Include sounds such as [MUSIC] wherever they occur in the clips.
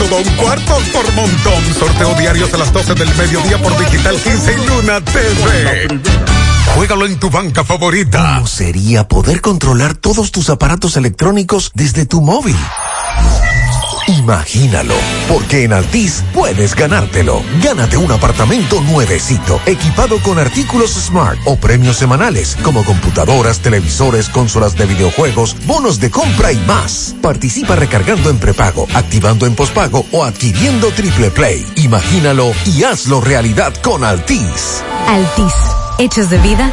todo un cuarto por montón. Sorteo diarios a las 12 del mediodía por Digital 15 y Luna TV. Juégalo en tu banca favorita. ¿Cómo sería poder controlar todos tus aparatos electrónicos desde tu móvil? Imagínalo, porque en Altis puedes ganártelo. Gánate un apartamento nuevecito, equipado con artículos smart o premios semanales, como computadoras, televisores, consolas de videojuegos, bonos de compra y más. Participa recargando en prepago, activando en pospago o adquiriendo triple play. Imagínalo y hazlo realidad con Altis. Altis, hechos de vida,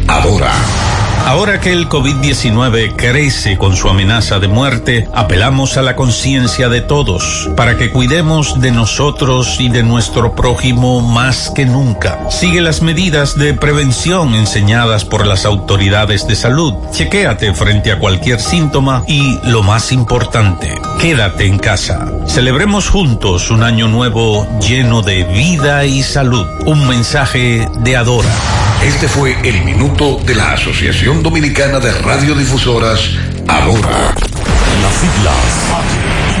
Adora. Ahora que el COVID-19 crece con su amenaza de muerte, apelamos a la conciencia de todos para que cuidemos de nosotros y de nuestro prójimo más que nunca. Sigue las medidas de prevención enseñadas por las autoridades de salud. Chequéate frente a cualquier síntoma y, lo más importante, quédate en casa. Celebremos juntos un año nuevo lleno de vida y salud. Un mensaje de Adora. Este fue el minuto de la Asociación Dominicana de Radiodifusoras, Adora. Las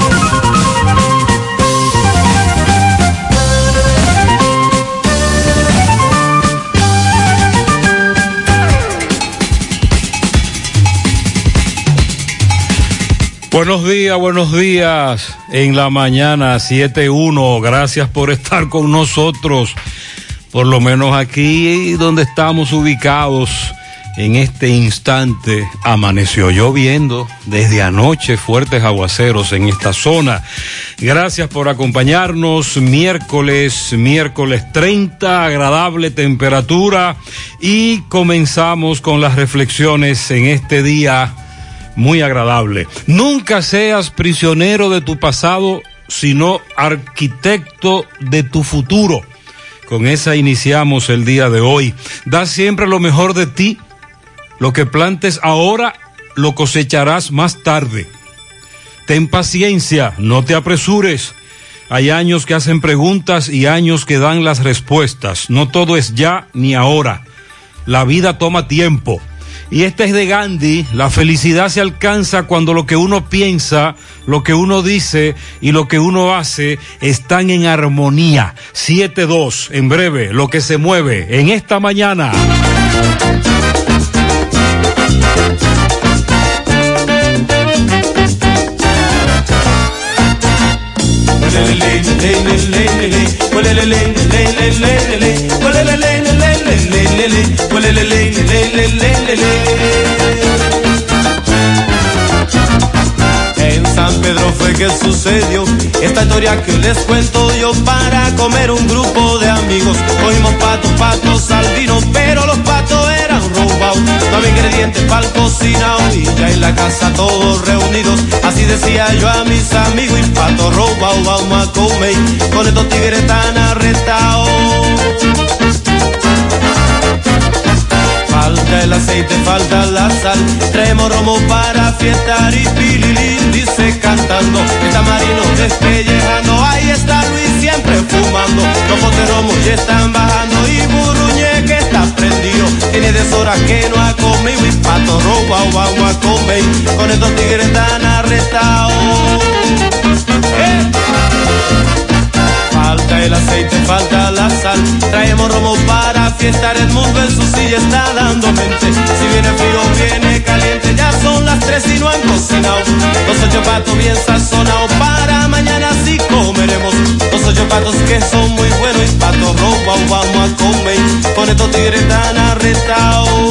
Buenos días, buenos días. En la mañana 7.1. Gracias por estar con nosotros. Por lo menos aquí donde estamos ubicados en este instante amaneció lloviendo desde anoche fuertes aguaceros en esta zona. Gracias por acompañarnos miércoles, miércoles 30, agradable temperatura y comenzamos con las reflexiones en este día muy agradable. Nunca seas prisionero de tu pasado, sino arquitecto de tu futuro. Con esa iniciamos el día de hoy. Da siempre lo mejor de ti. Lo que plantes ahora lo cosecharás más tarde. Ten paciencia, no te apresures. Hay años que hacen preguntas y años que dan las respuestas. No todo es ya ni ahora. La vida toma tiempo. Y este es de Gandhi, la felicidad se alcanza cuando lo que uno piensa, lo que uno dice y lo que uno hace están en armonía. 7-2, en breve, lo que se mueve en esta mañana. En San Pedro fue que sucedió esta historia que les cuento yo para comer un grupo de amigos. Cogimos patos, patos al vino, pero los patos No había ingredientes para el cocinado y ya en la casa todos reunidos. Así decía yo a mis amigos y patos robados vamos a comer con estos tigres tan arrestados. Falta el aceite, falta la sal. Traemos romo para fiestar y pililín dice cantando. Está Marino despellejando. Ahí está Luis siempre fumando. Los botes romo ya están bajando. Y Buruñe que está prendido. Tiene deshora que no ha comido. Y pato roba vamos a comer. Con estos tigres están arrestados. ¡Eh! Falta el aceite, falta la sal. Traemos romo para fiestar. El mundo en su silla está dando mente. Si viene frío, viene caliente. Ya son las tres y no han cocinado. Los ocho patos bien sazonados. Para mañana sí comeremos. Los ocho patos que son muy buenos. Y patos roba vamos a comer. Con estos tigres tan arrestados.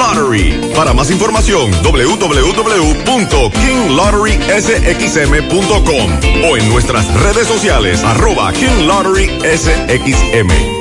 Lottery. Para más información, www.kinglotterysxm.com o en nuestras redes sociales arroba King Lottery SXM.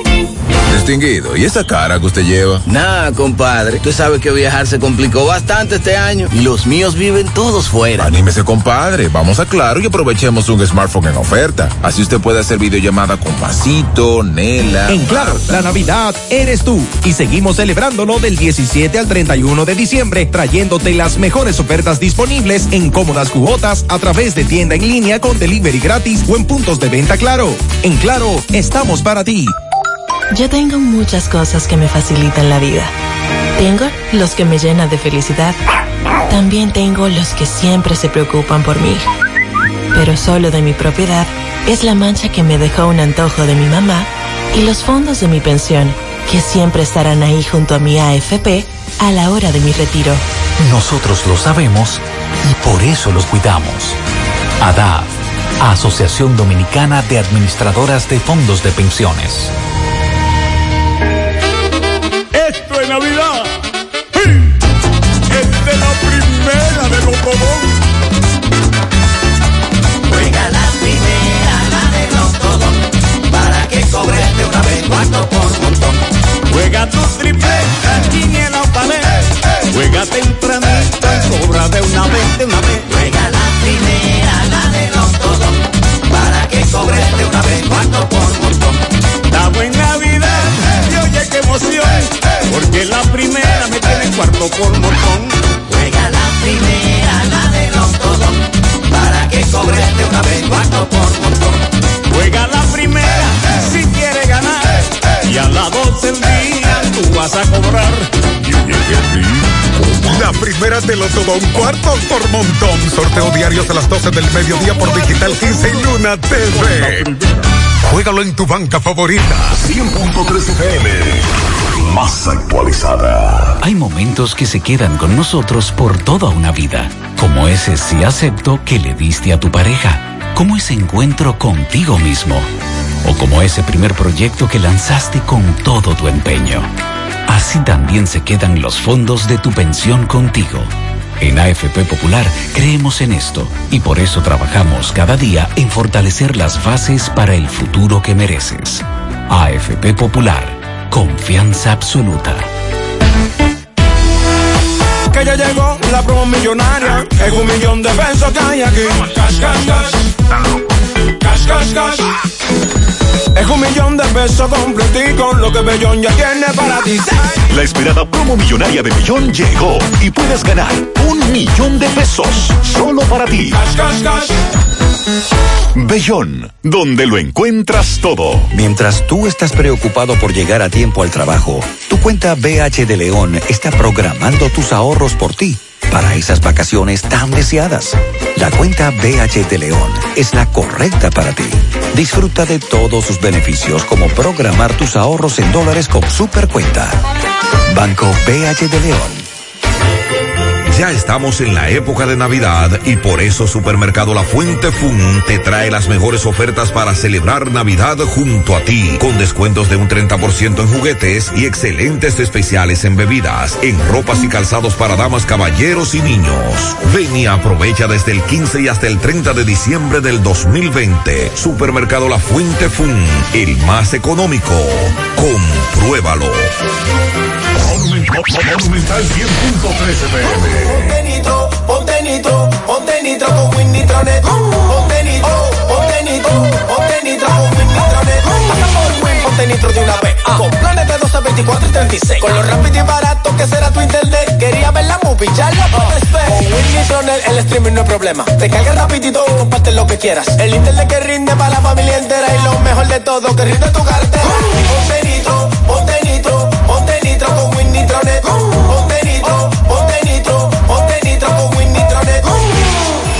Distinguido, ¿y esa cara que usted lleva? Nah, compadre, tú sabes que viajar se complicó bastante este año y los míos viven todos fuera. Anímese, compadre, vamos a Claro y aprovechemos un smartphone en oferta. Así usted puede hacer videollamada con Pasito, Nela. En Claro, la Navidad eres tú y seguimos celebrándolo del 17 al 31 de diciembre, trayéndote las mejores ofertas disponibles en cómodas cuotas a través de tienda en línea con delivery gratis o en puntos de venta Claro. En Claro, estamos para ti. Yo tengo muchas cosas que me facilitan la vida. Tengo los que me llenan de felicidad. También tengo los que siempre se preocupan por mí. Pero solo de mi propiedad es la mancha que me dejó un antojo de mi mamá y los fondos de mi pensión, que siempre estarán ahí junto a mi AFP a la hora de mi retiro. Nosotros lo sabemos y por eso los cuidamos. ADAF, Asociación Dominicana de Administradoras de Fondos de Pensiones. Navidad. Esta es la primera de los Juega la primera, la de los todos, para que cobres de una vez cuarto por montón. Juega tu tripleta, quiniela o paleta. Juega tempranito y cobra de una vez, de una vez. Juega la primera, la de los todos, para que cobres de una vez cuarto por montón. La buena qué emoción, porque la primera me tiene cuarto por montón. Juega la primera, la de los todos, para que cobres de una vez cuarto por montón. Juega la primera, si quieres ganar, y a las 12 del día tú vas a cobrar. La primera te lo todo un cuarto por montón. Sorteo diarios a las 12 del mediodía por Digital 15 y Luna TV. Juégalo en tu banca favorita. 100.3 FM. Más actualizada. Hay momentos que se quedan con nosotros por toda una vida, como ese sí acepto que le diste a tu pareja, como ese encuentro contigo mismo, o como ese primer proyecto que lanzaste con todo tu empeño. Así también se quedan los fondos de tu pensión contigo. En AFP Popular creemos en esto y por eso trabajamos cada día en fortalecer las bases para el futuro que mereces. AFP Popular, confianza absoluta. Que ya llegó la promo millonaria. Es un millón de pesos que hay aquí. Cash, cash, cash. Cash, cash, cash. Es un millón de pesos completico, lo que Bellón ya tiene para ti. La esperada promo millonaria de Bellón llegó y puedes ganar un millón de pesos solo para ti. Cash, cash, cash. Bellón, donde lo encuentras todo. Mientras tú estás preocupado por llegar a tiempo al trabajo, tu cuenta BH de León está programando tus ahorros por ti para esas vacaciones tan deseadas. La cuenta BH de León es la correcta para ti. Disfruta de todos sus beneficios como programar tus ahorros en dólares con Supercuenta. Banco BH de León. Ya estamos en la época de Navidad y por eso Supermercado La Fuente Fun te trae las mejores ofertas para celebrar Navidad junto a ti, con descuentos de un 30% en juguetes y excelentes especiales en bebidas, en ropas y calzados para damas, caballeros y niños. Ven y aprovecha desde el 15 y hasta el 30 de diciembre del 2020. Supermercado La Fuente Fun, el más económico. Compruébalo. Monumental 100.13 pm. Ponte nitro, ponte nitro, ponte nitro con Win Nitronet. Ponte nitro, ponte nitro, ponte nitro con Win Nitronet. Pasa por Win, ponte nitro de una vez. Con planes de 12, 24 y 36. Con lo rápido y barato que será tu internet. Quería ver la movie, ya la puedes ver. Con Win Nitronet el streaming no es problema. Te cargas rapidito comparte lo que quieras. El internet que rinde para la familia entera. Y lo mejor de todo, que rinde tu cartera. Ponte nitro, ponte nitro, nitro con Win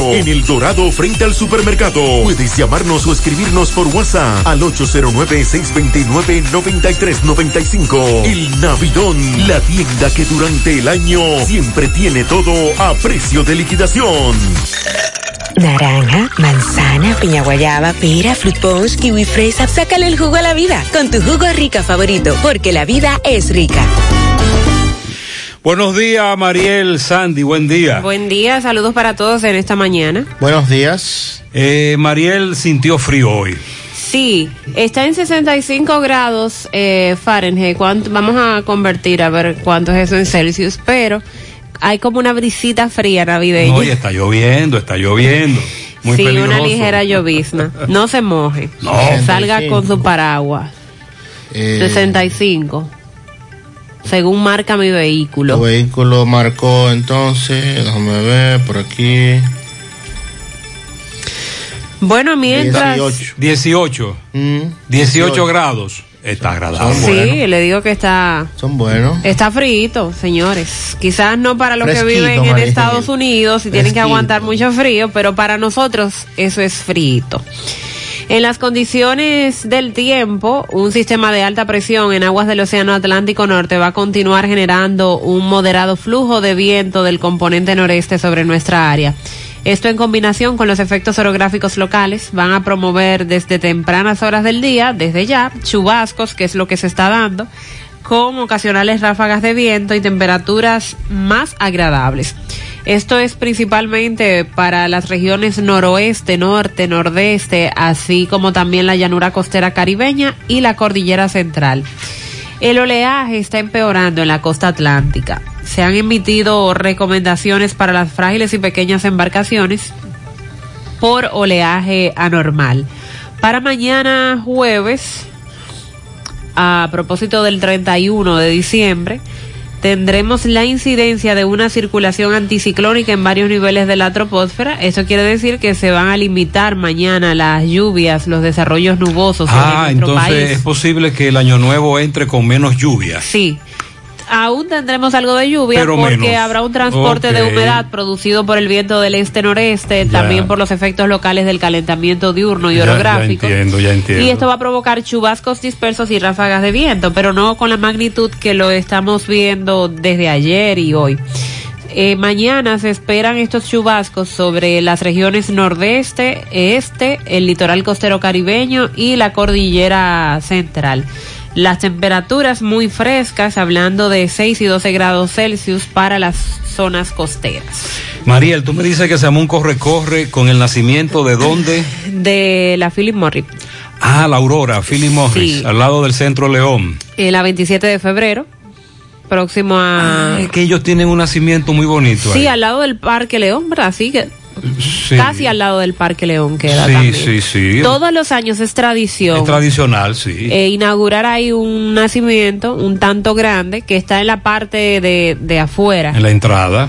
en El Dorado, frente al supermercado. Puedes llamarnos o escribirnos por WhatsApp al 809-629-9395. El Navidón, la tienda que durante el año siempre tiene todo a precio de liquidación. Naranja, manzana, piña guayaba, pera, fruit punch, kiwi fresa. Sácale el jugo a la vida con tu jugo rica favorito, porque la vida es rica. Buenos días, Mariel, Sandy, buen día. Buen día, saludos para todos en esta mañana. Buenos días. Eh, Mariel sintió frío hoy. Sí, está en 65 grados eh, Fahrenheit. ¿Cuánto- Vamos a convertir a ver cuánto es eso en Celsius, pero hay como una brisita fría navideña. Oye, está lloviendo, está lloviendo. Muy sí, peligroso. una ligera llovizna. No se moje. No. Salga 65. con su paraguas. Eh, 65. Según marca mi vehículo. Tu vehículo marcó entonces, déjame ver por aquí. Bueno, mientras. 18. 18. 18 grados. Está agradable. Sí, le digo que está. Son buenos. Está frío, señores. Quizás no para los que viven en María Estados Unidos y tienen que aguantar mucho frío, pero para nosotros eso es frío. En las condiciones del tiempo, un sistema de alta presión en aguas del Océano Atlántico Norte va a continuar generando un moderado flujo de viento del componente noreste sobre nuestra área. Esto en combinación con los efectos orográficos locales van a promover desde tempranas horas del día, desde ya, chubascos, que es lo que se está dando, con ocasionales ráfagas de viento y temperaturas más agradables. Esto es principalmente para las regiones noroeste, norte, nordeste, así como también la llanura costera caribeña y la cordillera central. El oleaje está empeorando en la costa atlántica. Se han emitido recomendaciones para las frágiles y pequeñas embarcaciones por oleaje anormal. Para mañana jueves, a propósito del 31 de diciembre, tendremos la incidencia de una circulación anticiclónica en varios niveles de la troposfera. Eso quiere decir que se van a limitar mañana las lluvias, los desarrollos nubosos Ah, en entonces país. es posible que el año nuevo entre con menos lluvia. Sí. Aún tendremos algo de lluvia Pero porque menos. habrá un transporte de humedad producido por el viento del este-noreste, también por los efectos locales del calentamiento diurno y Ya- ya orográfico. entiendo, ya entiendo. Y esto va a provocar chubascos dispersos y ráfagas de viento, pero no con la magnitud que lo estamos viendo desde ayer y hoy. Eh, mañana se esperan estos chubascos sobre las regiones nordeste, este, el litoral costero caribeño y la cordillera central. Las temperaturas muy frescas, hablando de 6 y 12 grados Celsius para las zonas costeras. Mariel, tú me dices que se un corre-corre con el nacimiento de dónde? De la Philip Morris. Ah, la Aurora, Philip Morris, Sí. al lado del Centro León. Eh, la 27 de febrero, próximo a... Ah, es que ellos tienen un nacimiento muy bonito. sí, ahí. al lado del Parque León, ¿verdad? Así que Sí. casi al lado del Parque León queda Sí, también. sí, sí. Todos los años es tradición. Es tradicional, sí. eh, inaugurar ahí un nacimiento un tanto grande que está en la parte de, de afuera. en la entrada.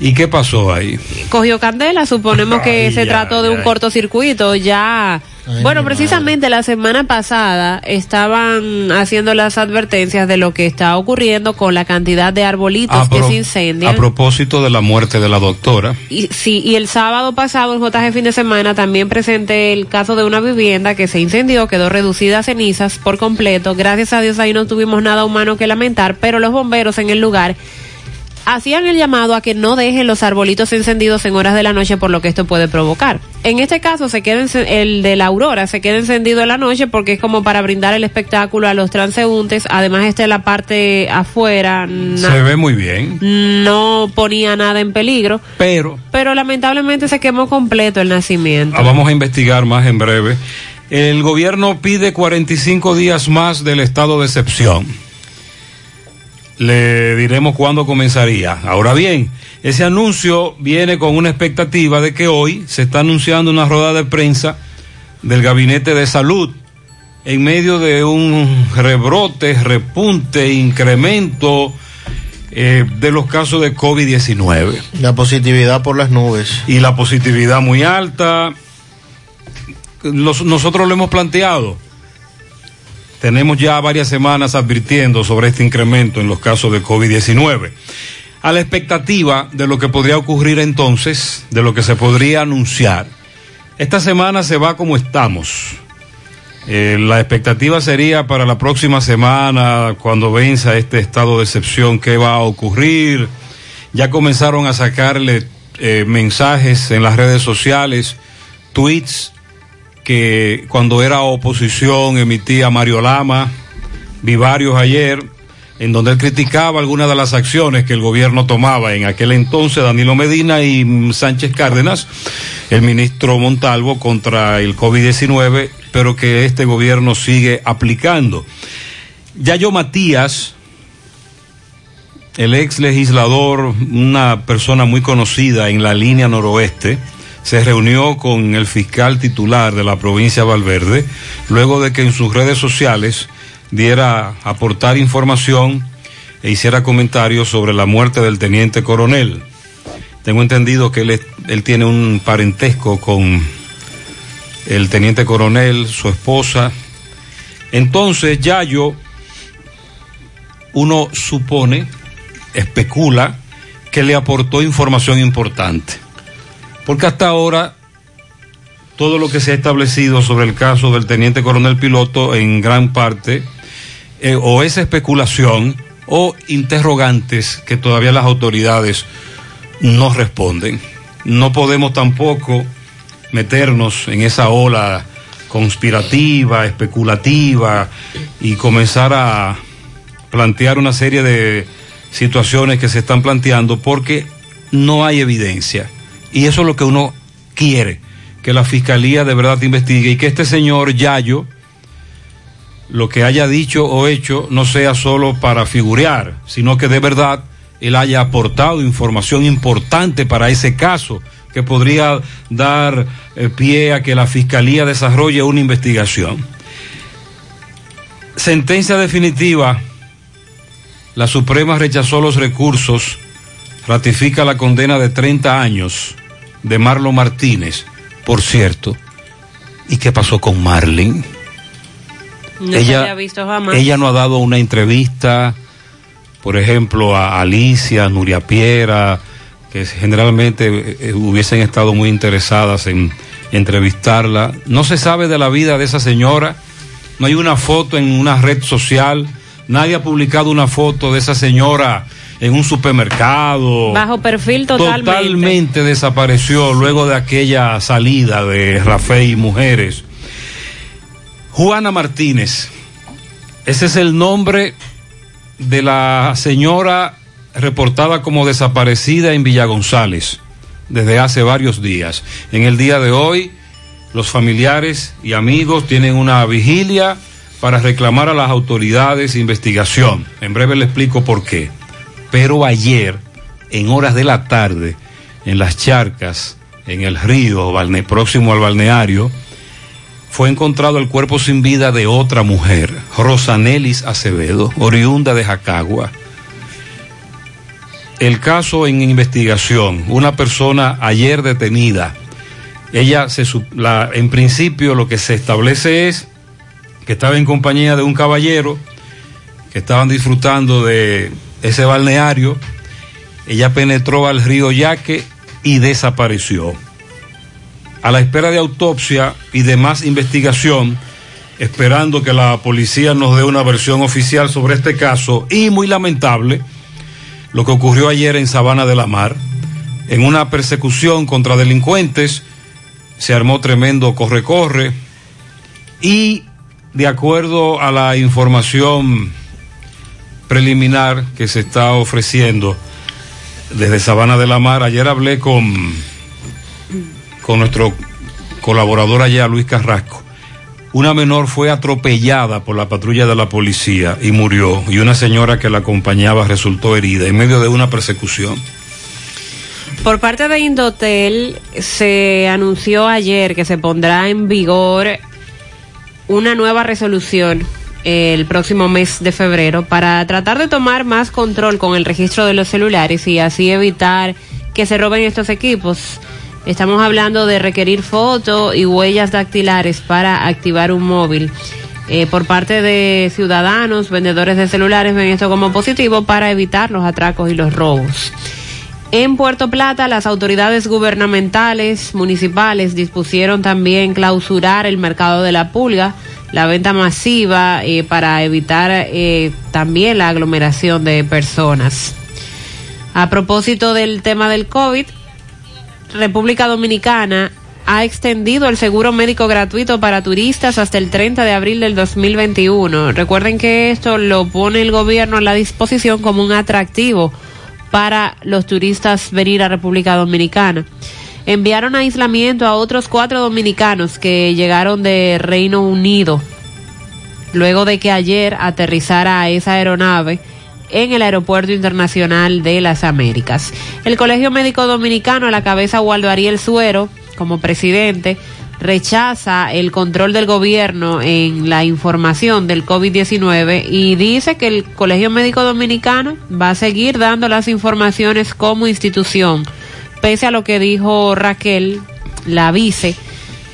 ¿Y qué pasó ahí? Cogió candela, suponemos que Ay, se ay, trató de un cortocircuito ya. Bueno, precisamente la semana pasada estaban haciendo las advertencias de lo que está ocurriendo con la cantidad de arbolitos A que se incendian. A propósito de la muerte de la doctora. Y, sí, y el sábado pasado, en JG fin de semana, también presenté el caso de una vivienda que se incendió, quedó reducida a cenizas por completo. Gracias a Dios ahí no tuvimos nada humano que lamentar, pero los bomberos en el lugar hacían el llamado a que no dejen los arbolitos encendidos en horas de la noche por lo que esto puede provocar. En este caso, se queda el de la aurora se queda encendido en la noche porque es como para brindar el espectáculo a los transeúntes. Además, está en la parte afuera. Se ve muy bien. no ponía nada en peligro. Pero Pero lamentablemente se quemó completo el nacimiento. ah, vamos a investigar más en breve. El gobierno pide 45 días más del estado de excepción. Le diremos cuándo comenzaría. Ahora bien, ese anuncio viene con una expectativa de que hoy se está anunciando una rueda de prensa del Gabinete de Salud en medio de un rebrote, repunte, incremento eh, de los casos de COVID-19. La positividad por las nubes. Y la positividad muy alta. Los- nosotros lo hemos planteado. Tenemos ya varias semanas advirtiendo sobre este incremento en los casos de COVID-19. A la expectativa de lo que podría ocurrir entonces, de lo que se podría anunciar. Esta semana se va como estamos. Eh, la expectativa sería para la próxima semana, cuando venza este estado de excepción, qué va a ocurrir. Ya comenzaron a sacarle eh, mensajes en las redes sociales, tweets que cuando era oposición emitía Mario Lama, vi varios ayer, en donde él criticaba algunas de las acciones que el gobierno tomaba en aquel entonces, Danilo Medina y Sánchez Cárdenas, el ministro Montalvo contra el COVID-19, pero que este gobierno sigue aplicando. Yayo Matías, el ex legislador, una persona muy conocida en la línea noroeste, se reunió con el fiscal titular de la provincia de Valverde, luego de que en sus redes sociales diera aportar información e hiciera comentarios sobre la muerte del teniente coronel. Tengo entendido que él, él tiene un parentesco con el teniente coronel, su esposa. Entonces, Yayo, uno supone, especula, que le aportó información importante. Porque hasta ahora todo lo que se ha establecido sobre el caso del teniente coronel piloto en gran parte eh, o es especulación o interrogantes que todavía las autoridades no responden. No podemos tampoco meternos en esa ola conspirativa, especulativa y comenzar a plantear una serie de situaciones que se están planteando porque no hay evidencia. Y eso es lo que uno quiere, que la fiscalía de verdad investigue y que este señor Yayo, lo que haya dicho o hecho, no sea solo para figurear, sino que de verdad él haya aportado información importante para ese caso que podría dar eh, pie a que la fiscalía desarrolle una investigación. Sentencia definitiva. La Suprema rechazó los recursos, ratifica la condena de 30 años de Marlon Martínez. Por cierto, ¿y qué pasó con Marlene? No se ella, había visto jamás. ella no ha dado una entrevista, por ejemplo, a Alicia, Nuria Piera, que generalmente eh, eh, hubiesen estado muy interesadas en entrevistarla. No se sabe de la vida de esa señora, no hay una foto en una red social Nadie ha publicado una foto de esa señora en un supermercado. Bajo perfil totalmente. Totalmente desapareció luego de aquella salida de Rafael y Mujeres. Juana Martínez. Ese es el nombre de la señora reportada como desaparecida en Villa González desde hace varios días. En el día de hoy, los familiares y amigos tienen una vigilia para reclamar a las autoridades investigación. En breve le explico por qué. Pero ayer, en horas de la tarde, en las charcas, en el río próximo al balneario, fue encontrado el cuerpo sin vida de otra mujer, Rosanelis Acevedo, oriunda de Jacagua. El caso en investigación, una persona ayer detenida, ella se, la, en principio lo que se establece es que estaba en compañía de un caballero, que estaban disfrutando de ese balneario, ella penetró al río Yaque y desapareció a la espera de autopsia y de más investigación, esperando que la policía nos dé una versión oficial sobre este caso y muy lamentable lo que ocurrió ayer en Sabana de la Mar. En una persecución contra delincuentes se armó tremendo corre-corre y de acuerdo a la información preliminar que se está ofreciendo desde Sabana de la Mar, ayer hablé con con nuestro colaborador allá, Luis Carrasco. Una menor fue atropellada por la patrulla de la policía y murió, y una señora que la acompañaba resultó herida en medio de una persecución. Por parte de Indotel se anunció ayer que se pondrá en vigor una nueva resolución el próximo mes de febrero para tratar de tomar más control con el registro de los celulares y así evitar que se roben estos equipos. Estamos hablando de requerir fotos y huellas dactilares para activar un móvil. Eh, por parte de ciudadanos, vendedores de celulares ven esto como positivo para evitar los atracos y los robos. En Puerto Plata, las autoridades gubernamentales municipales dispusieron también clausurar el mercado de la pulga, la venta masiva eh, para evitar eh, también la aglomeración de personas. A propósito del tema del COVID, República Dominicana ha extendido el seguro médico gratuito para turistas hasta el 30 de abril del 2021. Recuerden que esto lo pone el gobierno a la disposición como un atractivo para los turistas venir a República Dominicana. Enviaron aislamiento a otros cuatro dominicanos que llegaron de Reino Unido luego de que ayer aterrizara esa aeronave en el Aeropuerto Internacional de las Américas. El Colegio Médico Dominicano, a la cabeza Waldo Ariel Suero, como presidente, rechaza el control del gobierno en la información del COVID-19 y dice que el Colegio Médico Dominicano va a seguir dando las informaciones como institución, pese a lo que dijo Raquel, la vice,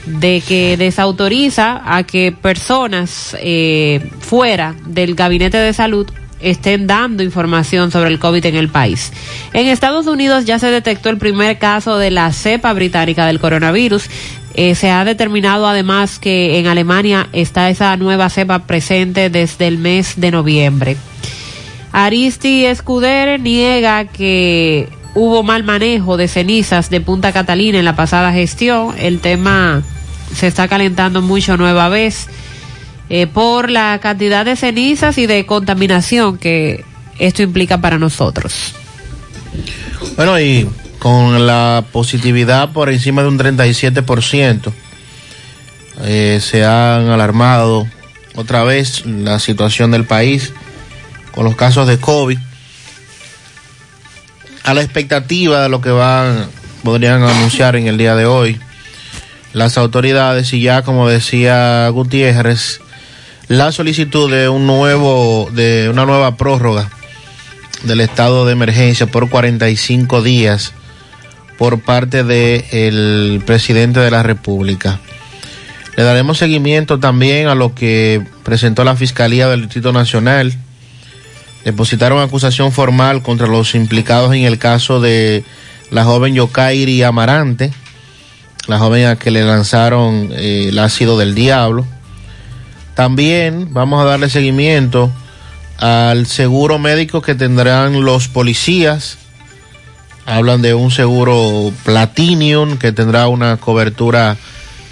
de que desautoriza a que personas eh, fuera del gabinete de salud estén dando información sobre el COVID en el país. En Estados Unidos ya se detectó el primer caso de la cepa británica del coronavirus. Eh, se ha determinado además que en Alemania está esa nueva cepa presente desde el mes de noviembre. Aristi Escuder niega que hubo mal manejo de cenizas de Punta Catalina en la pasada gestión. El tema se está calentando mucho nueva vez. Eh, por la cantidad de cenizas y de contaminación que esto implica para nosotros. Bueno, y con la positividad por encima de un 37%, eh, se han alarmado otra vez la situación del país con los casos de COVID. A la expectativa de lo que van, podrían anunciar en el día de hoy las autoridades y ya como decía Gutiérrez, la solicitud de un nuevo, de una nueva prórroga del estado de emergencia por 45 días por parte del presidente de la República. Le daremos seguimiento también a lo que presentó la Fiscalía del Distrito Nacional. Depositaron acusación formal contra los implicados en el caso de la joven Yokairi Amarante, la joven a que le lanzaron eh, el ácido del diablo también vamos a darle seguimiento al seguro médico que tendrán los policías. Hablan de un seguro Platinum que tendrá una cobertura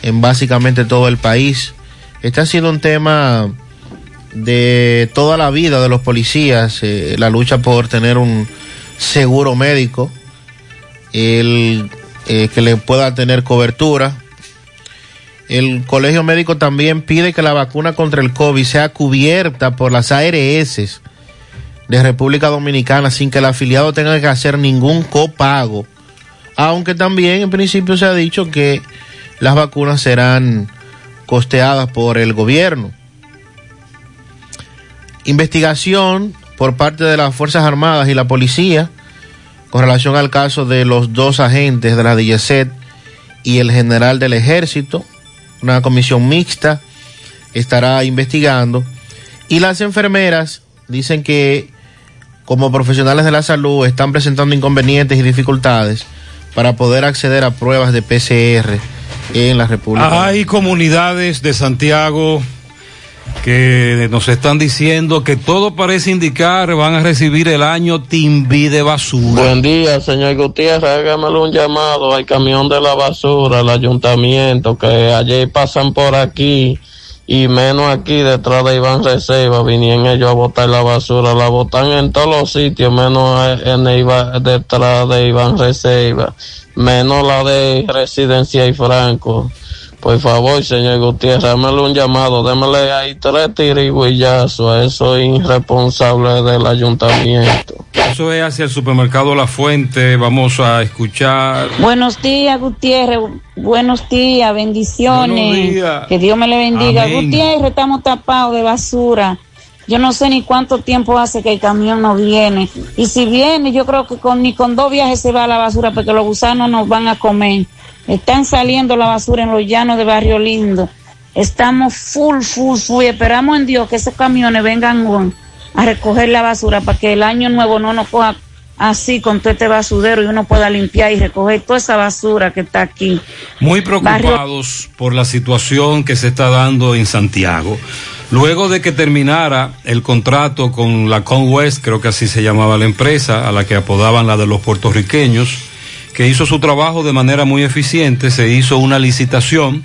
en básicamente todo el país. Este ha sido un tema de toda la vida de los policías, eh, la lucha por tener un seguro médico, el eh, que le pueda tener cobertura. El colegio médico también pide que la vacuna contra el COVID sea cubierta por las ARS de República Dominicana sin que el afiliado tenga que hacer ningún copago. Aunque también en principio se ha dicho que las vacunas serán costeadas por el gobierno. Investigación por parte de las Fuerzas Armadas y la policía con relación al caso de los dos agentes de la DGCET y el general del ejército. Una comisión mixta estará investigando. Y las enfermeras dicen que como profesionales de la salud están presentando inconvenientes y dificultades para poder acceder a pruebas de PCR en la República. Hay comunidades de Santiago que nos están diciendo que todo parece indicar van a recibir el año Timbi de basura. Buen día, señor Gutiérrez. Hágamelo un llamado al camión de la basura, al ayuntamiento, que ayer pasan por aquí y menos aquí detrás de Iván Reserva. Vinieron ellos a botar la basura. La botan en todos los sitios, menos en Iba- detrás de Iván Reserva. Menos la de Residencia y Franco. Por favor, señor Gutiérrez, hámele un llamado, démele ahí tres tirigüillazos a esos irresponsables del ayuntamiento. Eso es hacia el supermercado La Fuente. Vamos a escuchar. Buenos días, Gutiérrez. Buenos días, bendiciones. Buenos días. Que Dios me le bendiga. Amén. Gutiérrez, estamos tapados de basura. Yo no sé ni cuánto tiempo hace que el camión no viene. Y si viene, yo creo que con, ni con dos viajes se va la basura porque los gusanos nos van a comer. Están saliendo la basura en los llanos de Barrio Lindo. Estamos full, full, full. Y Esperamos en Dios que esos camiones vengan a recoger la basura para que el año nuevo no nos coja así con todo este basurero y uno pueda limpiar y recoger toda esa basura que está aquí. Muy preocupados por la situación que se está dando en Santiago. Luego de que terminara el contrato con la Conwest, creo que así se llamaba la empresa, a la que apodaban la de los puertorriqueños, que hizo su trabajo de manera muy eficiente, se hizo una licitación,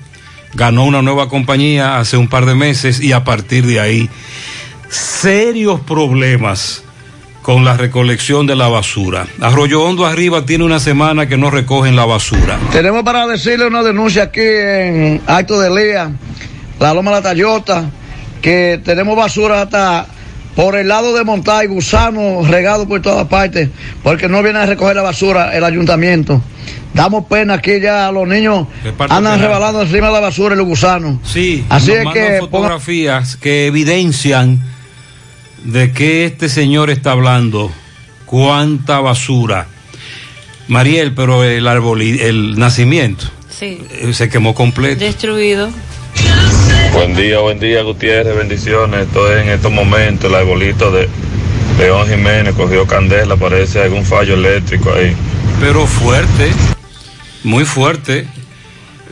ganó una nueva compañía hace un par de meses y a partir de ahí serios problemas con la recolección de la basura. Arroyo Hondo arriba tiene una semana que no recogen la basura. Tenemos para decirle una denuncia aquí en Acto de Lea, la Loma la Tayota, que tenemos basura hasta por el lado de Montay, gusanos regados por todas partes, porque no viene a recoger la basura el ayuntamiento. Damos pena aquí ya los niños andan rebalando encima de la basura y los gusanos. Sí, Así nos es que ponga- fotografías que evidencian de que este señor está hablando, cuánta basura. Mariel, pero el árbol, y- el nacimiento Sí, eh, se quemó completo. destruido. Buen día, buen día, Gutiérrez, bendiciones. Esto es en estos momentos, el arbolito de León Jiménez cogió candela, parece algún fallo eléctrico ahí. Pero fuerte, muy fuerte.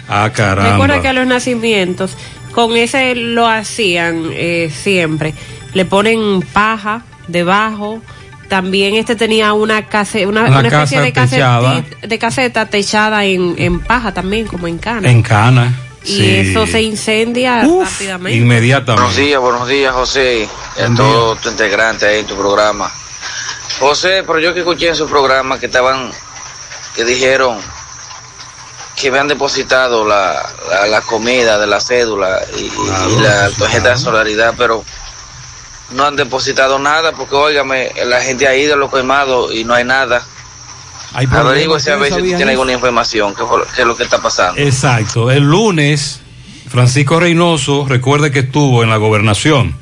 Ah, caramba. Recuerda que a los nacimientos, con ese lo hacían eh, siempre. Le ponen paja debajo. También este tenía una, case, una, Una una especie de, caseti- de caseta techada en, en paja también, como en cana. En cana. Y sí. eso se incendia rápidamente. Inmediatamente. Buenos días, buenos días, José, y a todos tus integrantes ahí en tu programa. José, pero yo que escuché en su programa que estaban, que dijeron que me han depositado la, la, la comida de la cédula y, y la tarjeta de solidaridad, pero no han depositado nada porque, óigame, la gente ha ido a los quemados y no hay nada. Hay problemas, Averigüe si a ¿ustedes veces sabían tiene eso? alguna información, qué, es lo que está pasando. Exacto. El lunes, Francisco Reynoso, recuerde que estuvo en la gobernación.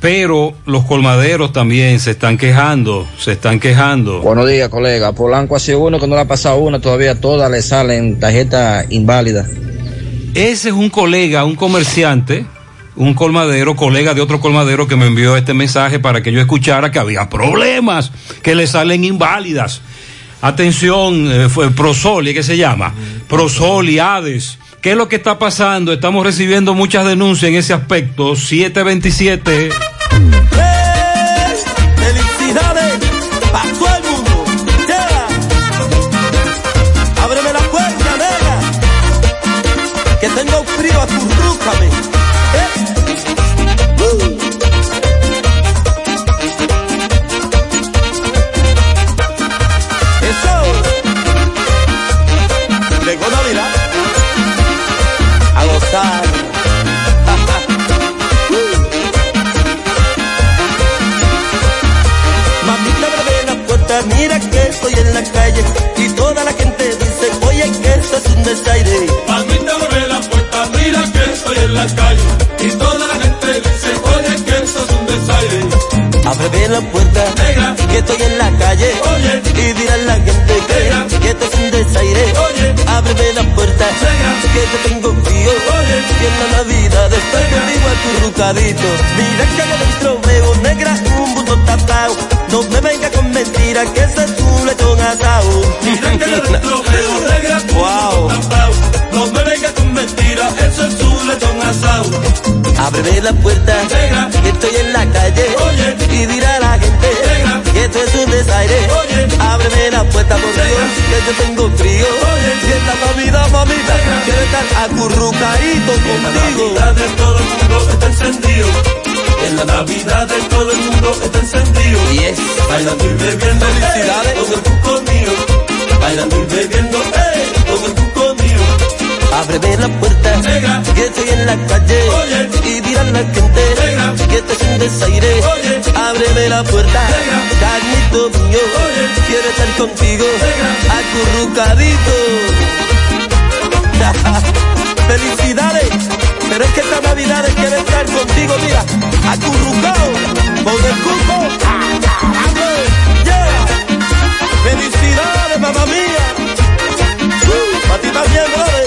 Pero los colmaderos también se están quejando, se están quejando. Buenos días, colega. Polanco hace uno que no le ha pasado una, todavía todas le salen tarjeta inválida. Ese es un colega, un comerciante, un colmadero, colega de otro colmadero que me envió este mensaje para que yo escuchara que había problemas, que le salen inválidas. Atención, eh, fue Prosoli, ¿qué se llama? Prosoli, Hades. ¿Qué es lo que está pasando? Estamos recibiendo muchas denuncias en ese aspecto. 727. Calle y toda la gente dice, oye que esto es un desaire. Mamita abre la puerta, mira que estoy en la calle y toda la gente dice, oye que esto es un desaire. Ábreme la puerta, Negra. que estoy en la calle Oye. y dirán la gente que, que esto es un desaire. Oye. Ábreme la puerta, que te tengo frío Oye. y en la Navidad estoy conmigo acurrucadito. Mira que adentro veo negra un bulto tapado. No me venga con mentiras que ese es un lechón asado. Mira que adentro veo negra Wow. un tapao. No me venga con mentiras, eso es un lechón asado. Ábreme la puerta, que estoy en la calle Oye. y dirá la gente. Que esto es un desaire. Oye. Ábreme la puerta Dios, que yo tengo frío. Oye. Y en la Navidad, mamita, Negra. quiero estar acurrucadito En la contigo. Navidad de todo el mundo está encendido. En la Navidad de todo el mundo está encendido. Yes. Bailando y bebiendo, Felicidades. con el cuco mío. Bailando y bebiendo, eh, Ábreme la puerta, Negra. que estoy en la calle Oye. y dirán la gente Negra. que esto es un desaire. Oye. Ábreme la puerta, Negra. carnito mío, Oye. quiero estar contigo, Negra. acurrucadito. [LAUGHS] Felicidades, pero es que esta Navidad quiero estar contigo, mira, acurrucado, con el cuco. Yeah. Felicidades, mamá mía. Uh, a ti también, brother.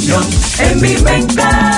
En mi mesa.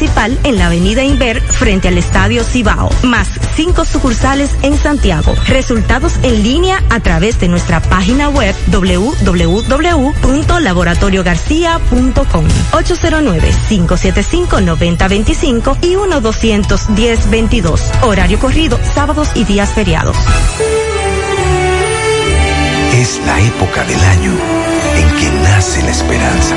en la avenida Inver frente al Estadio Cibao, más cinco sucursales en Santiago. Resultados en línea a través de nuestra página web www.laboratoriogarcia.com 809-575-9025 y 1-210-22. Horario corrido, sábados y días feriados. Es la época del año en que nace la esperanza.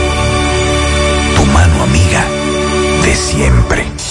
Tu mano amiga de siempre.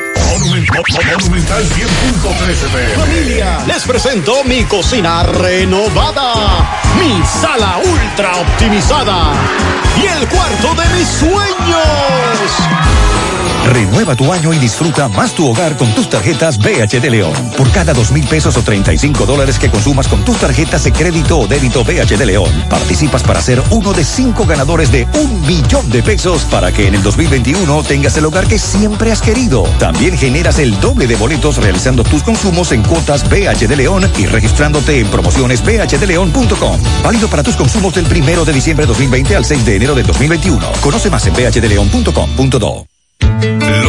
Monumental 100.13 Familia, les presento mi cocina renovada, mi sala ultra optimizada y el cuarto de mis sueños. Renueva tu año y disfruta más tu hogar con tus tarjetas BH de León. Por cada dos mil pesos o 35 dólares que consumas con tus tarjetas de crédito o débito BH de León, participas para ser uno de cinco ganadores de un millón de pesos para que en el 2021 tengas el hogar que siempre has querido. También generas el doble de boletos realizando tus consumos en cuotas BH de León y registrándote en promociones bhdeleon.com. Válido para tus consumos del primero de diciembre de 2020 al 6 de enero de 2021. Conoce más en bhdeleon.com.do.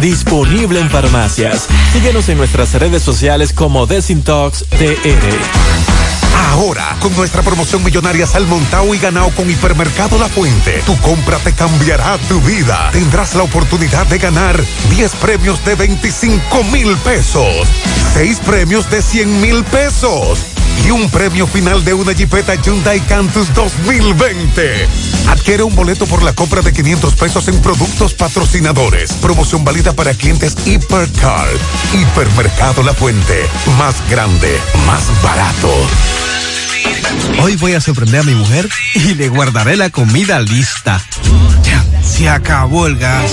disponible en farmacias. Síguenos en nuestras redes sociales como Desintox TR. Ahora, con nuestra promoción millonaria Salmontao y Ganao con Hipermercado La Fuente, tu compra te cambiará tu vida. Tendrás la oportunidad de ganar 10 premios de 25 mil pesos, 6 premios de 100 mil pesos y un premio final de una Jeepeta Hyundai Cantus 2020. Adquiere un boleto por la compra de 500 pesos en productos patrocinadores. Promoción válida para clientes Hipercar. Hipermercado La Fuente. Más grande, más barato. Hoy voy a sorprender a mi mujer y le guardaré la comida lista. Ya, se acabó el gas.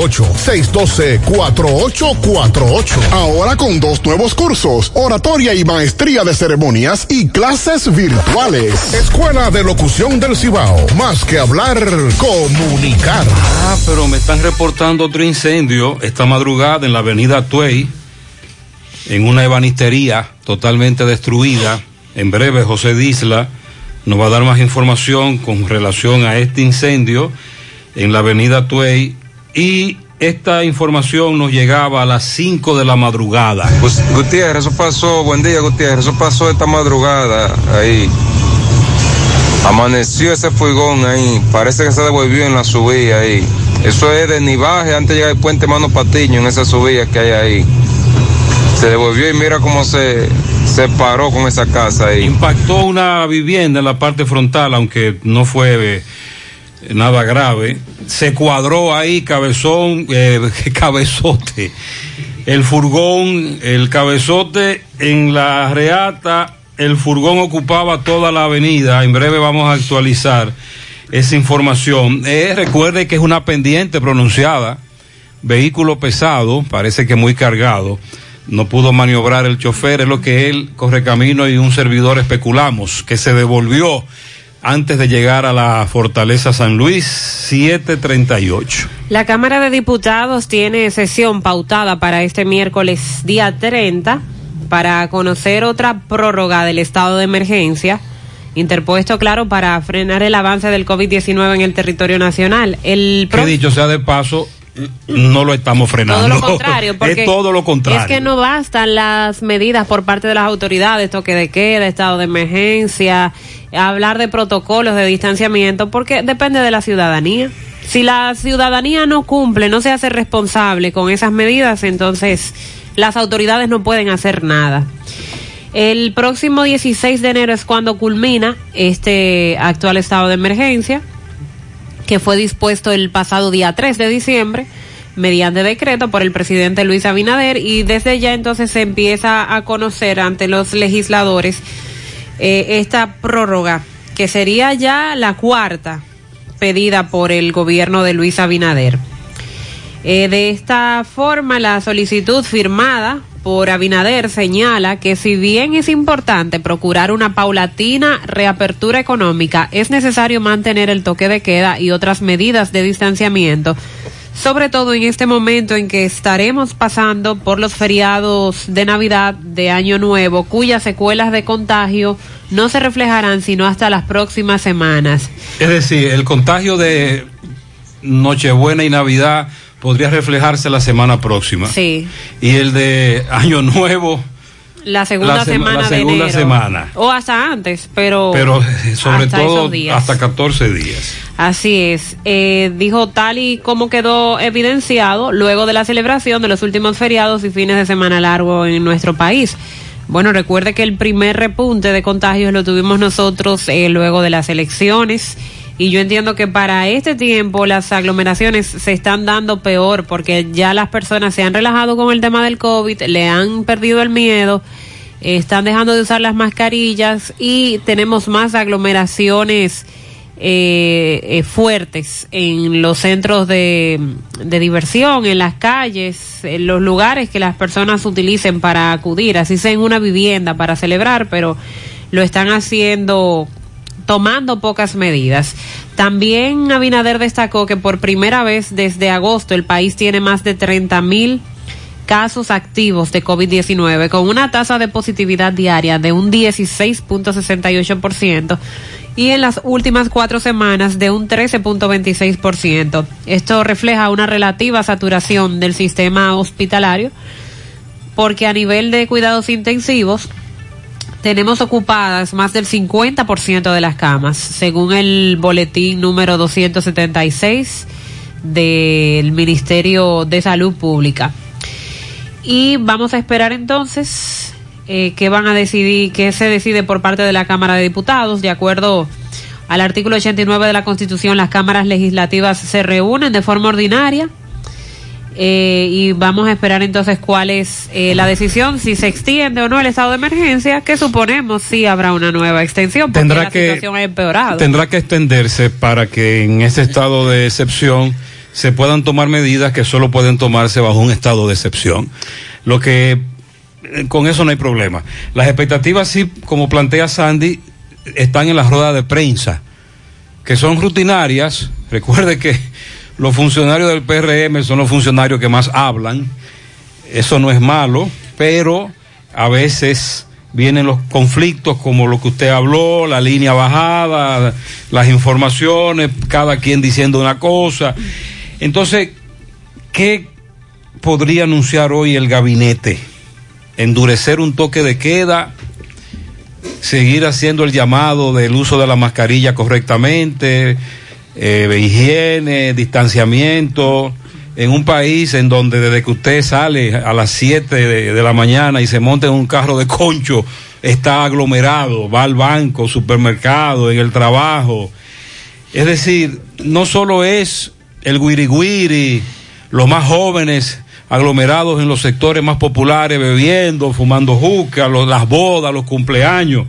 612-4848. Ahora con dos nuevos cursos, oratoria y maestría de ceremonias y clases virtuales. Escuela de Locución del Cibao. Más que hablar, comunicar. Ah, pero me están reportando otro incendio esta madrugada en la avenida Tuey, en una ebanistería totalmente destruida. En breve, José Disla nos va a dar más información con relación a este incendio en la avenida Tuey y esta información nos llegaba a las 5 de la madrugada. Gutiérrez, eso pasó, buen día Gutiérrez, eso pasó esta madrugada ahí. Amaneció ese fuigón ahí, parece que se devolvió en la subida ahí. Eso es de Nivaje antes de llegar al puente Mano Patiño, en esa subida que hay ahí. Se devolvió y mira cómo se, se paró con esa casa ahí. Impactó una vivienda en la parte frontal, aunque no fue eh, nada grave. Se cuadró ahí cabezón, eh, [LAUGHS] cabezote. El furgón, el cabezote en la reata, el furgón ocupaba toda la avenida. En breve vamos a actualizar esa información. Eh, recuerde que es una pendiente pronunciada. Vehículo pesado, parece que muy cargado. No pudo maniobrar el chofer, es lo que él, Correcamino y un servidor especulamos, que se devolvió antes de llegar a la Fortaleza San Luis, 738. La Cámara de Diputados tiene sesión pautada para este miércoles día 30 para conocer otra prórroga del estado de emergencia, interpuesto, claro, para frenar el avance del COVID-19 en el territorio nacional. El Que dicho sea de paso, no lo estamos frenando. Todo lo contrario, [LAUGHS] porque es todo lo contrario. Es que no bastan las medidas por parte de las autoridades, toque de queda, estado de emergencia, hablar de protocolos de distanciamiento, porque depende de la ciudadanía. Si la ciudadanía no cumple, no se hace responsable con esas medidas, entonces las autoridades no pueden hacer nada. El próximo 16 de enero es cuando culmina este actual estado de emergencia que fue dispuesto el pasado día 3 de diciembre mediante decreto por el presidente Luis Abinader y desde ya entonces se empieza a conocer ante los legisladores eh, esta prórroga que sería ya la cuarta pedida por el gobierno de Luis Abinader. Eh, de esta forma, la solicitud firmada por Abinader señala que si bien es importante procurar una paulatina reapertura económica, es necesario mantener el toque de queda y otras medidas de distanciamiento, sobre todo en este momento en que estaremos pasando por los feriados de Navidad de Año Nuevo, cuyas secuelas de contagio no se reflejarán sino hasta las próximas semanas. Es decir, el contagio de Nochebuena y Navidad podría reflejarse la semana próxima. Sí. Y el de Año Nuevo. La segunda la sema- semana la de segunda enero. semana. O hasta antes, pero. Pero eh, sobre hasta todo esos días. hasta 14 días. Así es. Eh, dijo tal y como quedó evidenciado luego de la celebración de los últimos feriados y fines de semana largo en nuestro país. Bueno, recuerde que el primer repunte de contagios lo tuvimos nosotros eh, luego de las elecciones. Y yo entiendo que para este tiempo las aglomeraciones se están dando peor porque ya las personas se han relajado con el tema del COVID, le han perdido el miedo, están dejando de usar las mascarillas y tenemos más aglomeraciones eh, eh, fuertes en los centros de, de diversión, en las calles, en los lugares que las personas utilicen para acudir, así sea en una vivienda para celebrar, pero lo están haciendo tomando pocas medidas. También Abinader destacó que por primera vez desde agosto el país tiene más de 30 mil casos activos de COVID-19 con una tasa de positividad diaria de un 16.68% y en las últimas cuatro semanas de un 13.26%. Esto refleja una relativa saturación del sistema hospitalario porque a nivel de cuidados intensivos tenemos ocupadas más del 50% de las camas, según el boletín número 276 del Ministerio de Salud Pública. Y vamos a esperar entonces eh, qué van a decidir, qué se decide por parte de la Cámara de Diputados, de acuerdo al artículo 89 de la Constitución, las cámaras legislativas se reúnen de forma ordinaria eh, y vamos a esperar entonces cuál es eh, la decisión, si se extiende o no el estado de emergencia, que suponemos si habrá una nueva extensión, porque Tendrá la que- situación ha empeorado. Tendrá que extenderse para que en ese estado de excepción se puedan tomar medidas que solo pueden tomarse bajo un estado de excepción. Lo que eh, con eso no hay problema. Las expectativas sí, como plantea Sandy, están en las ruedas de prensa, que son rutinarias. Recuerde que los funcionarios del PRM son los funcionarios que más hablan. Eso no es malo, pero a veces vienen los conflictos como lo que usted habló, la línea bajada, las informaciones, cada quien diciendo una cosa. Entonces, ¿qué podría anunciar hoy el gabinete? Endurecer un toque de queda, seguir haciendo el llamado del uso de la mascarilla correctamente, eh, higiene, distanciamiento, en un país en donde desde que usted sale a las 7 de, la mañana y se monta en un carro de concho, está aglomerado, va al banco, supermercado, en el trabajo. Es decir, no solo es el guiriguiri, los más jóvenes aglomerados en los sectores más populares, bebiendo, fumando juca, las bodas, los cumpleaños.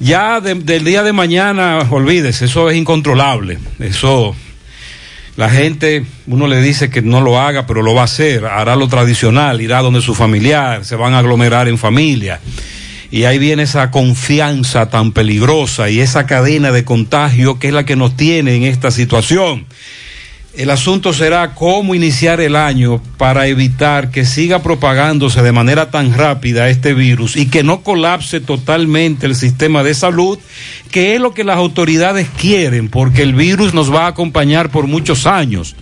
Ya de- del día de mañana, olvídese, eso es incontrolable. Eso, la gente, uno le dice que no lo haga, pero lo va a hacer, hará lo tradicional, irá donde su familiar, se van a aglomerar en familia. Y ahí viene esa confianza tan peligrosa y esa cadena de contagio que es la que nos tiene en esta situación. El asunto será cómo iniciar el año para evitar que siga propagándose de manera tan rápida este virus y que no colapse totalmente el sistema de salud, que es lo que las autoridades quieren, porque el virus nos va a acompañar por muchos años.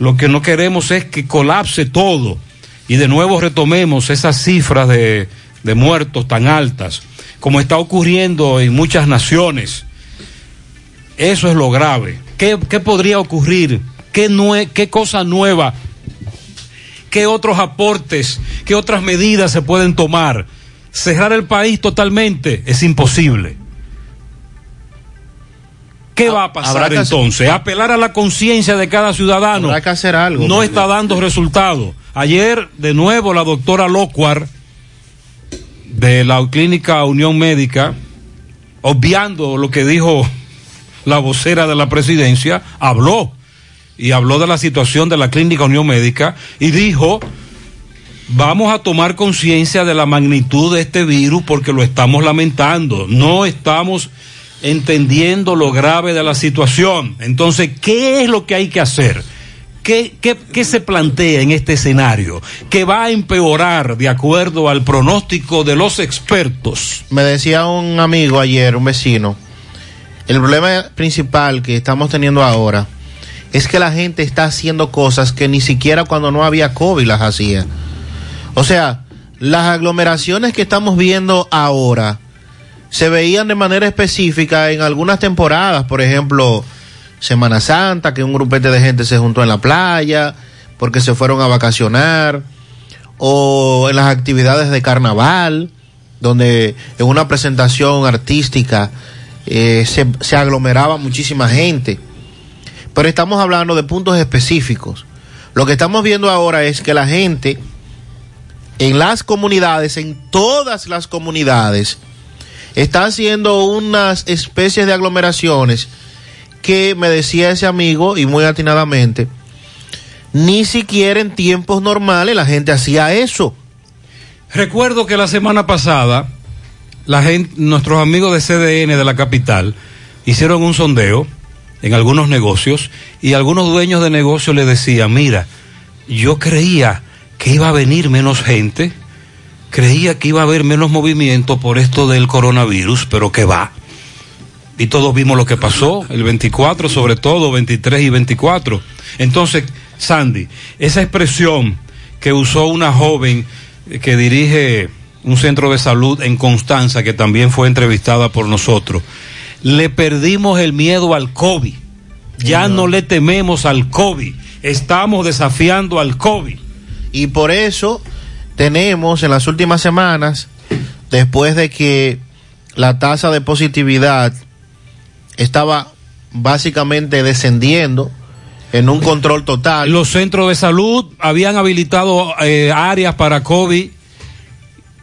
Lo que no queremos es que colapse todo y de nuevo retomemos esas cifras de, de muertos tan altas, como está ocurriendo en muchas naciones. Eso es lo grave. ¿Qué, qué podría ocurrir? ¿Qué, nue- ¿Qué cosa nueva? ¿Qué otros aportes? ¿Qué otras medidas se pueden tomar? Cerrar el país totalmente es imposible. ¿Qué va a Habrá pasar hacer- entonces? Apelar a la conciencia de cada ciudadano. Habrá que hacer algo. No está dando resultado. Ayer, de nuevo, la doctora Locuar de la Clínica Unión Médica, obviando lo que dijo la vocera de la presidencia, habló y habló de la situación de la Clínica Unión Médica y dijo, vamos a tomar conciencia de la magnitud de este virus porque lo estamos lamentando, no estamos entendiendo lo grave de la situación. Entonces, ¿qué es lo que hay que hacer? ¿Qué, qué, qué se plantea en este escenario? Que va a empeorar de acuerdo al pronóstico de los expertos. Me decía un amigo ayer, un vecino, el problema principal que estamos teniendo ahora es que la gente está haciendo cosas que ni siquiera cuando no había COVID las hacía. O sea, las aglomeraciones que estamos viendo ahora se veían de manera específica en algunas temporadas, por ejemplo, Semana Santa, que un grupete de gente se juntó en la playa porque se fueron a vacacionar, o en las actividades de carnaval, donde en una presentación artística eh, se, se aglomeraba muchísima gente. Pero estamos hablando de puntos específicos. Lo que estamos viendo ahora es que la gente en las comunidades, en todas las comunidades, está haciendo unas especies de aglomeraciones que me decía ese amigo y muy atinadamente, ni siquiera en tiempos normales la gente hacía eso. Recuerdo que la semana pasada, la gente, nuestros amigos de CDN de la capital hicieron un sondeo en algunos negocios y algunos dueños de negocios le decían, mira, yo creía que iba a venir menos gente, creía que iba a haber menos movimiento por esto del coronavirus, pero que va. Y todos vimos lo que pasó, el 24 sobre todo, 23 y 24. Entonces, Sandy, esa expresión que usó una joven que dirige un centro de salud en Constanza, que también fue entrevistada por nosotros, le perdimos el miedo al COVID. Ya no le tememos al COVID. Estamos desafiando al COVID. Y por eso tenemos en las últimas semanas, después de que la tasa de positividad estaba básicamente descendiendo en un control total. Los centros de salud habían habilitado eh, áreas para COVID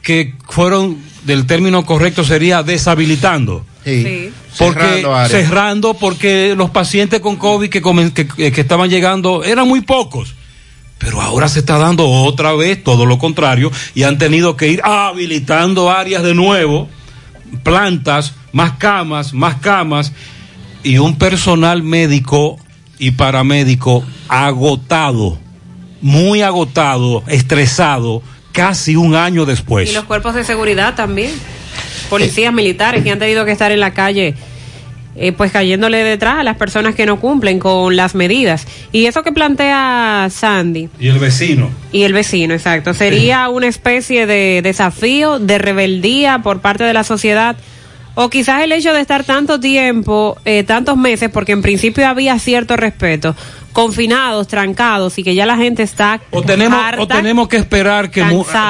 que fueron, del término correcto sería deshabilitando. Sí. Porque, Cerrando porque los pacientes con COVID que, comen- que, que estaban llegando eran muy pocos. Pero ahora se está dando otra vez todo lo contrario y han tenido que ir habilitando áreas de nuevo, plantas, más camas, más camas y un personal médico y paramédico agotado, muy agotado, estresado, casi un año después. Y los cuerpos de seguridad también. Policías militares que han tenido que estar en la calle, eh, pues cayéndole detrás a las personas que no cumplen con las medidas. Y eso que plantea Sandy Y el vecino. y el vecino, exacto, sería una especie de desafío, de rebeldía por parte de la sociedad. O quizás el hecho de estar tanto tiempo, eh, tantos meses, porque en principio había cierto respeto, confinados, trancados y que ya la gente está O tenemos, harta. o tenemos que esperar que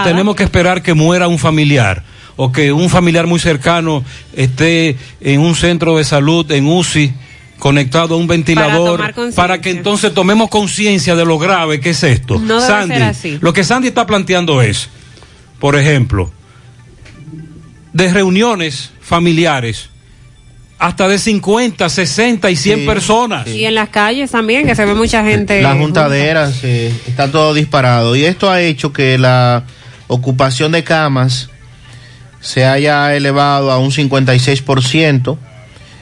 tenemos que esperar que muera un familiar o que un familiar muy cercano esté en un centro de salud en UCI conectado a un ventilador para que entonces tomemos conciencia de lo grave que es esto. No debe Sandy, ser así. lo que Sandy está planteando es, por ejemplo, de reuniones familiares hasta de 50, 60 y 100 personas. Y en las calles también, que se ve mucha gente. Las juntaderas, eh, está todo disparado. Y esto ha hecho que la ocupación de camas se haya elevado a un 56%.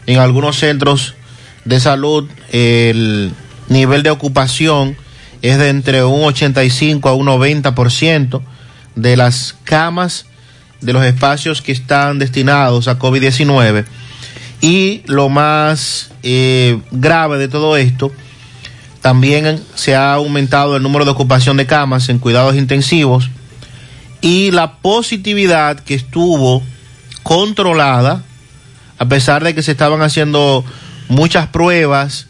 En algunos centros de salud el nivel de ocupación es de entre un 85 a un 90% de las camas de los espacios que están destinados a COVID-19. Y lo más eh, grave de todo esto, también se ha aumentado el número de ocupación de camas en cuidados intensivos y la positividad que estuvo controlada, a pesar de que se estaban haciendo muchas pruebas,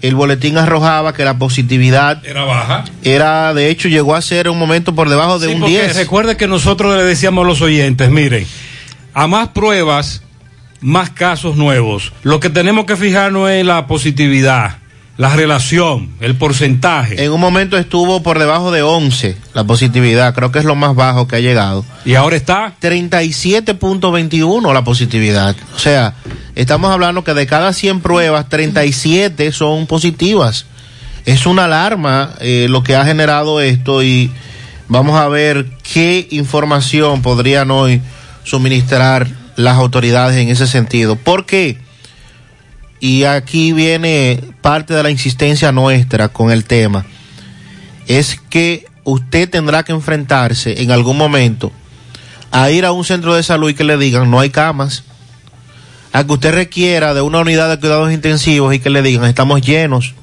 el boletín arrojaba que la positividad Era baja. era, de hecho, llegó a ser un momento por debajo de Sí, un porque 10. Recuerde que nosotros le decíamos a los oyentes, miren, a más pruebas, más casos nuevos. Lo que tenemos que fijarnos es la positividad, la relación, el porcentaje. En un momento estuvo por debajo de 11 la positividad, creo que es lo más bajo que ha llegado. Y ahora está 37.21 la positividad. O sea, estamos hablando que de cada 100 pruebas, 37 son positivas. Es una alarma eh, lo que ha generado esto y vamos a ver qué información podrían hoy suministrar las autoridades en ese sentido. ¿Por qué? Y aquí viene parte de la insistencia nuestra con el tema. Es que usted tendrá que enfrentarse en algún momento a ir a un centro de salud y que le digan no hay camas. A que usted requiera de una unidad de cuidados intensivos y que le digan estamos llenos.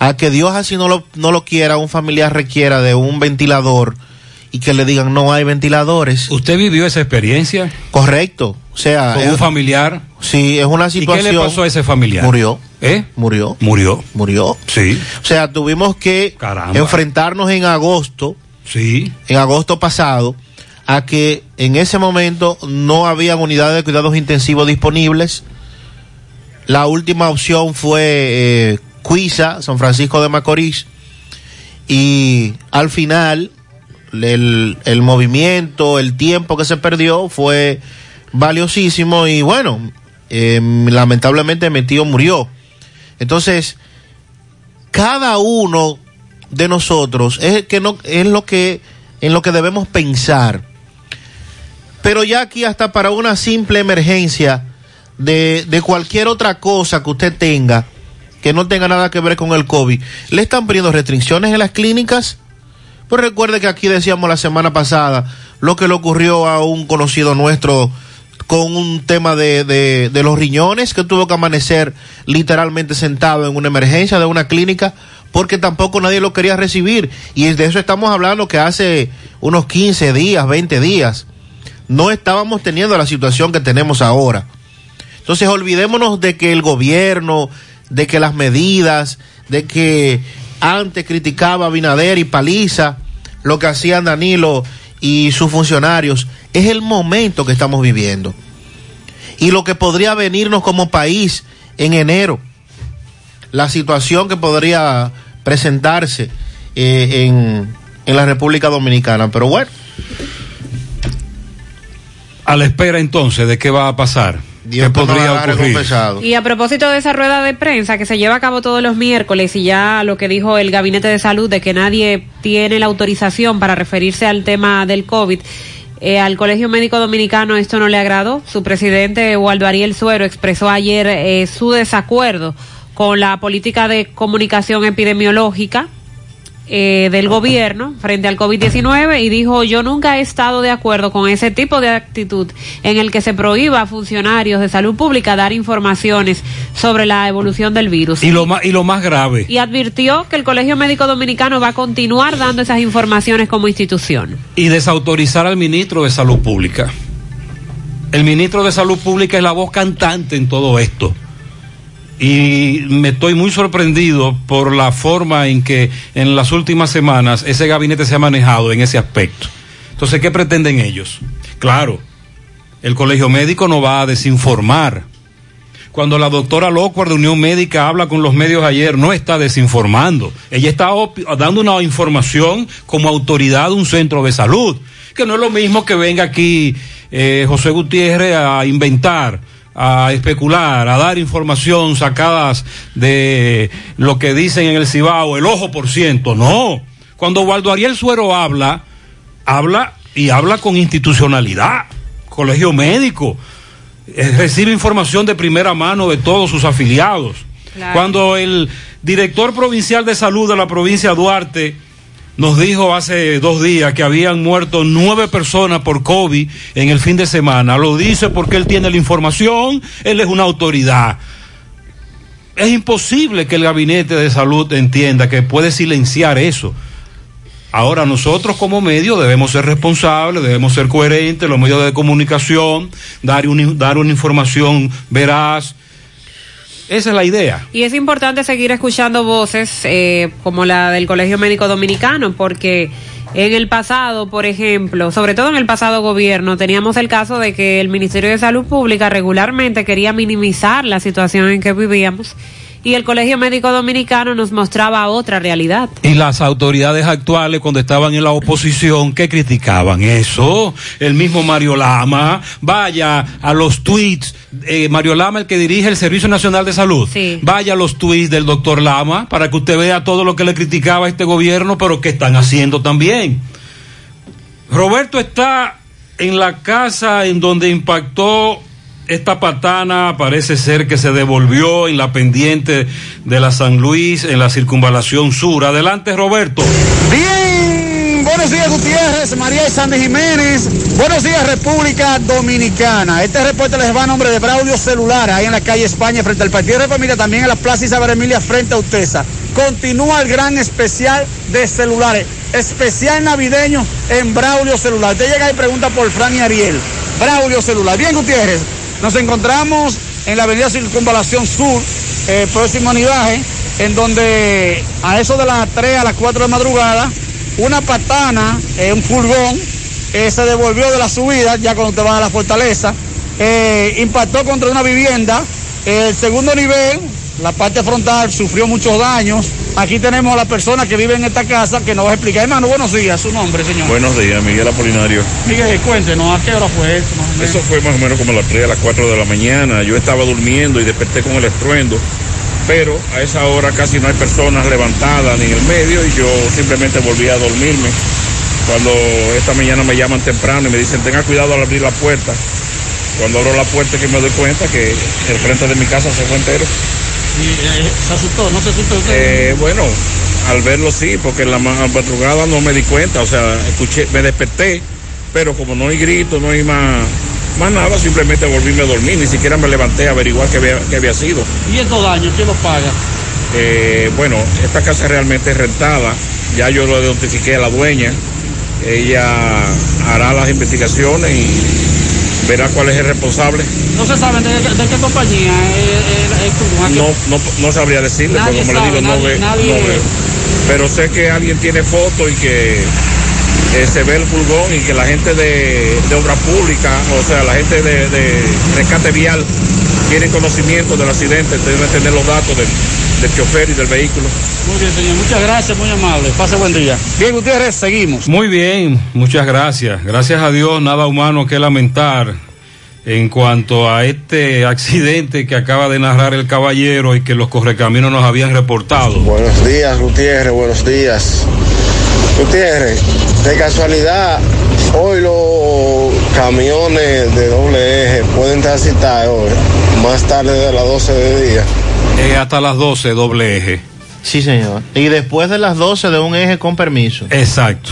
A que Dios así no lo, no lo quiera, un familiar requiera de un ventilador y que le digan no hay ventiladores. ¿Usted vivió esa experiencia? Correcto. O sea, ¿Con es- un familiar? Sí, es una ¿Y situación. qué le pasó a ese familiar? Murió. ¿Eh? Murió. Murió. Murió. Sí. O sea, tuvimos que Caramba. enfrentarnos en agosto, Sí. en agosto pasado, a que en ese momento no había unidades de cuidados intensivos disponibles. La última opción fue eh, Cuiza, San Francisco de Macorís. Y al final, el, el movimiento, el tiempo que se perdió fue valiosísimo y bueno, eh, lamentablemente mi tío murió. Entonces, cada uno de nosotros es que no es lo que en lo que debemos pensar. Pero ya aquí hasta para una simple emergencia de, de cualquier otra cosa que usted tenga que no tenga nada que ver con el COVID, le están poniendo restricciones en las clínicas. Pues recuerde que aquí decíamos la semana pasada lo que le ocurrió a un conocido nuestro con un tema de, de, los riñones que tuvo que amanecer literalmente sentado en una emergencia de una clínica porque tampoco nadie lo quería recibir. Y de eso estamos hablando que hace unos 15 días, 20 días, no estábamos teniendo la situación que tenemos ahora. Entonces olvidémonos de que el gobierno de que las medidas, de que antes criticaba a Binader y Paliza, lo que hacían Danilo y sus funcionarios. Es el momento que estamos viviendo. Y lo que podría venirnos como país en enero. La situación que podría presentarse eh, en, en la República Dominicana. Pero bueno. A la espera entonces de qué va a pasar. ¿Qué podría ocurrir? Y a propósito de esa rueda de prensa que se lleva a cabo todos los miércoles y ya lo que dijo el Gabinete de Salud de que nadie tiene la autorización para referirse al tema del COVID, eh, al Colegio Médico Dominicano esto no le agradó. Su presidente, Waldo Ariel Suero, expresó ayer eh, su desacuerdo con la política de comunicación epidemiológica eh, del gobierno frente al COVID-19 y dijo yo nunca he estado de acuerdo con ese tipo de actitud en el que se prohíba a funcionarios de salud pública dar informaciones sobre la evolución del virus. Y lo más, y lo más grave. Y advirtió que el Colegio Médico Dominicano va a continuar dando esas informaciones como institución. Y desautorizar al ministro de Salud Pública. El ministro de Salud Pública es la voz cantante en todo esto y me estoy muy sorprendido por la forma en que en las últimas semanas ese gabinete se ha manejado en ese aspecto. Entonces, ¿qué pretenden ellos? Claro, el colegio médico no va a desinformar. Cuando la doctora Locuar de Unión Médica habla con los medios ayer, no está desinformando. Ella está dando una información como autoridad de un centro de salud, que no es lo mismo que venga aquí eh, José Gutiérrez a inventar a especular, a dar información sacadas de lo que dicen en el Cibao, el ojo por ciento. No. Cuando Waldo Ariel Suero habla, habla y habla con institucionalidad, colegio médico, eh, recibe información de primera mano de todos sus afiliados. Cuando el director provincial de salud de la provincia de Duarte nos dijo hace dos días que habían muerto nueve personas por COVID en el fin de semana. Lo dice porque él tiene la información, él es una autoridad. Es imposible que el gabinete de salud entienda que puede silenciar eso. Ahora nosotros como medio debemos ser responsables, debemos ser coherentes, los medios de comunicación, dar, un, dar una información veraz, esa es la idea. Y es importante seguir escuchando voces eh, como la del Colegio Médico Dominicano, porque en el pasado, por ejemplo, sobre todo en el pasado gobierno, teníamos el caso de que el Ministerio de Salud Pública regularmente quería minimizar la situación en que vivíamos y el Colegio Médico Dominicano nos mostraba otra realidad. Y las autoridades actuales, cuando estaban en la oposición, ¿qué criticaban? Eso, el mismo Mario Lama, vaya a los tweets, eh, Mario Lama, el que dirige el Servicio Nacional de Salud, vaya a los tweets del doctor Lama para que usted vea todo lo que le criticaba a este gobierno, pero que están haciendo también. Roberto está en la casa en donde impactó esta patana parece ser que se devolvió en la pendiente de la San Luis, en la circunvalación sur. Adelante, Roberto. Bien, buenos días, Gutiérrez, María y Sandy Jiménez. Buenos días, República Dominicana. Este reporte les va a nombre de Braulio Celular, ahí en la calle España, frente al Partido de Familia, también en la Plaza Isabel Emilia, frente a Utesa. Continúa el gran especial de celulares, especial navideño en Braulio Celular. Usted llega y pregunta por Fran y Ariel. Braulio Celular. Bien, Gutiérrez. Nos encontramos en la avenida Circunvalación Sur, eh, próximo anidaje, en donde a eso de las 3 a las 4 de madrugada, una patana, eh, un furgón, eh, se devolvió de la subida, ya cuando te va a la fortaleza, impactó contra una vivienda. El segundo nivel, la parte frontal, sufrió muchos daños. Aquí tenemos a la persona que vive en esta casa que nos va a explicar. Hermano, buenos días, su nombre, señor. Buenos días, Miguel Apolinario. Miguel, cuéntenos, ¿a qué hora fue eso? Más o menos? Eso fue más o menos como a las 3, a las 4 de la mañana. Yo estaba durmiendo y desperté con el estruendo, pero a esa hora casi no hay personas levantadas ni en el medio y yo simplemente volví a dormirme. Cuando esta mañana me llaman temprano y me dicen, tenga cuidado al abrir la puerta. Cuando abro la puerta que me doy cuenta que el frente de mi casa se fue entero. ¿Se asustó? ¿No se asustó usted? Eh, bueno, al verlo sí, porque en la madrugada no me di cuenta, o sea, escuché, me desperté, pero como no hay grito, no hay más, más nada, simplemente volví a dormir, ni siquiera me levanté a averiguar qué había, qué había sido. ¿Y estos daños quién los paga? Eh, bueno, esta casa realmente es rentada, ya yo lo identifiqué a la dueña, ella hará las investigaciones y verá cuál es el responsable. No se sabe de, de qué compañía es. No, no, no sabría decirle, Nadie porque como sabe, le digo, no, ve, nadie- no veo. Pero sé que alguien tiene foto y que eh, se ve el furgón y que la gente de, de obra pública, o sea, la gente de, de rescate vial, tienen conocimiento del accidente, deben tener los datos del, del chofer y del vehículo. Muy bien, señor. Muchas gracias, muy amable. Pase buen día. Bien, Gutiérrez, seguimos. Muy bien, muchas gracias. Gracias a Dios, nada humano que lamentar en cuanto a este accidente que acaba de narrar el caballero y que los correcaminos nos habían reportado. Buenos días, Gutiérrez, buenos días. Gutiérrez, de casualidad, hoy los camiones de doble eje pueden transitar hoy, más tarde de las 12 de día. Eh, hasta las 12, doble eje. Sí, señor. Y después de las 12 de un eje con permiso. Exacto.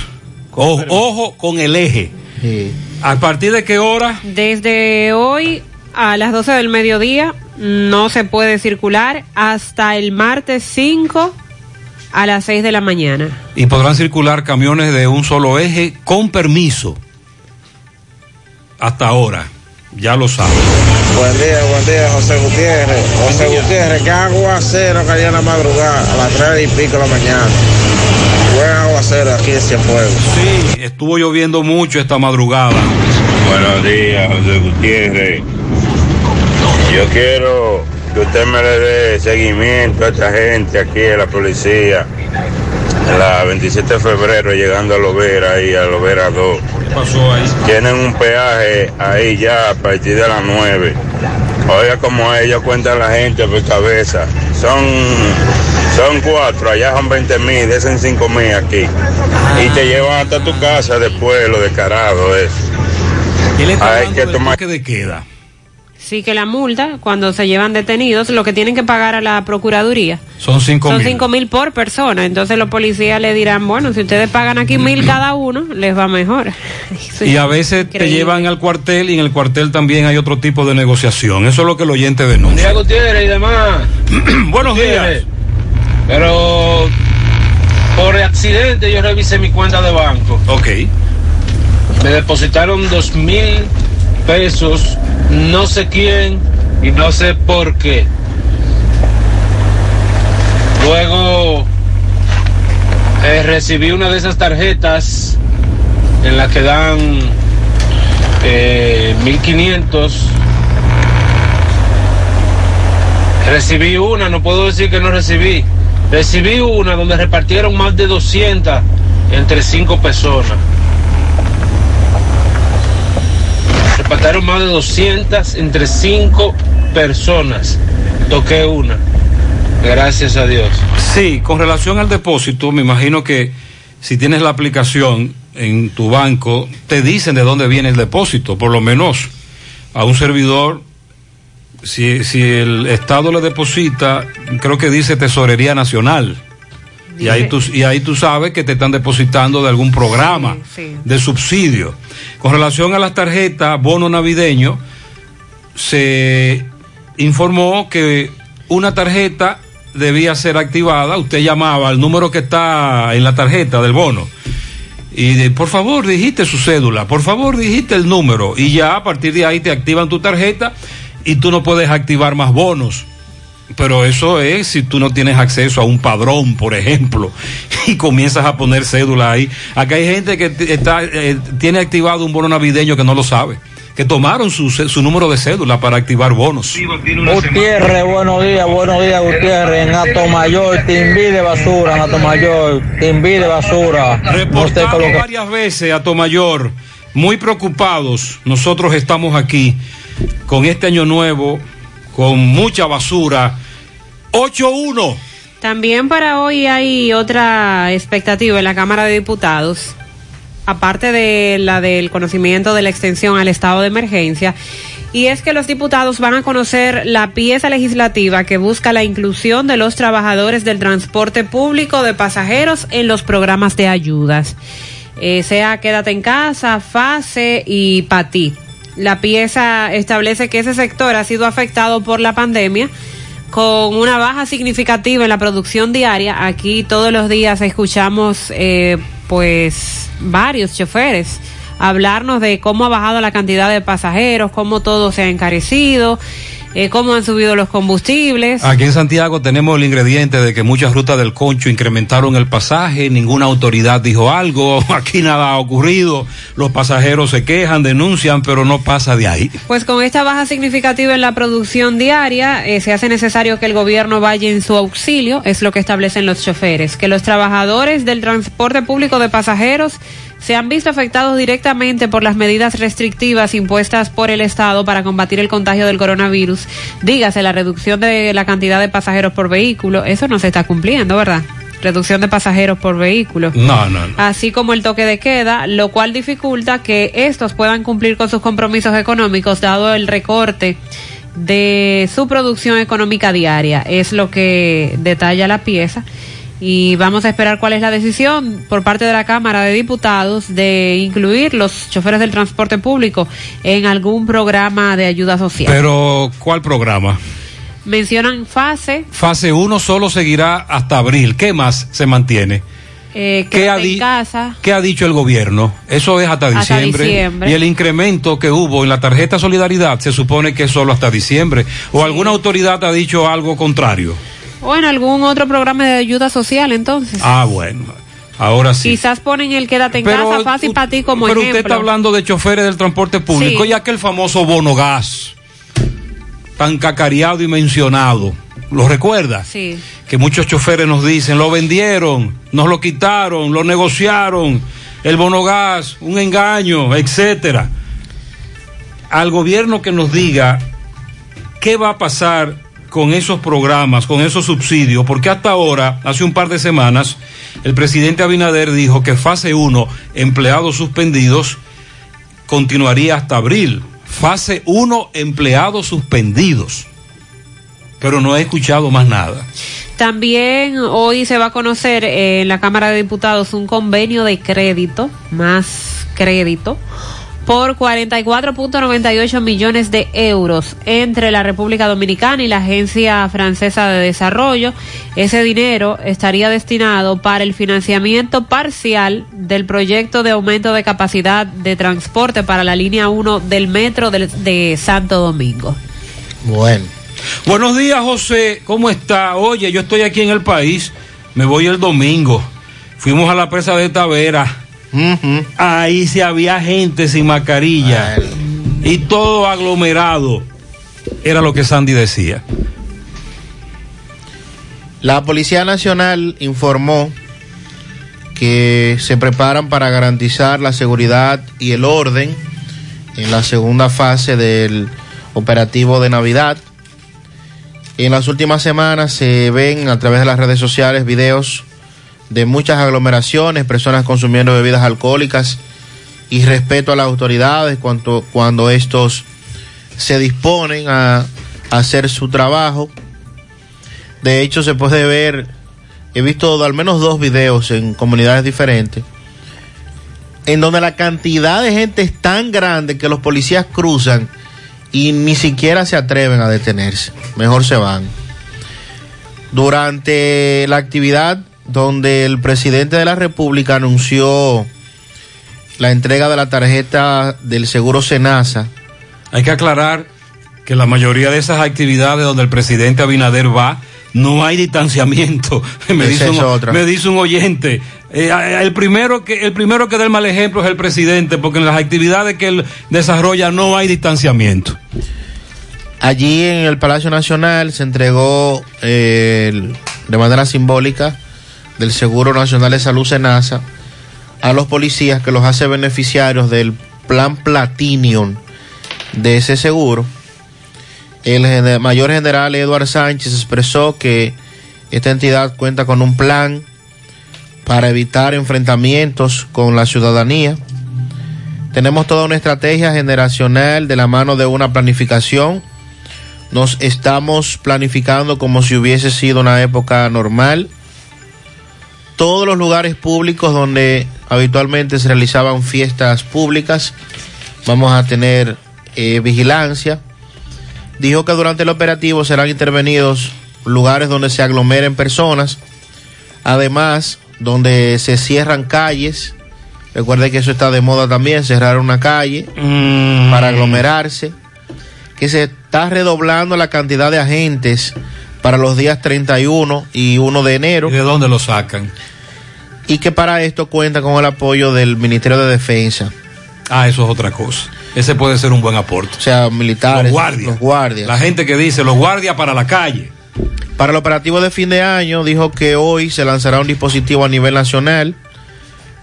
Ojo, ojo con el eje. ¿A partir de qué hora? Desde hoy a las 12 del mediodía no se puede circular hasta el martes 5 a las 6 de la mañana. Y podrán circular camiones de un solo eje con permiso. Hasta ahora. Ya lo saben. Buen día, buen día, José Gutiérrez. José Gutiérrez, ¿qué aguacero cayó en la madrugada a las 3 y pico de la mañana? Buen aguacero aquí en Cienfuegos. Sí, estuvo lloviendo mucho esta madrugada. Buenos días, José Gutiérrez. Yo quiero que usted me le dé seguimiento a esta gente aquí de la policía. La 27 de febrero llegando a Lovera ahí, a Lovera 2. ¿Qué pasó ahí? Tienen un peaje ahí ya a partir de las 9. Oiga como ellos cuentan la gente por cabeza. Son, son cuatro, allá son 20 mil, dicen 5 mil aquí. Y te llevan hasta tu casa después, lo descarado eso. Hay que tomar de queda. Sí que la multa, cuando se llevan detenidos, lo que tienen que pagar a la Procuraduría Son 5 son mil. cinco mil por persona. Entonces los policías le dirán, bueno, si ustedes pagan aquí mil cada uno, les va mejor. [LAUGHS] Eso Y a veces te llevan al cuartel y en el cuartel también hay otro tipo de negociación. Eso es lo que el oyente denuncia. día, Gutiérrez y demás. [CLEARS THROAT] Buenos días. Pero por accidente yo revisé mi cuenta de banco. Ok. Me depositaron dos mil pesos, no sé quién y no sé por qué. Luego eh, recibí una de esas tarjetas en la que dan eh, 1500 Recibí una, no puedo decir que no recibí. Recibí una donde repartieron más de 200 entre cinco personas. Repartieron más de 200 entre cinco personas. Toqué una. Gracias a Dios. Sí, con relación al depósito, me imagino que si tienes la aplicación en tu banco, te dicen de dónde viene el depósito, por lo menos a un servidor, si, si el Estado le deposita, creo que dice Tesorería Nacional. Y ahí, tú, y ahí tú sabes que te están depositando de algún programa de subsidio. Con relación a las tarjetas, bono navideño, se informó que una tarjeta debía ser activada. Usted llamaba al número que está en la tarjeta del bono. Y por favor, dijiste su cédula, por favor, dijiste el número. Y ya a partir de ahí te activan tu tarjeta y tú no puedes activar más bonos. Pero eso es si tú no tienes acceso a un padrón, por ejemplo, [LAUGHS] y comienzas a poner cédula ahí. Acá hay gente que está, eh, tiene activado un bono navideño que no lo sabe, que tomaron su, su número de cédula para activar bonos. Gutiérrez, buenos días, buenos días, Gutiérrez. En Ato Mayor, Timbí de basura, en Ato Mayor, Timbí de basura. Reportado varias veces a Tomayor, muy preocupados. Nosotros estamos aquí con este año nuevo, con mucha basura. 8-1. También para hoy hay otra expectativa en la Cámara de Diputados, aparte de la del conocimiento de la extensión al estado de emergencia, y es que los diputados van a conocer la pieza legislativa que busca la inclusión de los trabajadores del transporte público de pasajeros en los programas de ayudas, eh, sea Quédate en casa, FASE y PATI. La pieza establece que ese sector ha sido afectado por la pandemia con una baja significativa en la producción diaria. Aquí todos los días escuchamos eh, pues varios choferes hablarnos de cómo ha bajado la cantidad de pasajeros, cómo todo se ha encarecido, eh, cómo han subido los combustibles. Aquí en Santiago tenemos el ingrediente de que muchas rutas del concho incrementaron el pasaje, ninguna autoridad dijo algo, [LAUGHS] aquí nada ha ocurrido, los pasajeros se quejan, denuncian, pero no pasa de ahí. Pues con esta baja significativa en la producción diaria, eh, se hace necesario que el gobierno vaya en su auxilio, es lo que establecen los choferes, que los trabajadores del transporte público de pasajeros se han visto afectados directamente por las medidas restrictivas impuestas por el Estado para combatir el contagio del coronavirus. Dígase, la reducción de la cantidad de pasajeros por vehículo, eso no se está cumpliendo, ¿verdad? Reducción de pasajeros por vehículo. No, no, no. Así como el toque de queda, lo cual dificulta que estos puedan cumplir con sus compromisos económicos dado el recorte de su producción económica diaria. Es lo que detalla la pieza y vamos a esperar cuál es la decisión por parte de la Cámara de Diputados de incluir los choferes del transporte público en algún programa de ayuda social. Pero, ¿cuál programa? Mencionan fase. Fase 1 solo seguirá hasta abril. ¿Qué más se mantiene? Eh, ¿Qué, ha en casa. ¿Qué ha dicho el gobierno? Eso es hasta Hasta diciembre. diciembre. Y el incremento que hubo en la tarjeta Solidaridad se supone que es solo hasta diciembre. ¿O alguna autoridad ha dicho algo contrario? O en algún otro programa de ayuda social, entonces. Ah, bueno. Ahora sí. Quizás ponen el quédate en Pero casa fácil para ti como Pero ejemplo. usted está hablando de choferes del transporte público Sí. y aquel famoso bono gas, tan cacareado y mencionado. ¿Lo recuerda? Sí. Que muchos choferes nos dicen, lo vendieron, nos lo quitaron, lo negociaron, el bono gas, un engaño, etcétera. Al gobierno que nos diga qué va a pasar con esos programas, con esos subsidios, porque hasta ahora, hace un par de semanas, el presidente Abinader dijo que fase 1, empleados suspendidos, continuaría hasta abril. Fase 1, empleados suspendidos. Pero no he escuchado más nada. También hoy se va a conocer eh, en la Cámara de Diputados un convenio de crédito, más crédito, por 44.98 millones de euros entre la República Dominicana y la Agencia Francesa de Desarrollo. Ese dinero estaría destinado para el financiamiento parcial del proyecto de aumento de capacidad de transporte para la línea 1 del metro de Santo Domingo. Bueno. Buenos días, José. ¿Cómo está? Oye, yo estoy aquí en el país. Me voy el domingo. Fuimos a la presa de Tavera. Ahí se había gente sin mascarilla. Y todo aglomerado. Era lo que Sandy decía. La Policía Nacional informó que se preparan para garantizar la seguridad y el orden en la segunda fase del operativo de Navidad. En las últimas semanas se ven a través de las redes sociales videos de muchas aglomeraciones, personas consumiendo bebidas alcohólicas y respeto a las autoridades cuando, cuando estos se disponen a, a hacer su trabajo. De hecho, se puede ver, he visto al menos dos videos en comunidades diferentes, en donde la cantidad de gente es tan grande que los policías cruzan y ni siquiera se atreven a detenerse, mejor se van. Durante la actividad donde el presidente de la República anunció la entrega de la tarjeta del seguro Senasa, Hay que aclarar que la mayoría de esas actividades donde el presidente Abinader va, no hay distanciamiento. [LAUGHS] Me, dice un, otra. me dice un oyente. eh, el, primero que, el primero que da el mal ejemplo es el presidente, porque en las actividades que él desarrolla no hay distanciamiento. Allí en el Palacio Nacional se entregó eh, de manera simbólica del Seguro Nacional de Salud Senasa a los policías que los hace beneficiarios del plan Platinum de ese seguro. El mayor general Eduard Sánchez expresó que esta entidad cuenta con un plan para evitar enfrentamientos con la ciudadanía. Tenemos toda una estrategia generacional de la mano de una planificación. Nos estamos planificando como si hubiese sido una época normal. Todos los lugares públicos donde habitualmente se realizaban fiestas públicas, vamos a tener eh, vigilancia. Dijo que durante el operativo serán intervenidos lugares donde se aglomeren personas, además donde se cierran calles, Recuerde que eso está de moda también, cerrar una calle Mm. para aglomerarse. Que se está redoblando la cantidad de agentes para los días 31 y 1 de enero. ¿Y de dónde lo sacan? Y que para esto cuenta con el apoyo del Ministerio de Defensa. Ah, eso es otra cosa. Ese puede ser un buen aporte. O sea, militares. Los guardias. Los guardias. La gente que dice, los guardias para la calle. Para el operativo de fin de año, dijo que hoy se lanzará un dispositivo a nivel nacional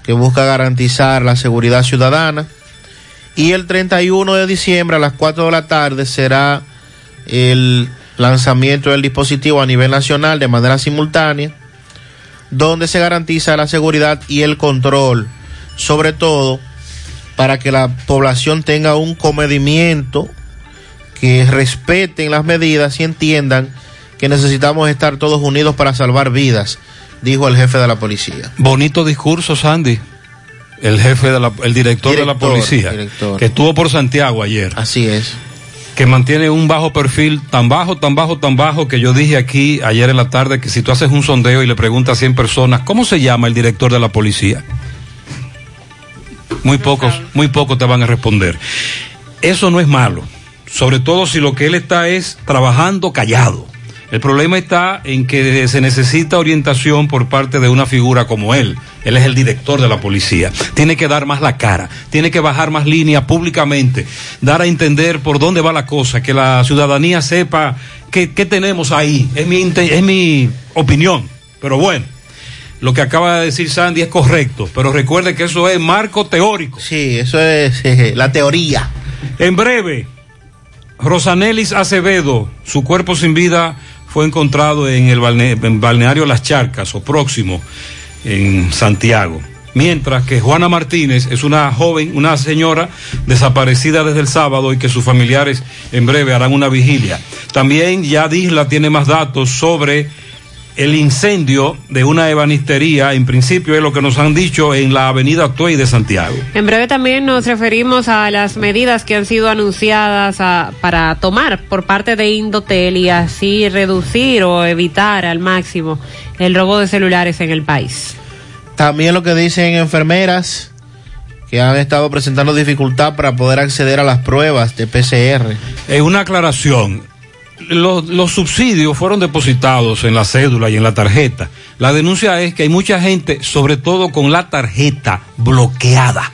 que busca garantizar la seguridad ciudadana. Y el 31 de diciembre a las 4 de la tarde será el lanzamiento del dispositivo a nivel nacional de manera simultánea, donde se garantiza la seguridad y el control, sobre todo para que la población tenga un comedimiento, que respeten las medidas y entiendan que necesitamos estar todos unidos para salvar vidas, dijo el jefe de la policía. Bonito discurso, Sandy. El jefe, de la, el director, de la policía, director. que estuvo por Santiago ayer. Así es. Que mantiene un bajo perfil, tan bajo, tan bajo, tan bajo, que yo dije aquí ayer en la tarde que si tú haces un sondeo y le preguntas a 100 personas, ¿cómo se llama el director de la policía? Muy pocos, muy pocos te van a responder. Eso no es malo, sobre todo si lo que él está es trabajando callado. El problema está en que se necesita orientación por parte de una figura como él. Él es el director de la policía. Tiene que dar más la cara, tiene que bajar más línea públicamente, dar a entender por dónde va la cosa, que la ciudadanía sepa qué, qué tenemos ahí. Es mi, inte- es mi opinión. Pero bueno, lo que acaba de decir Sandy es correcto, pero recuerde que eso es marco teórico. Sí, eso es eh, la teoría. En breve, Rosanelis Acevedo, su cuerpo sin vida fue encontrado en el balneario Las Charcas o próximo en Santiago. Mientras que Juana Martínez es una joven, una señora desaparecida desde el sábado y que sus familiares en breve harán una vigilia. También ya Disla tiene más datos sobre el incendio de una ebanistería, en principio es lo que nos han dicho en la avenida Tuey de Santiago. En breve también nos referimos a las medidas que han sido anunciadas a- para tomar por parte de Indotel y así reducir o evitar al máximo el robo de celulares en el país. También lo que dicen enfermeras que han estado presentando dificultad para poder acceder a las pruebas de PCR. Eh, una aclaración. Los, los subsidios fueron depositados en la cédula y en la tarjeta. La denuncia es que hay mucha gente, sobre todo con la tarjeta bloqueada,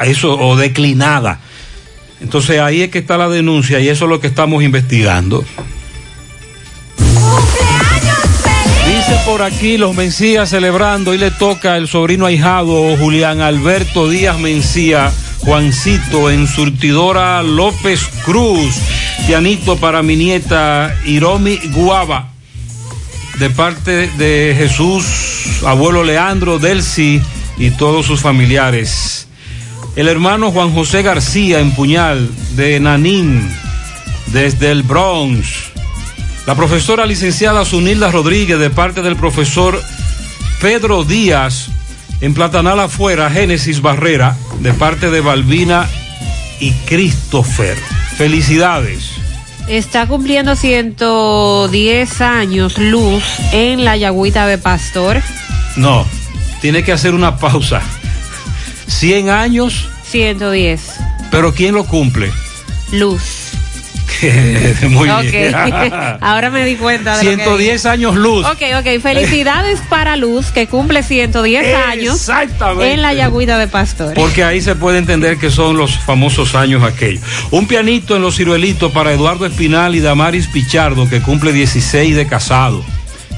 eso o declinada. Entonces ahí es que está la denuncia y eso es lo que estamos investigando. Dice por aquí los Mencía celebrando y le toca el sobrino ahijado Julián Alberto Díaz Mencía, Juancito en surtidora López Cruz, pianito para mi nieta Iromi Guava, de parte de Jesús, abuelo Leandro Delci y todos sus familiares. El hermano Juan José García en Puñal, de Nanín, desde el Bronx. La profesora licenciada Sunilda Rodríguez de parte del profesor Pedro Díaz en Platanal afuera, Génesis Barrera de parte de Balbina y Christopher. Felicidades. Está cumpliendo 110 años luz en la Yagüita de Pastor. No, tiene que hacer una pausa. 100 años, 110. pero ¿quién lo cumple? Luz. [LAUGHS] Muy bien. [LAUGHS] Ahora me di cuenta de lo que 110 años luz. Ok, ok. Felicidades para Luz, que cumple 110 años en la Yagüita de Pastor. Porque ahí se puede entender que son los famosos años aquellos. Un pianito en los ciruelitos para Eduardo Espinal y Damaris Pichardo, que cumple 16 de casado.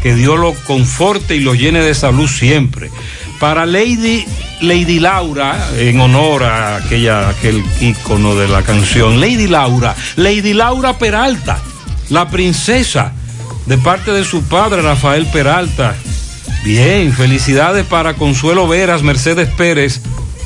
Que Dios lo conforte y lo llene de salud siempre. Para Lady, Lady Laura, en honor a aquella, aquel ícono de la canción, Lady Laura, Lady Laura Peralta, la princesa, de parte de su padre Rafael Peralta. Bien, felicidades para Consuelo Veras, Mercedes Pérez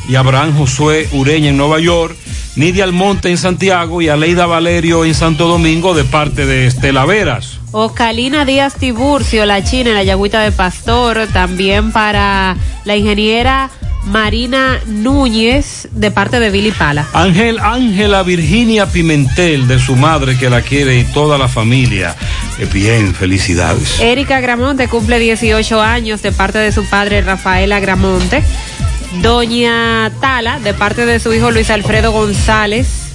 y Abraham Josué Ureña en Nueva York, Nidia Almonte en Santiago y Aleida Valerio en Santo Domingo de parte de Estela Veras. Oscalina Díaz Tiburcio, la china la Yagüita de Pastor. También para la ingeniera Marina Núñez, de parte de Billy Pala. Ángel Ángela Virginia Pimentel de su madre que la quiere y toda la familia. Eh, bien, felicidades. Erika Gramonte cumple 18 años de parte de su padre Rafael Agramonte. Doña Tala, de parte de su hijo Luis Alfredo González.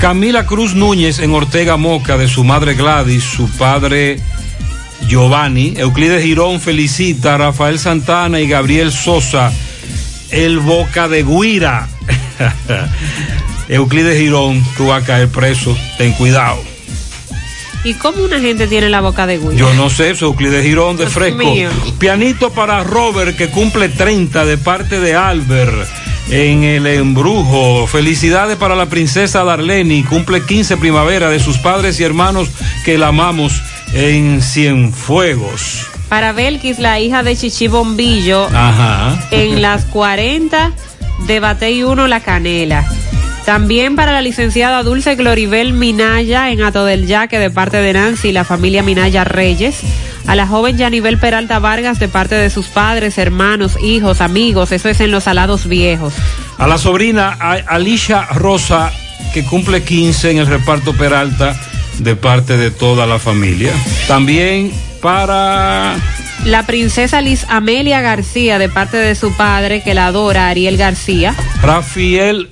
Camila Cruz Núñez en Ortega Moca, de su madre Gladys, su padre Giovanni. Euclides Girón felicita a Rafael Santana y Gabriel Sosa, el Boca de Guira. [LAUGHS] Euclides Girón, tú vas a caer preso, ten cuidado. ¿Y cómo una gente tiene la boca de Guira? Yo no sé, Euclides Girón de Dios fresco. mío. Pianito para Robert que cumple 30 de parte de Albert en el embrujo. Felicidades para la princesa Darleni, cumple 15 primavera de sus padres y hermanos que la amamos en Cienfuegos. Para Belkis, la hija de Chichi Bombillo, Ajá. en las 40 de Batey 1 La Canela. También para la licenciada Dulce Gloribel Minaya en Ato del Yaque de parte de Nancy y la familia Minaya Reyes. A la joven Yanibel Peralta Vargas de parte de sus padres, hermanos, hijos, amigos. Eso es en los Salados Viejos. A la sobrina a- Alicia Rosa que cumple 15 en el reparto Peralta de parte de toda la familia. También para La princesa Liz Amelia García de parte de su padre que la adora, Ariel García. Rafael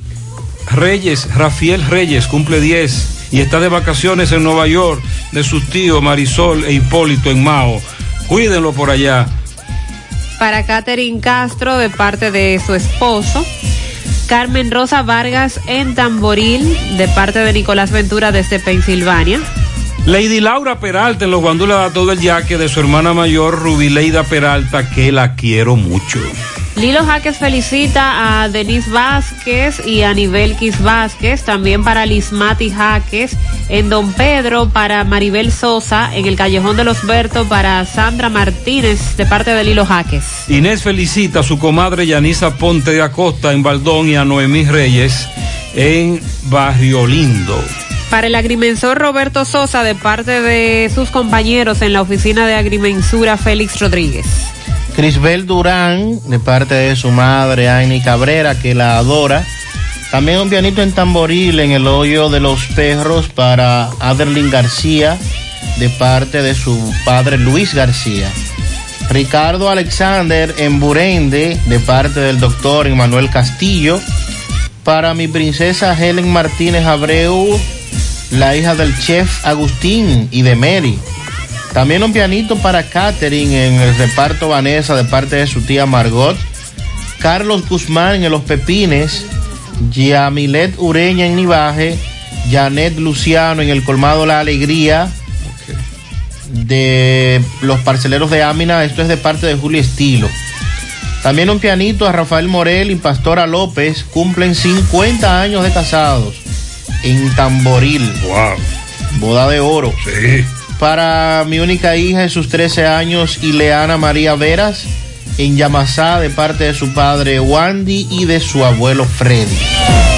Reyes, Rafael Reyes cumple 10 y está de vacaciones en Nueva York de sus tíos Marisol e Hipólito en Mao. Cuídenlo por allá. Para Catherine Castro de parte de su esposo. Carmen Rosa Vargas en Tamboril de parte de Nicolás Ventura desde Pensilvania. Lady Laura Peralta en los guandulas de todo el yaque de su hermana mayor Rubileida Peralta que la quiero mucho. Lilo Jaques felicita a Denise Vázquez y a Nivelquis Vázquez, también para Lismati Jaques, en Don Pedro, para Maribel Sosa, en el Callejón de los Bertos, para Sandra Martínez, de parte de Lilo Jaques. Inés felicita a su comadre Yanisa Ponte de Acosta en Baldón y a Noemí Reyes en Barrio Lindo. Para el agrimensor Roberto Sosa, de parte de sus compañeros en la oficina de agrimensura Félix Rodríguez. Crisbel Durán, de parte de su madre, Aini Cabrera, que la adora. También un pianito en tamboril en el hoyo de los perros para Aderlin García, de parte de su padre Luis García. Ricardo Alexander en Burende, de parte del doctor Emanuel Castillo. Para mi princesa Helen Martínez Abreu, la hija del chef Agustín y de Mary. También un pianito para Catherine en el reparto Vanessa de parte de su tía Margot. Carlos Guzmán en Los Pepines. Yamilet Ureña en Nivaje. Janet Luciano en el Colmado La Alegría. De los parceleros de Ámina. Esto es de parte de Julio Estilo. También un pianito a Rafael Morel y Pastora López. Cumplen 50 años de casados. En Tamboril. Wow. Boda de oro. Sí. Para mi única hija de sus 13 años, Ileana María Veras, en Yamasá, de parte de su padre Wandy y de su abuelo Freddy.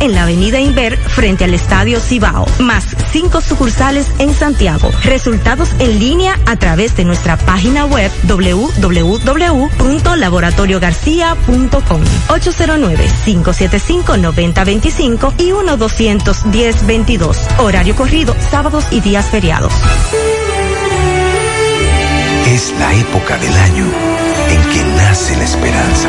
en la avenida Inver frente al Estadio Cibao. Más cinco sucursales en Santiago. Resultados en línea a través de nuestra página web www.laboratoriogarcia.com 809-575-9025 y 1-210-22. Horario corrido, sábados y días feriados. Es la época del año en que nace la esperanza.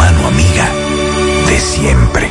Mano amiga de siempre.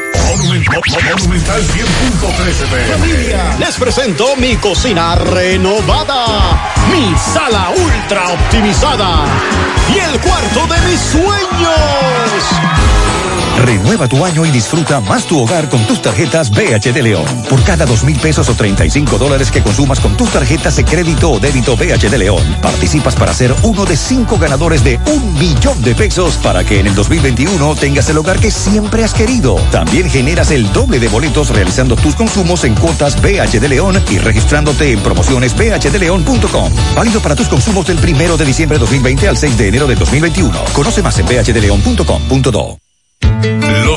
Monumental 100.13 Familia, les presento mi cocina renovada, mi sala ultra optimizada y el cuarto de mis sueños. Renueva tu año y disfruta más tu hogar con tus tarjetas BH de León. Por cada dos mil pesos o 35 dólares que consumas con tus tarjetas de crédito o débito BH de León, participas para ser uno de cinco ganadores de un millón de pesos para que en el 2021 tengas el hogar que siempre has querido. También generas el doble de boletos realizando tus consumos en cuotas BH de León y registrándote en promociones bhdeleon.com. Válido para tus consumos del primero de diciembre de 2020 al 6 de enero de 2021. Conoce más en bhdeleon.com.do.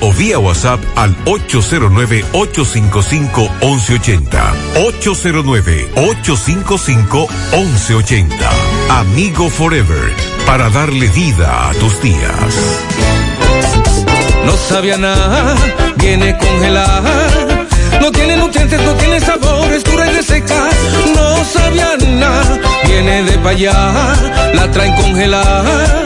o vía WhatsApp al 809-855-1180. 809-855-1180. Amigo Forever, para darle vida a tus días. No sabía nada, viene congelada. No tiene nutrientes, no tiene sabor, es dura y reseca. No sabía nada, viene de pa' allá, la traen congelada.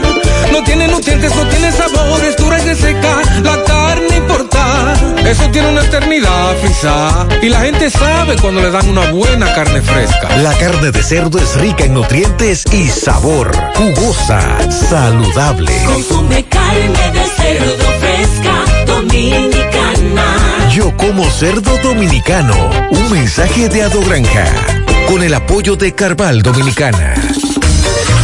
No tiene nutrientes, no tiene sabor, es dura y reseca. La carne importa, eso tiene una eternidad frisada. Y la gente sabe cuando le dan una buena carne fresca. La carne de cerdo es rica en nutrientes y sabor, jugosa, saludable. Consume carne de cerdo fresca dominicana. Yo como cerdo dominicano. Un mensaje de Ado Granja. Con el apoyo de Carval Dominicana.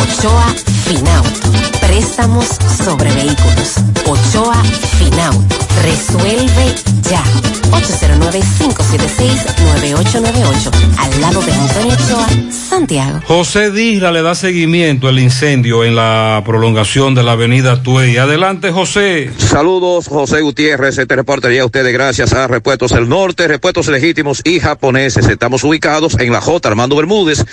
Ochoa Final. préstamos sobre vehículos. Ochoa Final. Resuelve ya. 809-576-9898. Al lado de Antonio Ochoa, Santiago. José Disla le da seguimiento al incendio en la prolongación de la avenida Tuey. Adelante, José. Saludos, José Gutiérrez. Este reporte a ustedes gracias a Repuestos del Norte, Repuestos Legítimos y Japoneses. Estamos ubicados en la J. Armando Bermúdez,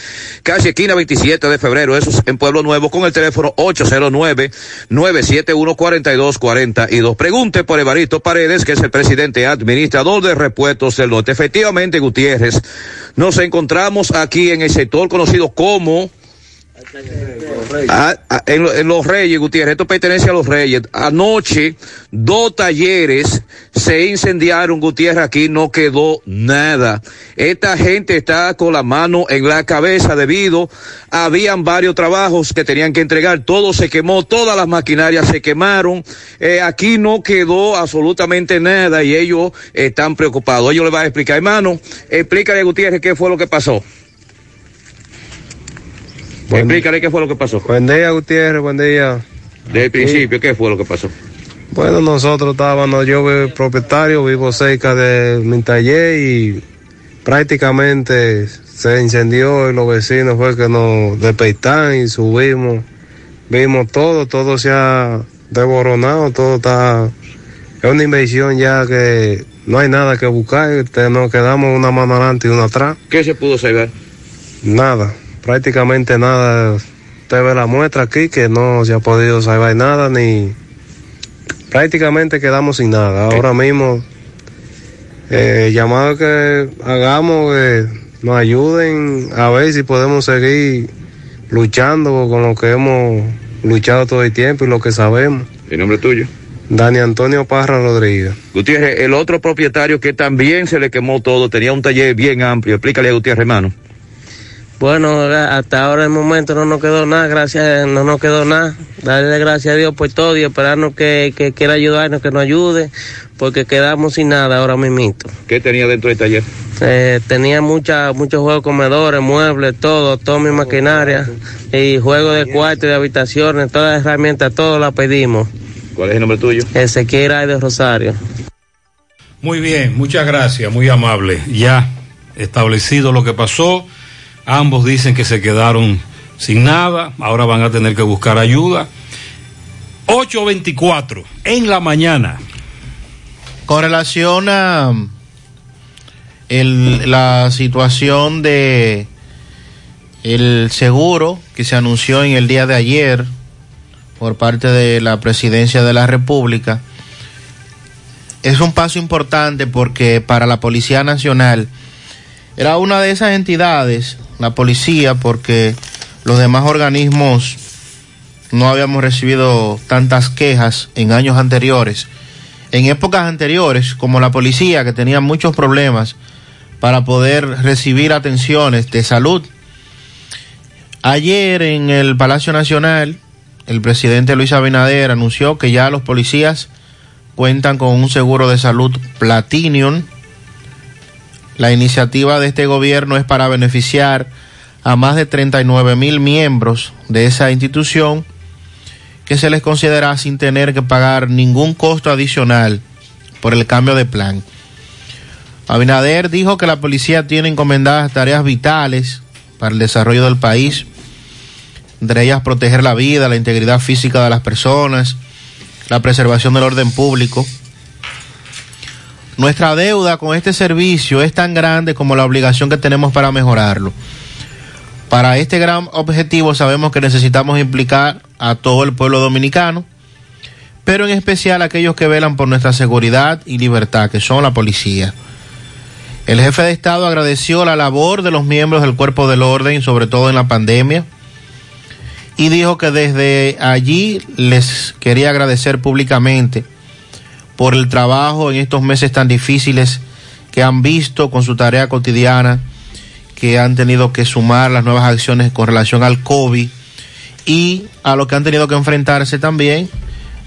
casi esquina 27 de febrero. Eso es en Pueblo Nuevo con el teléfono 809 809-971-4242. Pregunte por Evaristo Paredes, que es el presidente administrador de Repuestos del Norte. Efectivamente, Gutiérrez, nos encontramos aquí en el sector conocido como Ah, ah, en, lo- en Los Reyes, Gutiérrez, esto pertenece a Los Reyes. Anoche, dos talleres se incendiaron, Gutiérrez, aquí no quedó nada. Esta gente está con la mano en la cabeza debido, habían varios trabajos que tenían que entregar, todo se quemó, todas las maquinarias se quemaron, Eh, aquí no quedó absolutamente nada y ellos están preocupados. Ellos les van a explicar, hermano, explícale, Gutiérrez, qué fue lo que pasó. Explícale qué fue lo que pasó. Buen día, Gutiérrez, buen día. Desde el principio, ¿qué fue lo que pasó? Bueno, nosotros estábamos, yo soy propietario, vivo cerca de mi taller y prácticamente se incendió y los vecinos fue que nos despertaron y subimos, vimos todo, todo se ha desboronado, todo está, es una inversión ya que no hay nada que buscar, nos quedamos una mano adelante y una atrás. ¿Qué se pudo salvar? Nada, prácticamente nada. Usted ve la muestra aquí que no se ha podido salvar nada ni prácticamente quedamos sin nada. Ahora mismo eh, llamado que hagamos que nos ayuden a ver si podemos seguir luchando con lo que hemos luchado todo el tiempo y lo que sabemos. ¿El nombre tuyo? Dani Antonio Parra Rodríguez. Gutiérrez, el otro propietario que también se le quemó todo, tenía un taller bien amplio. Explícale a Gutiérrez, hermano. Bueno, hasta ahora el momento no nos quedó nada, gracias, no nos quedó nada. Darle gracias a Dios por todo y esperarnos que, que quiera ayudarnos, que nos ayude, porque quedamos sin nada ahora mismo. ¿Qué tenía dentro del taller? Eh, tenía mucha, muchos juegos comedores, muebles, todo, toda mi maquinaria y juegos de cuarto y de habitaciones, todas las herramientas, todo las pedimos. ¿Cuál es el nombre tuyo? Ezequiel Ay de Rosario. Muy bien, muchas gracias, muy amable. Ya establecido lo que pasó, ambos dicen que se quedaron sin nada, ahora van a tener que buscar ayuda. 8.24 en la mañana. Con relación a el- la situación de el seguro que se anunció en el día de ayer por parte de la presidencia de la República, es un paso importante porque para la Policía Nacional era una de esas entidades, la policía, porque los demás organismos no habíamos recibido tantas quejas en años anteriores. En épocas anteriores, como la policía, que tenía muchos problemas para poder recibir atenciones de salud. Ayer en el Palacio Nacional, el presidente Luis Abinader anunció que ya los policías cuentan con un seguro de salud Platinum. La iniciativa de este gobierno es para beneficiar a más de 39 mil miembros de esa institución que se les considera sin tener que pagar ningún costo adicional por el cambio de plan. Abinader dijo que la policía tiene encomendadas tareas vitales para el desarrollo del país, entre ellas proteger la vida, la integridad física de las personas, la preservación del orden público. Nuestra deuda con este servicio es tan grande como la obligación que tenemos para mejorarlo. Para este gran objetivo sabemos que necesitamos implicar a todo el pueblo dominicano, pero en especial a aquellos que velan por nuestra seguridad y libertad, que son la policía. El jefe de Estado agradeció la labor de los miembros del cuerpo del orden, sobre todo en la pandemia, y dijo que desde allí les quería agradecer públicamente por el trabajo en estos meses tan difíciles que han visto con su tarea cotidiana, que han tenido que sumar las nuevas acciones con relación al COVID y a lo que han tenido que enfrentarse también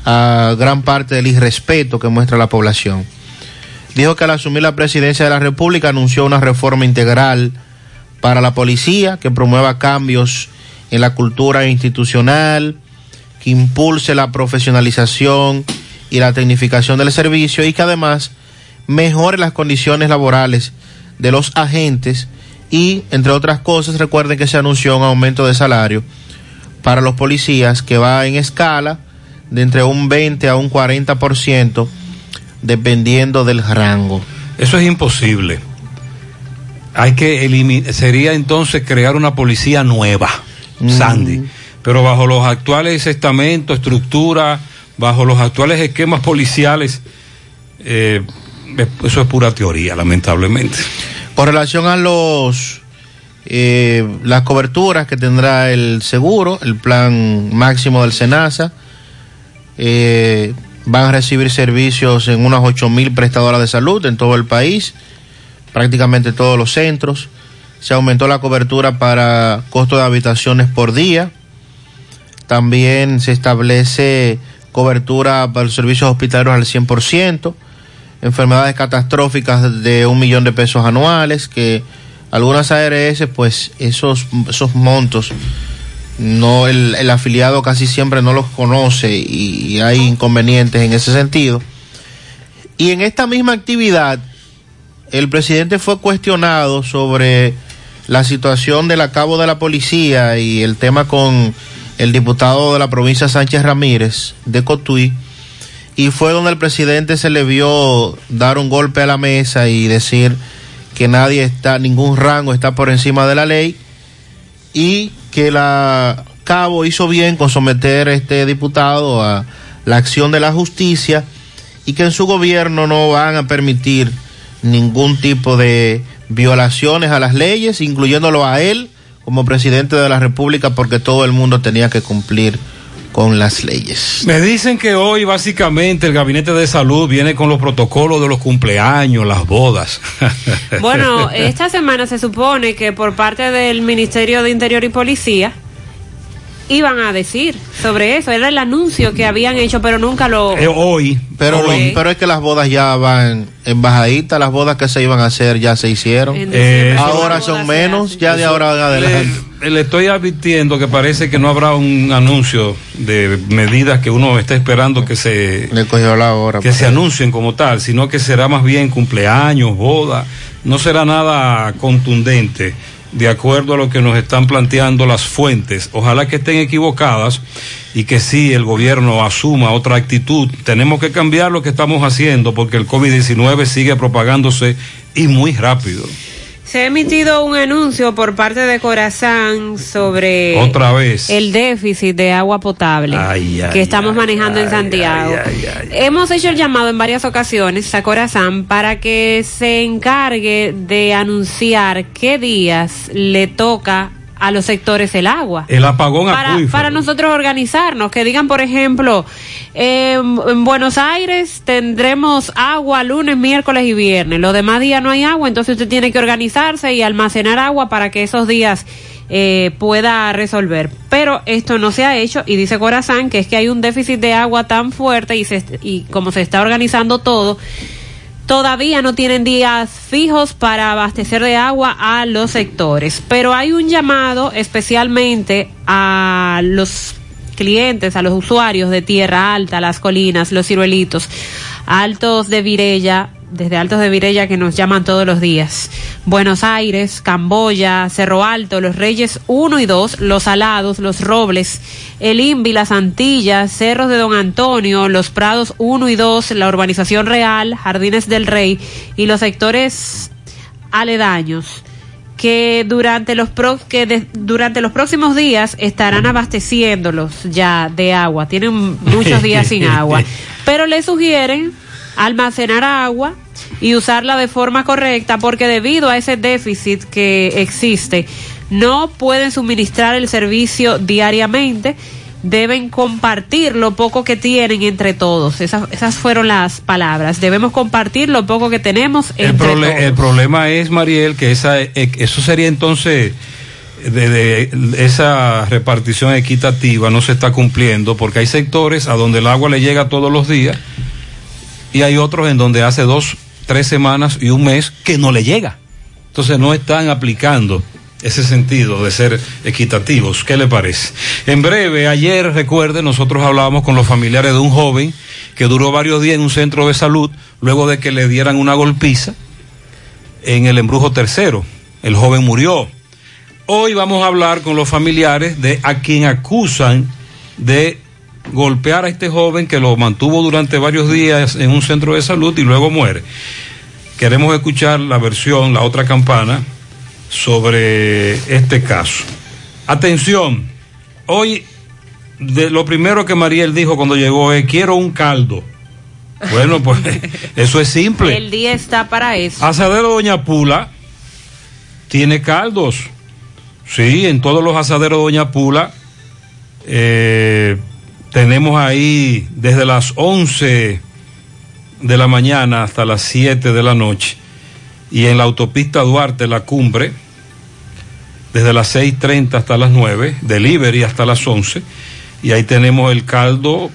a gran parte del irrespeto que muestra la población. Dijo que al asumir la presidencia de la República anunció una reforma integral para la policía que promueva cambios en la cultura institucional, que impulse la profesionalización y la tecnificación del servicio y que además mejore las condiciones laborales de los agentes Y, entre otras cosas, recuerden que se anunció un aumento de salario para los policías que va en escala de entre un 20 a un 40%, dependiendo del rango. Eso es imposible. Hay que eliminar, sería entonces crear una policía nueva, Sandy, pero bajo los actuales estamentos, estructura, bajo los actuales esquemas policiales, eh, eso es pura teoría, lamentablemente. Con relación a los eh, las coberturas que tendrá el seguro, el plan máximo del SENASA, eh, van a recibir servicios en unas 8 mil prestadoras de salud en todo el país, prácticamente todos los centros. Se aumentó la cobertura para costo de habitaciones por día. También se establece cobertura para los servicios hospitalarios al 100%, enfermedades catastróficas de un millón de pesos anuales, que algunas ARS, pues esos, esos montos, no el, el afiliado casi siempre no los conoce y, y hay inconvenientes en ese sentido. Y en esta misma actividad, el presidente fue cuestionado sobre la situación del acabo de la policía y el tema con el diputado de la provincia Sánchez Ramírez de Cotuí y fue donde el presidente se le vio dar un golpe a la mesa y decir que nadie está, ningún rango está por encima de la ley y que la Cabo hizo bien con someter a este diputado a la acción de la justicia y que en su gobierno no van a permitir ningún tipo de violaciones a las leyes, incluyéndolo a él como presidente de la República, porque todo el mundo tenía que cumplir con las leyes. Me dicen que hoy básicamente el gabinete de salud viene con los protocolos de los cumpleaños, las bodas. Bueno, [LAUGHS] esta semana se supone que por parte del Ministerio de Interior y Policía iban a decir sobre eso. Era el anuncio que habían hecho, pero nunca lo... Eh, hoy. Pero, lo- pero es que las bodas ya van en bajadita, las bodas que se iban a hacer ya se hicieron. Eh, ahora son menos, ya de ahora en adelante. Le, le estoy advirtiendo que parece que no habrá un anuncio de medidas que uno está esperando que se Le cogió la hora. que se anuncien como tal, sino que será más bien cumpleaños, boda, no será nada contundente de acuerdo a lo que nos están planteando las fuentes. Ojalá que estén equivocadas y que sí el gobierno asuma otra actitud. Tenemos que cambiar lo que estamos haciendo porque el COVID-19 sigue propagándose y muy rápido. Se ha emitido un anuncio por parte de Corazán sobre Otra vez. el déficit de agua potable Ay, ay, que estamos ay, manejando en Santiago. Hemos hecho el llamado en varias ocasiones a Corazán para que se encargue de anunciar qué días le toca a los sectores el agua. El apagón Para, acuífero. para nosotros organizarnos, que digan, por ejemplo, eh, en Buenos Aires tendremos agua lunes, miércoles y viernes. Los demás días no hay agua, entonces usted tiene que organizarse y almacenar agua para que esos días eh, pueda resolver. Pero esto no se ha hecho y dice Corazán que es que hay un déficit de agua tan fuerte y, se, y como se está organizando todo, todavía no tienen días fijos para abastecer de agua a los sectores, pero hay un llamado especialmente a los clientes, a los usuarios de Tierra Alta, las colinas, los ciruelitos, altos de Virella, desde Altos de Virella que nos llaman todos los días. Buenos Aires, Camboya, Cerro Alto, Los Reyes 1 y 2, Los Alados, Los Robles, El Invi, Las Antillas, Cerros de Don Antonio, Los Prados 1 y 2, la Urbanización Real, Jardines del Rey y los sectores aledaños que durante los pro- que de- durante los próximos días estarán abasteciéndolos ya de agua. Tienen muchos días [LAUGHS] sin agua, [LAUGHS] pero le sugieren almacenar agua y usarla de forma correcta porque debido a ese déficit que existe no pueden suministrar el servicio diariamente deben compartir lo poco que tienen entre todos. Esas, esas fueron las palabras. Debemos compartir lo poco que tenemos El, entre prole- todos. el problema es, Mariel, que esa, eh, eso sería entonces, de, de- esa repartición equitativa no se está cumpliendo porque hay sectores a donde el agua le llega todos los días y hay otros en donde hace dos, tres semanas y un mes que no le llega. Entonces no están aplicando ese sentido de ser equitativos. ¿Qué le parece? En breve, ayer, recuerde, nosotros hablábamos con los familiares de un joven que duró varios días en un centro de salud luego de que le dieran una golpiza en el embrujo tercero. el joven murió. Hoy vamos a hablar con los familiares de a quien acusan de golpear a este joven que lo mantuvo durante varios días en un centro de salud y luego muere. Queremos escuchar la versión, la otra campana, sobre este caso. Atención, hoy de lo primero que Mariel dijo cuando llegó es quiero un caldo. Bueno, pues [LAUGHS] eso es simple. El día está para eso. Asadero Doña Pula tiene caldos. Sí, en todos los asaderos Doña Pula eh, tenemos ahí desde las 11 de la mañana hasta las 7 de la noche. Y en la autopista Duarte, la cumbre, desde las 6.30 hasta las 9, delivery hasta las 11. Y ahí tenemos el caldo,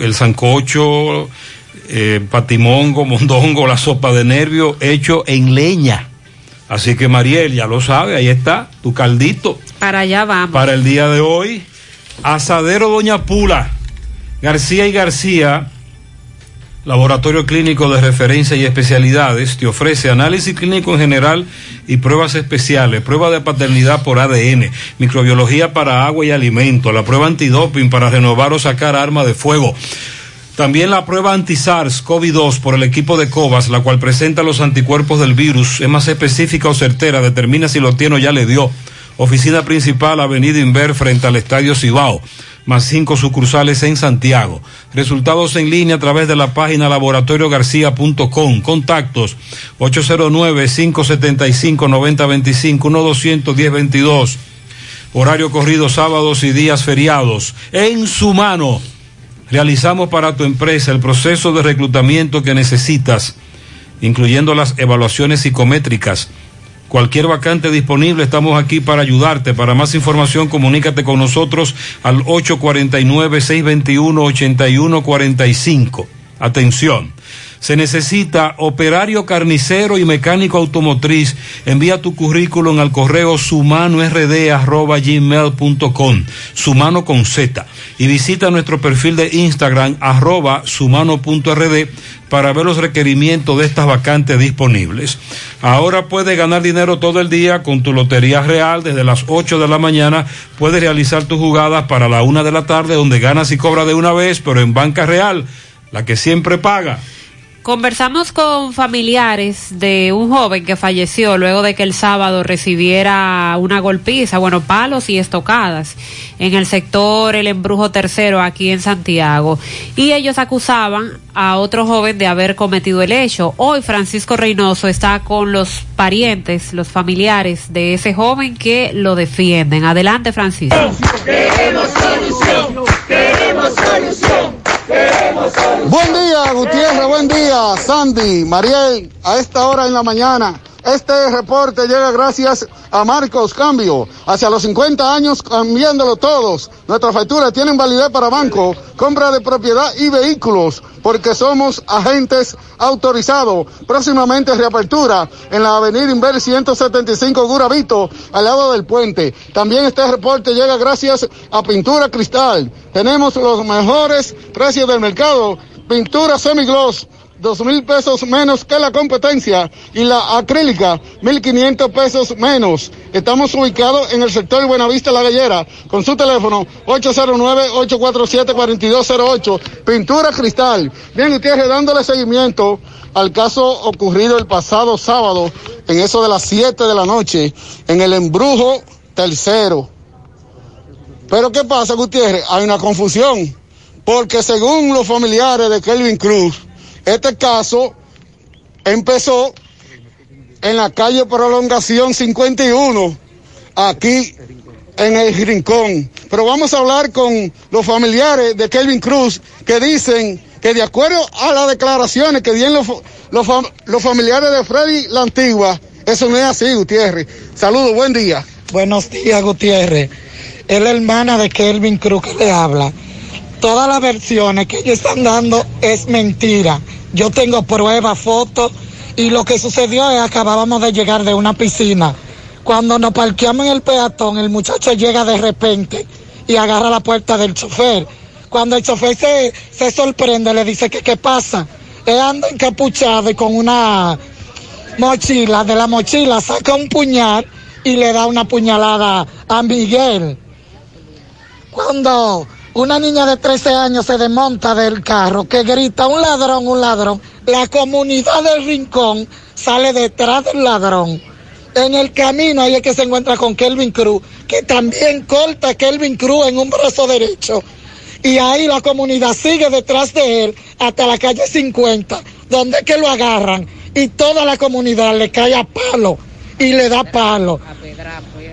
el sancocho, eh, patimongo, [LAUGHS] mondongo, la sopa de nervio hecho en leña. Así que Mariel, ya lo sabe, ahí está, tu caldito Para allá vamos. para el día de hoy. Asadero Doña Pula, García y García, Laboratorio Clínico de Referencia y Especialidades, te ofrece análisis clínico en general y pruebas especiales, prueba de paternidad por ADN, microbiología para agua y alimento, la prueba antidoping para renovar o sacar arma de fuego. También la prueba anti-SARS-CoV-2 por el equipo de COVAS, la cual presenta los anticuerpos del virus, es más específica o certera, determina si lo tiene o ya le dio. Oficina principal, Avenida Inver, frente al Estadio Cibao, más cinco sucursales en Santiago. Resultados en línea a través de la página laboratoriogarcía.com. Contactos 809-575-9025, 1-210-22. Horario corrido sábados y días feriados. En su mano. Realizamos para tu empresa el proceso de reclutamiento que necesitas, incluyendo las evaluaciones psicométricas. Cualquier vacante disponible, estamos aquí para ayudarte. Para más información, comunícate con nosotros al 849-621-8145. Atención. Se necesita operario carnicero y mecánico automotriz. Envía tu currículum al correo sumanord.gmail.com. Sumano con Z. Y visita nuestro perfil de Instagram arroba sumano.rd para ver los requerimientos de estas vacantes disponibles. Ahora puedes ganar dinero todo el día con tu Lotería Real. Desde las 8 de la mañana puedes realizar tus jugadas para la una de la tarde donde ganas y cobras de una vez, pero en Banca Real, la que siempre paga. Conversamos con familiares de un joven que falleció luego de que el sábado recibiera una golpiza, bueno, palos y estocadas en el sector El Embrujo Tercero aquí en Santiago. Y ellos acusaban a otro joven de haber cometido el hecho. Hoy Francisco Reynoso está con los parientes, los familiares de ese joven que lo defienden. Adelante, Francisco. Queremos solución, queremos solución. Buen día, Gutiérrez, buen día, Sandy, Mariel, a esta hora en la mañana. Este reporte llega gracias a Marcos Cambio. Hacia los 50 años cambiándolo todos. Nuestras facturas tienen validez para banco, compra de propiedad y vehículos, porque somos agentes autorizados. Próximamente reapertura en la avenida Inver 175 Guravito, al lado del puente. También este reporte llega gracias a Pintura Cristal. Tenemos los mejores precios del mercado. Pintura semigloss dos mil pesos menos que la competencia y la acrílica mil quinientos pesos menos. Estamos ubicados en el sector Buenavista La Gallera con su teléfono 809-847-4208. Pintura Cristal. Bien, Gutiérrez, dándole seguimiento al caso ocurrido el pasado sábado en eso de las 7 de la noche en el embrujo tercero. Pero ¿qué pasa, Gutiérrez? Hay una confusión porque según los familiares de Kelvin Cruz, este caso empezó en la calle Prolongación 51, aquí en el Rincón. Pero vamos a hablar con los familiares de Kelvin Cruz que dicen que de acuerdo a las declaraciones que dieron los, los, los familiares de Freddy La Antigua, eso no es así, Gutiérrez. Saludos, buen día. Buenos días, Gutiérrez. Es la hermana de Kelvin Cruz que le habla todas las versiones que ellos están dando es mentira. Yo tengo pruebas, fotos y lo que sucedió es que acabábamos de llegar de una piscina. Cuando nos parqueamos en el peatón, el muchacho llega de repente y agarra la puerta del chofer. Cuando el chofer se, se sorprende, le dice que qué pasa. Él anda encapuchado y con una mochila, de la mochila saca un puñal y le da una puñalada a Miguel. Cuando una niña de 13 años se desmonta del carro, que grita un ladrón, un ladrón, la comunidad del rincón sale detrás del ladrón. En el camino ahí es que se encuentra con Kelvin Cruz, que también corta a Kelvin Cruz en un brazo derecho. Y ahí la comunidad sigue detrás de él hasta la calle 50, donde es que lo agarran. Y toda la comunidad le cae a palo y le da palo.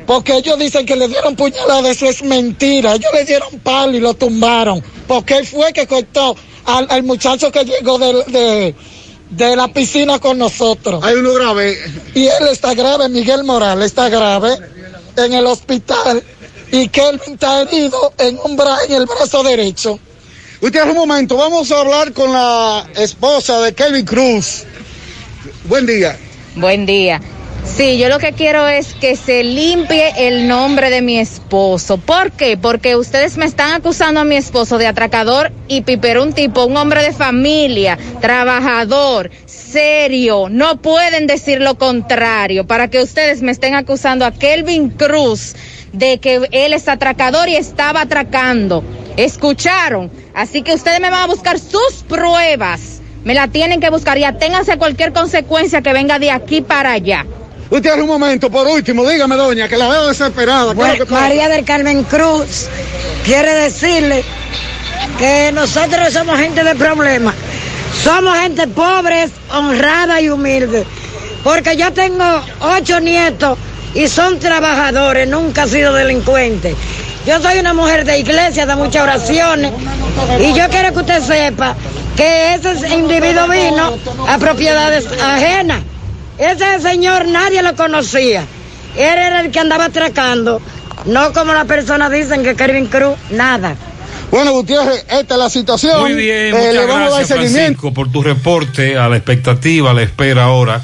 Porque ellos dicen que le dieron puñalada, eso es mentira. Ellos le dieron palo y lo tumbaron. Porque él fue que cortó al, al muchacho que llegó de, de, de la piscina con nosotros. Hay uno grave. Y él está grave, Miguel Morales está grave en el hospital. Y Kelvin está herido en, un bra- en el brazo derecho. Usted un momento, vamos a hablar con la esposa de Kelvin Cruz. Buen día. Buen día. Sí, yo lo que quiero es que se limpie el nombre de mi esposo. ¿Por qué? Porque ustedes me están acusando a mi esposo de atracador y pipero, un tipo, un hombre de familia, trabajador, serio. No pueden decir lo contrario para que ustedes me estén acusando a Kelvin Cruz de que él es atracador y estaba atracando. ¿Escucharon? Así que ustedes me van a buscar sus pruebas. Me la tienen que buscar y aténganse a cualquier consecuencia que venga de aquí para allá. Usted un momento, por último, dígame, doña, que la veo desesperada. María del Carmen Cruz quiere decirle que nosotros somos gente de problemas. Somos gente pobre, honrada y humilde. Porque yo tengo ocho nietos y son trabajadores, nunca han sido delincuentes. Yo soy una mujer de iglesia, de muchas oraciones, y yo quiero que usted sepa que ese individuo vino a propiedades ajenas. Ese señor nadie lo conocía. Él era el que andaba atracando, no como las personas dicen que Kevin Cruz, nada. Bueno, Gutiérrez, esta es la situación. Muy bien, Eh, muchas le vamos a dar gracias seguimiento. Francisco por tu reporte, a la expectativa, a la espera ahora.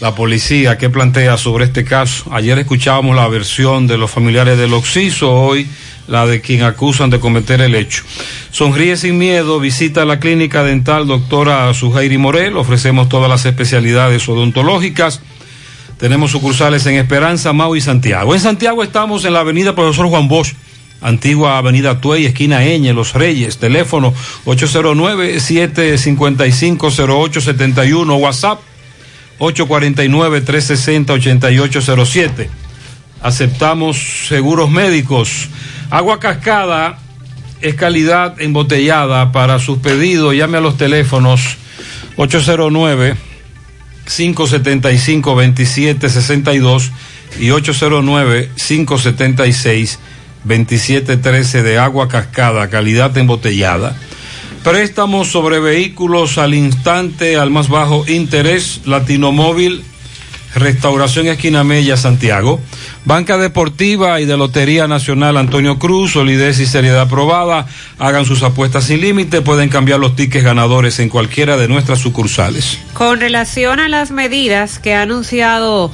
La policía, ¿qué plantea sobre este caso? Ayer escuchábamos la versión de los familiares del Oxiso, hoy la de quien acusan de cometer el hecho. Sonríe sin miedo, visita la clínica dental doctora Sujairi Morel, ofrecemos todas las especialidades odontológicas. Tenemos sucursales en Esperanza, Mau y Santiago. En Santiago estamos en la avenida Profesor Juan Bosch, antigua avenida Tuey, esquina Eñe, Los Reyes, teléfono 809-755-0871, WhatsApp 849-360-8807. Aceptamos seguros médicos. Agua cascada es calidad embotellada. Para sus pedidos, llame a los teléfonos 809 575 2762 y 809 576 2713 de agua cascada, calidad embotellada. Préstamos sobre vehículos al instante, al más bajo interés, Latinomóvil, Restauración Esquina Mella, Santiago. Banca Deportiva y de Lotería Nacional Antonio Cruz, solidez y seriedad probada. Hagan sus apuestas sin límite, pueden cambiar los tickets ganadores en cualquiera de nuestras sucursales. Con relación a las medidas que ha anunciado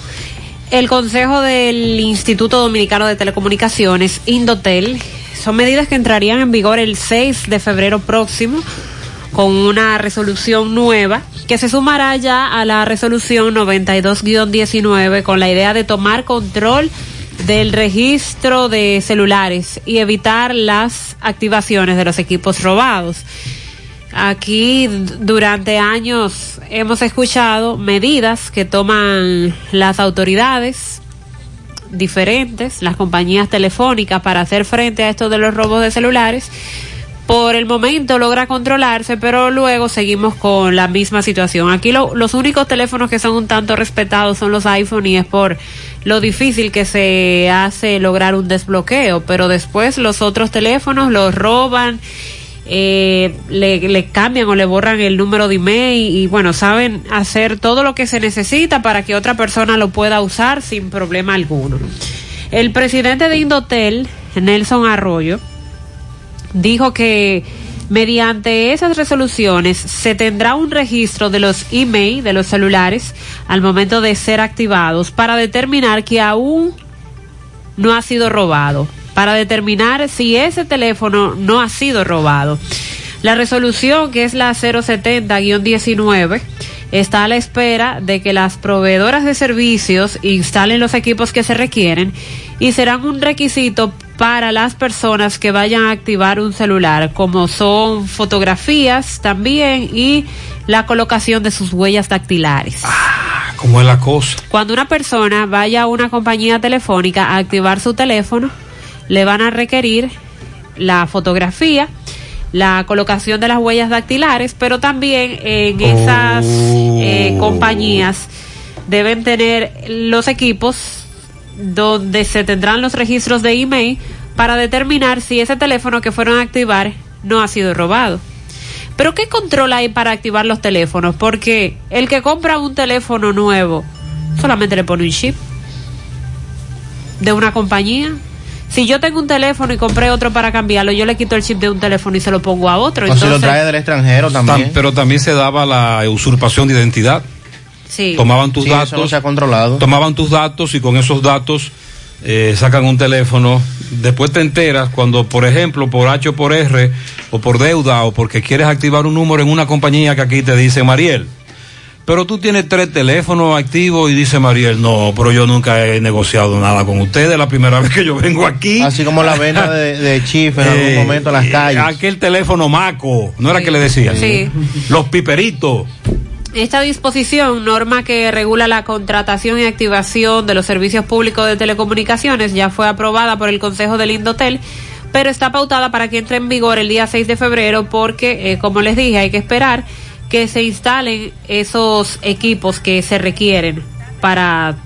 el Consejo del Instituto Dominicano de Telecomunicaciones, Indotel, son medidas que entrarían en vigor el 6 de febrero próximo con una resolución nueva que se sumará ya a la resolución 92-19 con la idea de tomar control del registro de celulares y evitar las activaciones de los equipos robados. Aquí durante años hemos escuchado medidas que toman las autoridades diferentes, las compañías telefónicas para hacer frente a esto de los robos de celulares. Por el momento logra controlarse, pero luego seguimos con la misma situación. Aquí lo- los únicos teléfonos que son un tanto respetados son los iPhone y es por lo difícil que se hace lograr un desbloqueo, pero después los otros teléfonos los roban eh, le, cambian o le borran el número de email y bueno, saben hacer todo lo que se necesita para que otra persona lo pueda usar sin problema alguno. El presidente de Indotel, Nelson Arroyo, dijo que mediante esas resoluciones se tendrá un registro de los email de los celulares al momento de ser activados para determinar que aún no ha sido robado, para determinar si ese teléfono no ha sido robado. La resolución, que es la 070-19, está a la espera de que las proveedoras de servicios instalen los equipos que se requieren y serán un requisito para las personas que vayan a activar un celular, como son fotografías también y la colocación de sus huellas dactilares. ¿Cómo es la cosa? Cuando una persona vaya a una compañía telefónica a activar su teléfono, le van a requerir la fotografía, la colocación de las huellas dactilares, pero también en esas eh, compañías deben tener los equipos donde se tendrán los registros de email para determinar si ese teléfono que fueron a activar no ha sido robado. Pero ¿qué control hay para activar los teléfonos? Porque el que compra un teléfono nuevo solamente le pone un chip de una compañía. Si yo tengo un teléfono y compré otro para cambiarlo, yo le quito el chip de un teléfono y se lo pongo a otro. O si lo Entonces, trae del extranjero también. Tam- pero también se daba la usurpación de identidad. Sí. Tomaban tus Sí, eso datos. no se ha controlado. Tomaban tus datos y con esos datos eh, sacan un teléfono. Después te enteras cuando, por ejemplo, por H o por R, o por deuda, o porque quieres activar un número en una compañía que aquí te dice Mariel. Pero tú tienes tres teléfonos activos y dice Mariel, no, pero yo nunca he negociado nada con ustedes, la primera [LAUGHS] vez que yo vengo aquí. Así como la venta de, de chif en Eh, algún momento en las calles. Aquel teléfono maco, ¿no era que le decía? Sí. Los piperitos. Esta disposición, norma que regula la contratación y activación de los servicios públicos de telecomunicaciones, ya fue aprobada por el Consejo del Indotel, pero está pautada para que entre en vigor el día 6 de febrero porque, eh, como les dije, hay que esperar que se instalen esos equipos que se requieren para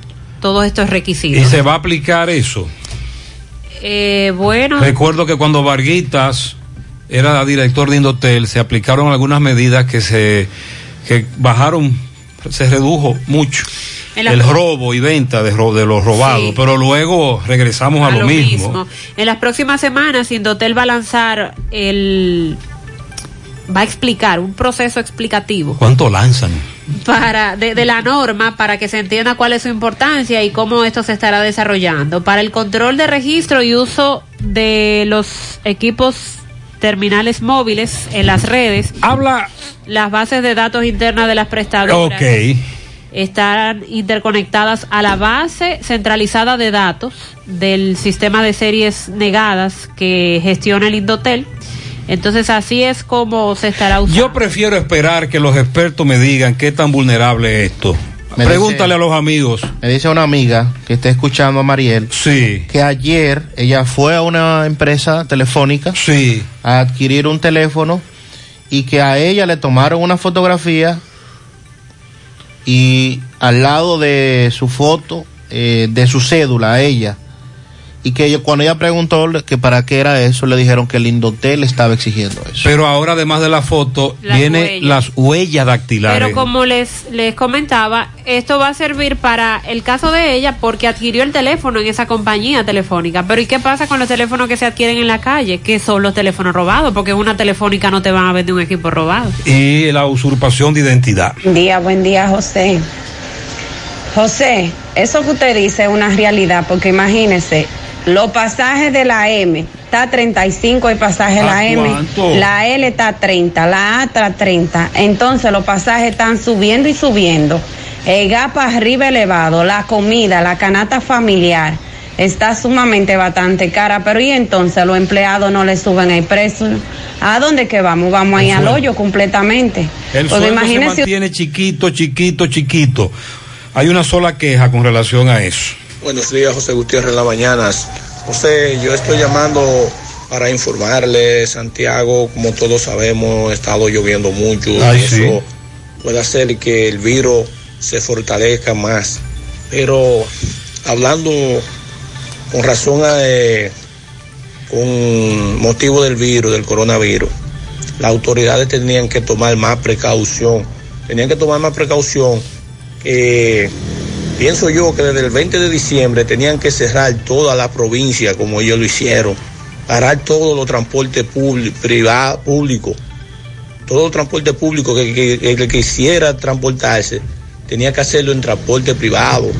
todos estos Y requisitos. se va a aplicar eso. Eh, bueno, Recuerdo que cuando Varguitas era director de Indotel, se aplicaron algunas medidas que se que bajaron, se redujo mucho el robo y venta de, ro- de los robados, Sí. pero luego regresamos a, lo, mismo. En las próximas semanas, Indotel va a lanzar el. va a explicar un proceso explicativo ¿Cuánto lanzan? para de, de la norma para que se entienda cuál es su importancia y cómo esto se estará desarrollando. Para el control de registro y uso de los equipos terminales móviles en las redes. Habla. Las bases de datos internas de las prestadoras Ok. están interconectadas a la base centralizada de datos del sistema de series negadas que gestiona el Indotel. Entonces así es como se estará usando. Yo prefiero esperar que los expertos me digan qué tan vulnerable es esto. Me Pregúntale dice- a los amigos. Me dice una amiga que está escuchando a Mariel Sí. que ayer ella fue a una empresa telefónica Sí. a adquirir un teléfono y que a ella le tomaron una fotografía y al lado de su foto, eh, de su cédula a ella. Y que ella- cuando ella preguntó que para qué era eso, le dijeron que el Indotel estaba exigiendo eso. Pero ahora, además de la foto, Las viene huellas. las huellas dactilares. Pero como les, les comentaba, esto va a servir para el caso de ella porque adquirió el teléfono en esa compañía telefónica. Pero ¿y qué pasa con los teléfonos que se adquieren en la calle? Que son los teléfonos robados, porque en una telefónica no te van a vender un equipo robado. Y la usurpación de identidad. Buen día, buen día, José. José, eso que usted dice es una realidad, porque imagínese, los pasajes de la M está a 35 el pasaje de ¿A la M, cuánto? la L está a 30, la A está a 30. Entonces los pasajes están subiendo y subiendo. El gas para arriba elevado, la comida, la canasta familiar está sumamente bastante cara, pero y entonces los empleados no le suben el precio. ¿A dónde que vamos? Vamos ahí al hoyo completamente. El Porque sueldo se mantiene chiquito, chiquito, chiquito. Hay una sola queja con relación a eso. Buenos días, José Gutiérrez, en las mañanas. José, yo estoy llamando para informarle, Santiago, como todos sabemos, ha estado lloviendo mucho Ay, eso sí. puede hacer que el virus se fortalezca más. Pero hablando con razón a, eh, con motivo del virus, del coronavirus, las autoridades tenían que tomar más precaución, tenían que tomar más precaución que pienso yo que desde el 20 de diciembre tenían que cerrar toda la provincia como ellos lo hicieron, parar todos los transportes públicos, todo el transporte público que, que- que quisiera transportarse tenía que hacerlo en transporte privado.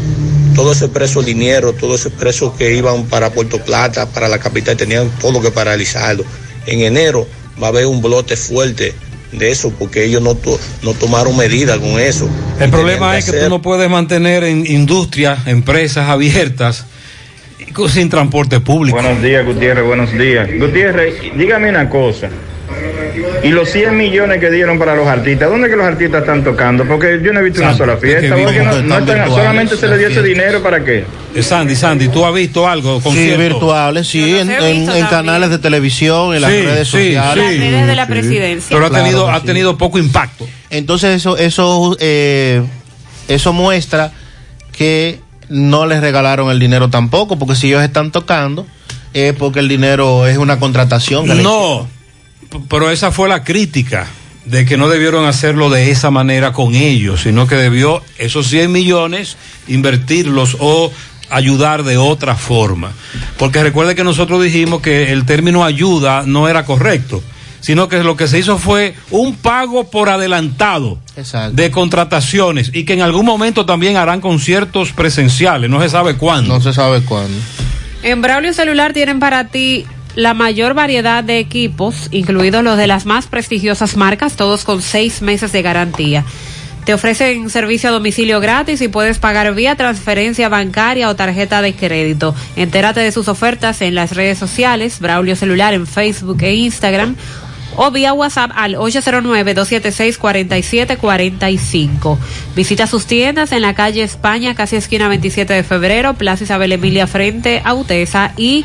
Todo ese preso dinero, todo ese preso que iban para Puerto Plata, para la capital, tenían todo que paralizarlo. En enero va a haber un blote fuerte de eso, porque ellos no, to- no tomaron medidas con eso. El problema es que hacer- tú no puedes mantener en industrias, empresas abiertas sin transporte público. Buenos días, Gutiérrez, buenos días. Gutiérrez, dígame una cosa. Y los 100 millones que dieron para los artistas, ¿dónde es que los artistas están tocando? Porque yo no he visto una Sandy, sola es que fiesta. porque no- no están solamente se le dio ese dinero para qué. Eh, Sandy, Sandy, ¿tú has visto algo? Sí, concierto? virtuales, sí, en, en- en canales de televisión, en las Sí, redes sí, sociales. sí. Las redes de la Sí. presidencia. Pero ha Claro tenido- ha tenido poco impacto. Entonces eso, eso, eh, eso muestra que no les regalaron el dinero tampoco, porque si ellos están tocando, es porque el dinero es una contratación. que No, pero esa fue la crítica de que no debieron hacerlo de esa manera con ellos, sino que debió esos 100 millones invertirlos o ayudar de otra forma. Porque recuerde que nosotros dijimos que el término ayuda no era correcto, sino que lo que se hizo fue un pago por adelantado de contrataciones y que en algún momento también harán conciertos presenciales, no se sabe cuándo. No se sabe cuándo. En Braulio Celular tienen para ti la mayor variedad de equipos, incluidos los de las más prestigiosas marcas, todos con seis meses de garantía. Te ofrecen servicio a domicilio gratis y puedes pagar vía transferencia bancaria o tarjeta de crédito. Entérate de sus ofertas en las redes sociales, Braulio Celular en Facebook e Instagram o vía WhatsApp al 809-276-4745. Visita sus tiendas en la calle España, casi esquina 27 de febrero, Plaza Isabel Emilia frente a Utesa y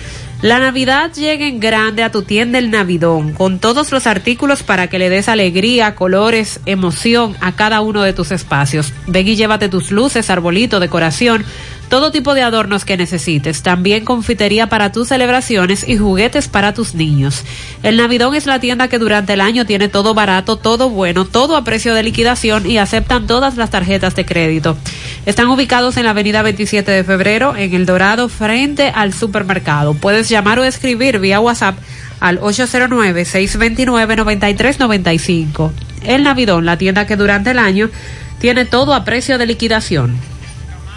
La Navidad llega en grande a tu tienda El Navidón, con todos los artículos para que le des alegría, colores, emoción a cada uno de tus espacios. Ven y llévate tus luces, arbolito, decoración, todo tipo de adornos que necesites. También confitería para tus celebraciones y juguetes para tus niños. El Navidón es la tienda que durante el año tiene todo barato, todo bueno, todo a precio de liquidación y aceptan todas las tarjetas de crédito. Están ubicados en la avenida 27 de febrero, en El Dorado, frente al supermercado. Puedes llamar o escribir vía WhatsApp al 809-629-9395. El Navidón, la tienda que durante el año tiene todo a precio de liquidación.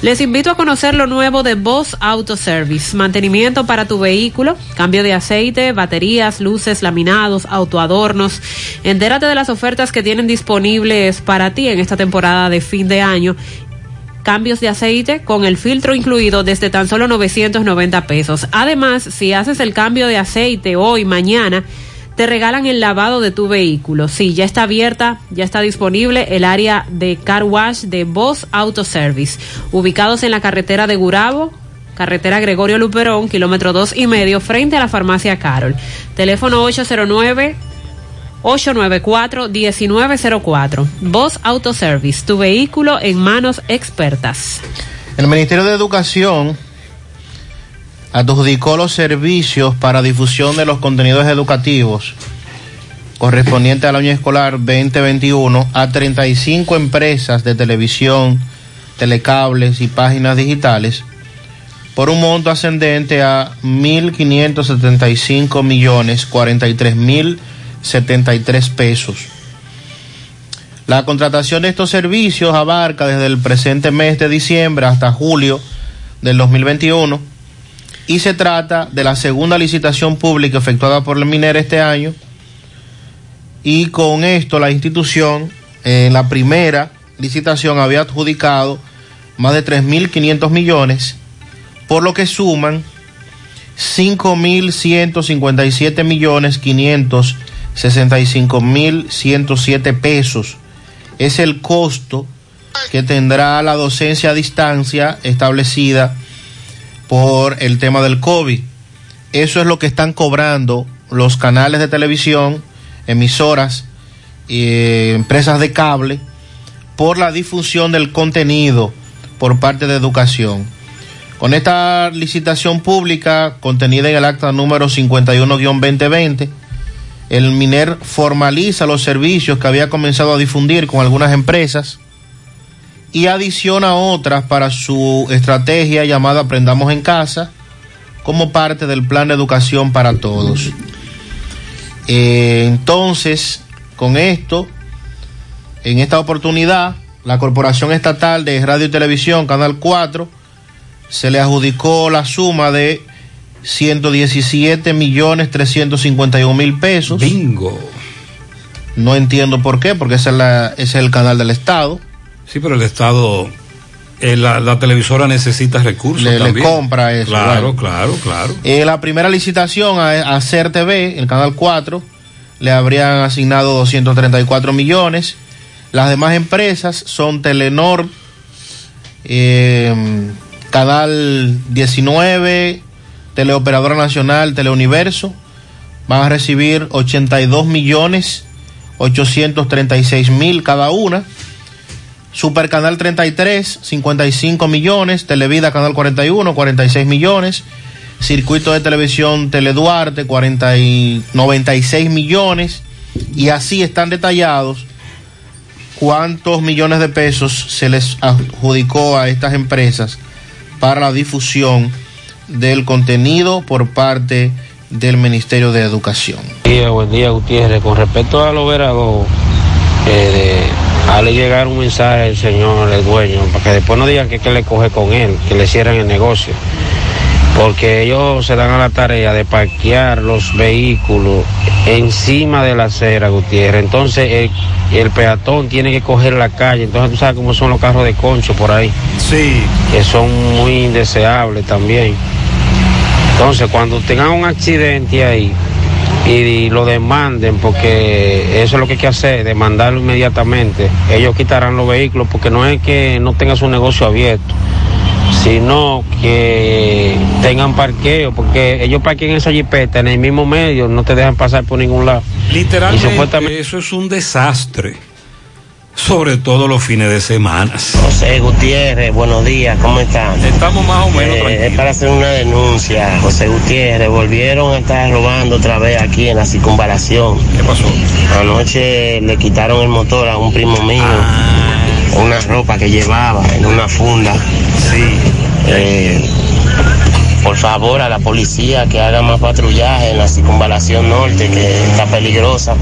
Les invito a conocer lo nuevo de Boss Auto Service. Mantenimiento para tu vehículo, cambio de aceite, baterías, luces, laminados, autoadornos. Entérate de las ofertas que tienen disponibles para ti en esta temporada de fin de año. Cambios de aceite con el filtro incluido desde tan solo 990 pesos. Además, si haces el cambio de aceite hoy, mañana, te regalan el lavado de tu vehículo. Sí, ya está abierta, ya está disponible el área de car wash de Boss Auto Service, ubicados en la carretera de Gurabo, carretera Gregorio Luperón, kilómetro dos y medio, frente a la farmacia Carol. Teléfono 809 894-1904. Voz Auto Service, tu vehículo en manos expertas. El Ministerio de Educación adjudicó los servicios para difusión de los contenidos educativos correspondientes al año escolar 2021 a 35 empresas de televisión, telecables y páginas digitales por un monto ascendente a 1.575 millones 43 mil 73 pesos. La contratación de estos servicios abarca desde el presente mes de diciembre hasta julio del 2021 y se trata de la segunda licitación pública efectuada por el MINER este año. Y con esto la institución en la primera licitación había adjudicado más de 3.500 millones por lo que suman 5.157 millones 565 mil 107 pesos. Es el costo que tendrá la docencia a distancia establecida por el tema del COVID. Eso es lo que están cobrando los canales de televisión, emisoras, eh, empresas de cable, por la difusión del contenido por parte de educación. Con esta licitación pública contenida en el acta número 51-2020, el MINER formaliza los servicios que había comenzado a difundir con algunas empresas y adiciona otras para su estrategia llamada Aprendamos en Casa como parte del plan de educación para todos. Eh, entonces, con esto, en esta oportunidad, la Corporación Estatal de Radio y Televisión, Canal 4, se le adjudicó la suma de 117 millones 351 mil pesos. Bingo. No entiendo por qué, porque ese es, la- ese es el canal del Estado. Sí, pero el Estado, eh, la, la televisora necesita recursos Le- compra eso, Claro, bueno. claro, claro. Eh, la primera licitación a, a CER TV, el canal 4, le habrían asignado 234 millones. Las demás empresas son Telenor, eh, Canal 19, Teleoperadora Nacional, Teleuniverso. Van a recibir 82 millones 836 mil cada una. Supercanal 33, 55 millones. Televida Canal 41, 46 millones. Circuito de Televisión Teleduarte, 40 y 96 millones. Y así están detallados cuántos millones de pesos se les adjudicó a estas empresas para la difusión del contenido por parte del Ministerio de Educación. Buen día, buen día, Gutiérrez. Con respecto a los verados, eh, de, hazle llegar un mensaje al señor, el dueño, para que después no digan que, que le coge con él, que le cierren el negocio. Porque ellos se dan a la tarea de parquear los vehículos encima de la acera, Gutiérrez. Entonces el, el peatón tiene que coger la calle. Entonces tú sabes cómo son los carros de concho por ahí. Sí. Que son muy indeseables también. Entonces, cuando tengan un accidente ahí y, lo demanden, porque eso es lo que hay que hacer, demandarlo inmediatamente, ellos quitarán los vehículos, porque no es que no tengan su negocio abierto, sino que tengan parqueo, porque ellos parquean esa jipeta en el mismo medio, no te dejan pasar por ningún lado. Y Literalmente, supuestamente- eso es un desastre. Sobre todo los fines de semana. José Gutiérrez, buenos días, ¿cómo están? Estamos más o menos Eh, es para hacer una denuncia. José Gutiérrez, volvieron a estar robando otra vez aquí en la circunvalación. ¿Qué pasó? Anoche le quitaron el motor a un primo mío. Una ropa que llevaba en una funda. Sí. por favor, a la policía que haga más patrullaje en la circunvalación norte, que está peligrosa.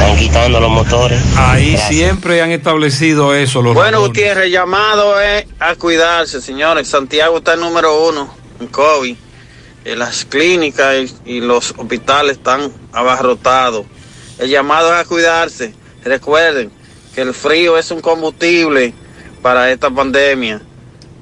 Están quitando los motores. Ahí Gracias. siempre han establecido eso los Bueno, ladrones. Gutiérrez, el llamado es a cuidarse, señores. Santiago está el número uno en COVID. Eh, las clínicas y, y los hospitales están abarrotados. El llamado es a cuidarse. Recuerden que el frío es un combustible para esta pandemia.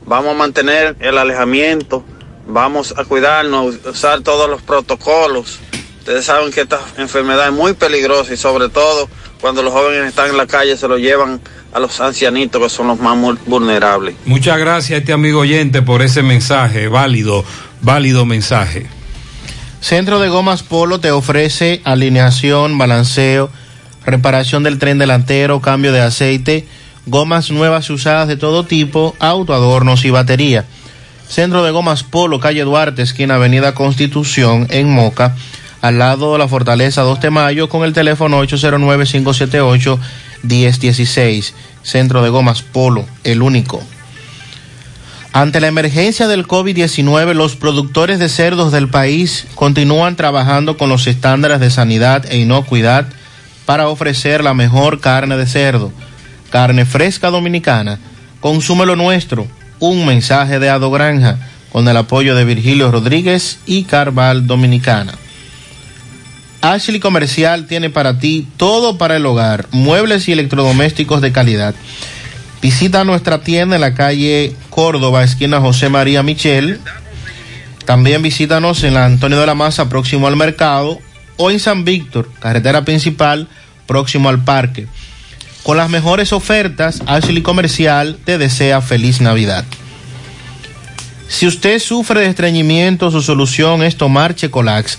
Vamos a mantener el alejamiento, vamos a cuidarnos, usar todos los protocolos. Ustedes saben que esta enfermedad es muy peligrosa y sobre todo cuando los jóvenes están en la calle se lo llevan a los ancianitos que son los más vulnerables. Muchas gracias a este amigo oyente por ese mensaje, válido, válido mensaje. Centro de Gomas Polo te ofrece alineación, balanceo, reparación del tren delantero, cambio de aceite, gomas nuevas y usadas de todo tipo, autoadornos y batería. Centro de Gomas Polo, calle Duarte, esquina Avenida Constitución, en Moca, al lado de la Fortaleza 2 de Mayo, con el teléfono 809-578-1016. Centro de Gomas Polo, el único. Ante la emergencia del COVID-19, los productores de cerdos del país continúan trabajando con los estándares de sanidad e inocuidad para ofrecer la mejor carne de cerdo, carne fresca dominicana. Consume lo nuestro. Un mensaje de Ado Granja con el apoyo de Virgilio Rodríguez y Carval Dominicana. Ashley Comercial tiene para ti todo para el hogar, muebles y electrodomésticos de calidad. Visita nuestra tienda en la calle Córdoba, esquina José María Michel. También visítanos en la Antonio de la Maza, próximo al mercado, o en San Víctor, carretera principal, próximo al parque. Con las mejores ofertas, Ashley Comercial te desea feliz Navidad. Si usted sufre de estreñimiento, su solución es tomar Checolax,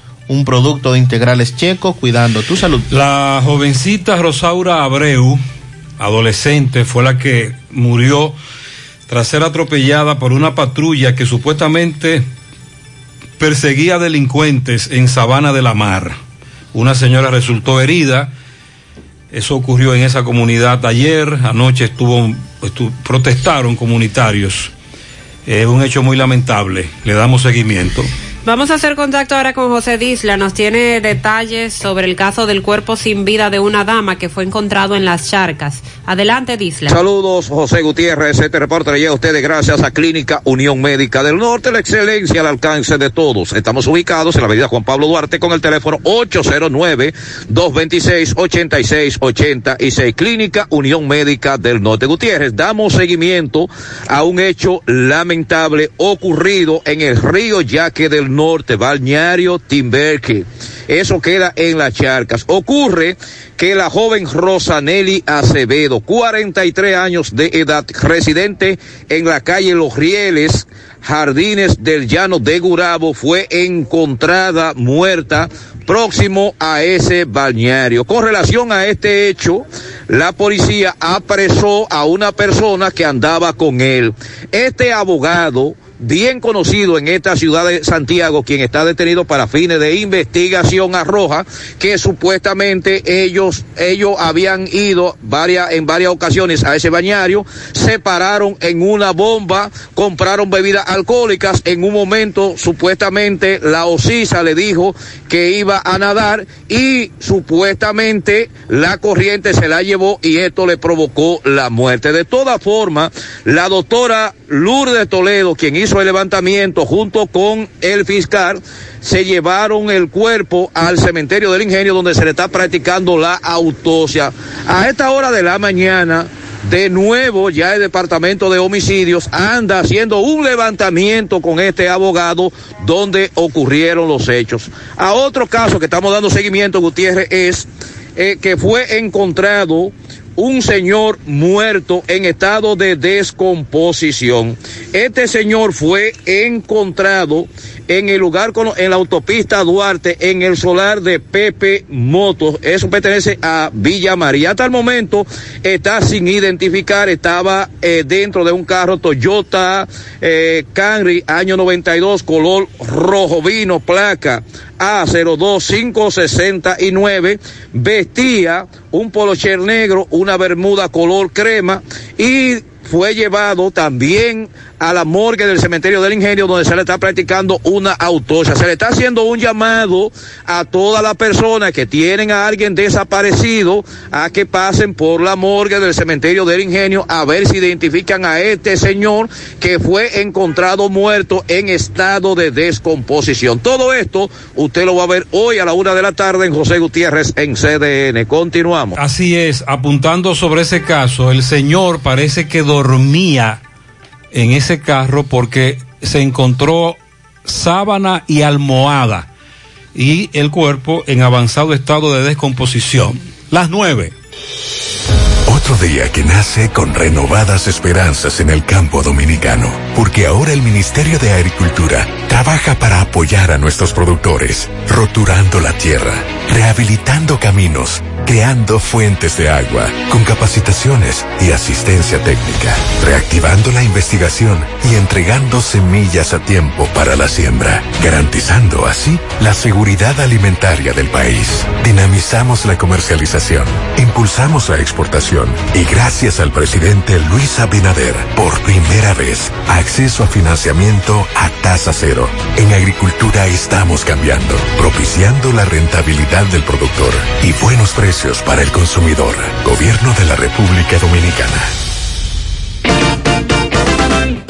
Un producto de integrales checo cuidando tu salud. La jovencita Rosaura Abreu, adolescente, fue la que murió tras ser atropellada por una patrulla que supuestamente perseguía delincuentes en Sabana de la Mar. Una señora resultó herida. Eso ocurrió en esa comunidad ayer. Anoche estuvo, estu- protestaron comunitarios. Es un hecho muy lamentable. Le damos seguimiento. Vamos a hacer contacto ahora con José Disla. Nos tiene detalles sobre el caso del cuerpo sin vida de una dama que fue encontrado en las charcas. Adelante, Disla. Saludos, José Gutiérrez. Este reporte llega a ustedes gracias a Clínica Unión Médica del Norte, la excelencia al alcance de todos. Estamos ubicados en la avenida Juan Pablo Duarte con el teléfono 809-226-8686. Clínica Unión Médica del Norte. Gutiérrez, damos seguimiento a un hecho lamentable ocurrido en el río Yaque del Norte, Balneario Timberque. Eso queda en las charcas. Ocurre que la joven Rosanelli Acevedo, 43 años de edad, residente en la calle Los Rieles, Jardines del Llano de Gurabo, fue encontrada muerta próximo a ese balneario. Con relación a este hecho, la policía apresó a una persona que andaba con él. Este abogado bien conocido en esta ciudad de Santiago, quien está detenido para fines de investigación arroja que supuestamente ellos, ellos habían ido varias, en varias ocasiones a ese bañario, se pararon en una bomba, compraron bebidas alcohólicas, en un momento supuestamente la osisa le dijo que iba a nadar y supuestamente la corriente se la llevó y esto le provocó la muerte. De todas formas, la doctora Lourdes Toledo, quien hizo el levantamiento junto con el fiscal, se llevaron el cuerpo al cementerio del ingenio donde se le está practicando la autopsia. A esta hora de la mañana, de nuevo ya el departamento de homicidios anda haciendo un levantamiento con este abogado donde ocurrieron los hechos. A otro caso que estamos dando seguimiento, Gutiérrez, es eh, que fue encontrado un señor muerto en estado de descomposición. Este señor fue encontrado en el lugar, con, en la autopista Duarte, en el solar de Pepe Motos. Eso pertenece a Villa María. Hasta el momento está sin identificar, estaba eh, dentro de un carro Toyota eh, Camry, año 92, color rojo vino, placa A02569, vestía un polocher negro, una bermuda color crema y fue llevado también a la morgue del cementerio del ingenio donde se le está practicando una autopsia. Se le está haciendo un llamado a todas las personas que tienen a alguien desaparecido a que pasen por la morgue del cementerio del ingenio a ver si identifican a este señor que fue encontrado muerto en estado de descomposición. Todo esto usted lo va a ver hoy a la una de la tarde en José Gutiérrez en CDN. Continuamos. Así es, apuntando sobre ese caso, el señor parece que dormía en ese carro porque se encontró sábana y almohada y el cuerpo en avanzado estado de descomposición. Las nueve. Otro día que nace con renovadas esperanzas en el campo dominicano, porque ahora el Ministerio de Agricultura trabaja para apoyar a nuestros productores, roturando la tierra, rehabilitando caminos, creando fuentes de agua, con capacitaciones y asistencia técnica, reactivando la investigación y entregando semillas a tiempo para la siembra, garantizando así la seguridad alimentaria del país. Dinamizamos la comercialización, impulsamos la exportación y gracias al presidente Luis Abinader, por primera vez, acceso a financiamiento a tasa cero. En agricultura estamos cambiando, propiciando la rentabilidad del productor y buenos precios para el consumidor. Gobierno de la República Dominicana.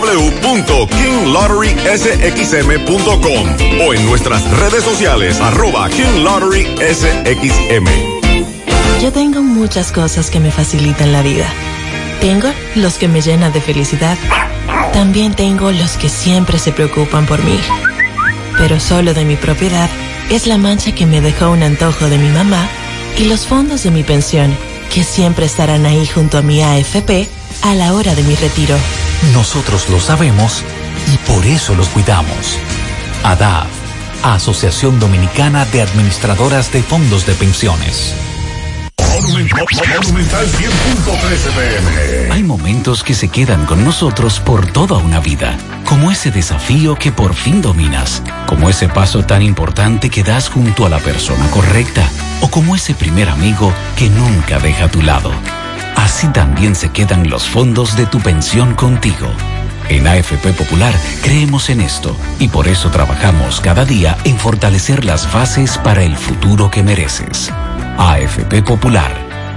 www.kinglotterysxm.com o en nuestras redes sociales arroba King Lottery SXM. Yo tengo muchas cosas que me facilitan la vida. Tengo los que me llenan de felicidad. También tengo los que siempre se preocupan por mí. Pero solo de mi propiedad es la mancha que me dejó un antojo de mi mamá y los fondos de mi pensión, que siempre estarán ahí junto a mi AFP a la hora de mi retiro. Nosotros lo sabemos y por eso los cuidamos. ADAF, Asociación Dominicana de Administradoras de Fondos de Pensiones. Hay momentos que se quedan con nosotros por toda una vida, como ese desafío que por fin dominas, como ese paso tan importante que das junto a la persona correcta, o como ese primer amigo que nunca deja a tu lado. Así también se quedan los fondos de tu pensión contigo. En AFP Popular creemos en esto y por eso trabajamos cada día en fortalecer las bases para el futuro que mereces. AFP Popular,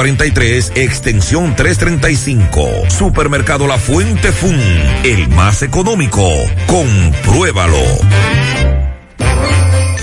809-247-5943, extensión 335. Supermercado La Fuente Fun, el más económico. Compruébalo.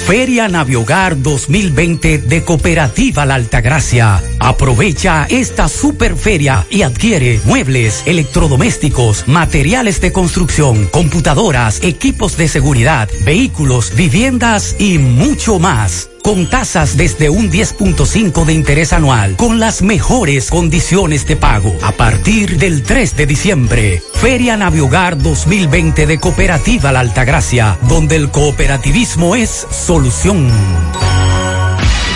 Feria Naviogar 2020 de Cooperativa La Altagracia. Aprovecha esta superferia y adquiere muebles, electrodomésticos, materiales de construcción, computadoras, equipos de seguridad, vehículos, viviendas y mucho más con tasas desde un 10.5 de interés anual, con las mejores condiciones de pago. A partir del 3 de diciembre, Feria Naviogar 2020 de Cooperativa La Altagracia, donde el cooperativismo es solución.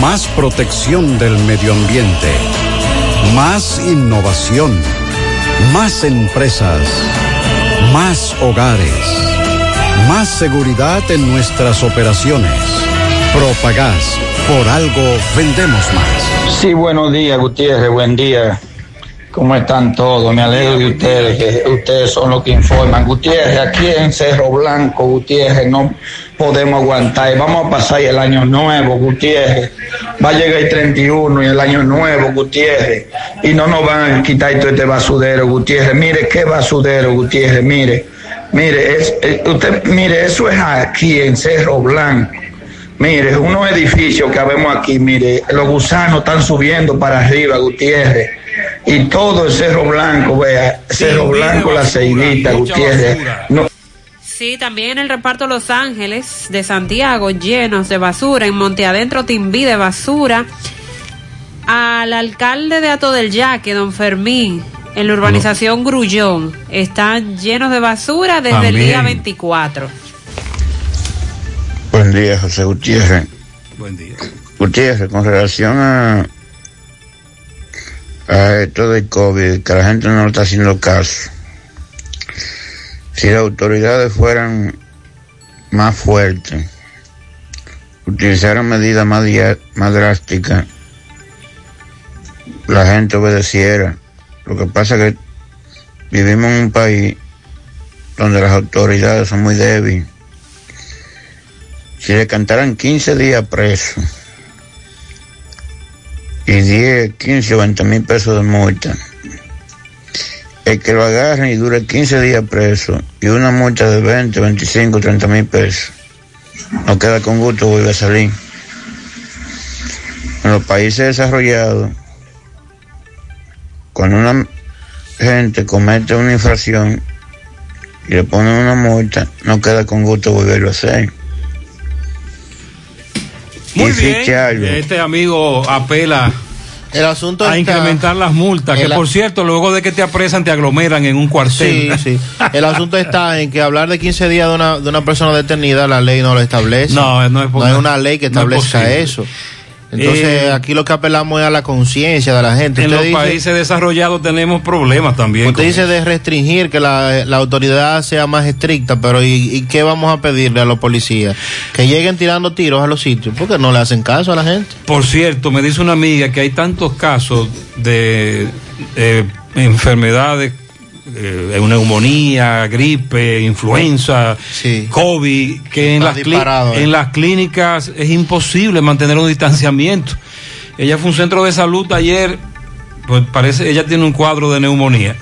Más protección del medio ambiente. Más innovación. Más empresas. Más hogares. Más seguridad en nuestras operaciones. Propagás, por algo vendemos más. Sí, buenos días, Gutiérrez, buen día. ¿Cómo están todos? Me alegro de ustedes, que ustedes son los que informan. Gutiérrez, aquí en Cerro Blanco, Gutiérrez, no podemos aguantar. Y vamos a pasar el año nuevo, Gutiérrez. Va a llegar el 31 y el año nuevo, Gutiérrez. Y no nos van a quitar todo este basudero, Gutiérrez. Mire qué basudero, Gutiérrez, mire. Mire, es, eh, usted, mire, eso es aquí en Cerro Blanco. Mire, unos edificios que vemos aquí, mire, los gusanos están subiendo para arriba, Gutiérrez. Y todo el Cerro Blanco, vea, Cerro Blanco, la Ceidita, Gutiérrez. No, Sí, también en el reparto Los Ángeles de Santiago, llenos de basura. En Monte Adentro, Timbí de basura. Al alcalde de Ato del Yaque, don Fermín, en la urbanización Grullón, están llenos de basura desde el día 24. Buen día, José Gutiérrez. Buen día. Gutiérrez, con relación a, a esto del COVID, que la gente no está haciendo caso. Si las autoridades fueran más fuertes, utilizaran medidas más, drásticas, la gente obedeciera. Lo que pasa es que vivimos en un país donde las autoridades son muy débiles. Si le cantaran 15 días preso y 10, 15 o 20 mil pesos de multa, el que lo agarren y dure 15 días preso y una multa de 20, 25, 30 mil pesos, no queda con gusto, vuelve a salir. En los países desarrollados, cuando una gente comete una infracción y le ponen una multa, no queda con gusto volverlo a hacer. Muy Y bien. Este amigo apela el asunto a está- incrementar las multas, que El por cierto, luego de que te apresan, te aglomeran en un cuartel. Sí, sí. El asunto está en que hablar de 15 días de una, de una persona detenida, la ley no lo establece. No, no es por- hay una ley que no es establezca posible. eso. Entonces, Eh, aquí lo que apelamos es a la conciencia de la gente. En Usted los dice- países desarrollados tenemos problemas también. Usted dice de restringir que la, la autoridad sea más estricta, pero ¿y, y qué vamos a pedirle a los policías? Que lleguen tirando tiros a los sitios, porque no le hacen caso a la gente. Por cierto, me dice una amiga que hay tantos casos de eh, enfermedades, eh, neumonía, gripe, influenza, COVID, que en las, disparado, eh. en las clínicas es imposible mantener un distanciamiento. Ella fue a un centro de salud ayer, pues parece, ella tiene un cuadro de neumonía.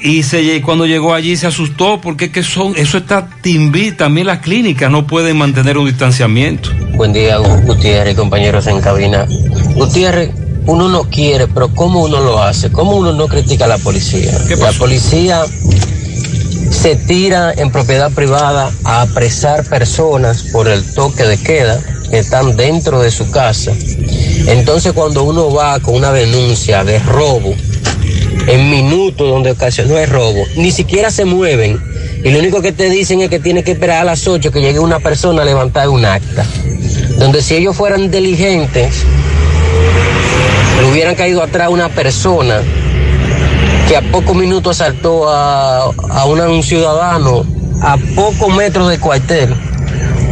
Y se, cuando llegó allí se asustó porque es que son, eso está timbí, también las clínicas no pueden mantener un distanciamiento. Buen día, Gutiérrez, compañeros en cabina. Gutiérrez, uno no quiere, pero ¿cómo uno lo hace? ¿Cómo uno no critica a la policía? La policía se tira en propiedad privada a apresar personas por el toque de queda que están dentro de su casa. Entonces cuando uno va con una denuncia de robo, en minutos donde ocasionó el robo, ni siquiera se mueven. Y lo único que te dicen es que tiene que esperar a las 8 que llegue una persona a levantar un acta. Donde si ellos fueran diligentes, le hubieran caído atrás una persona que a pocos minutos asaltó a, a una- un ciudadano a pocos metros del cuartel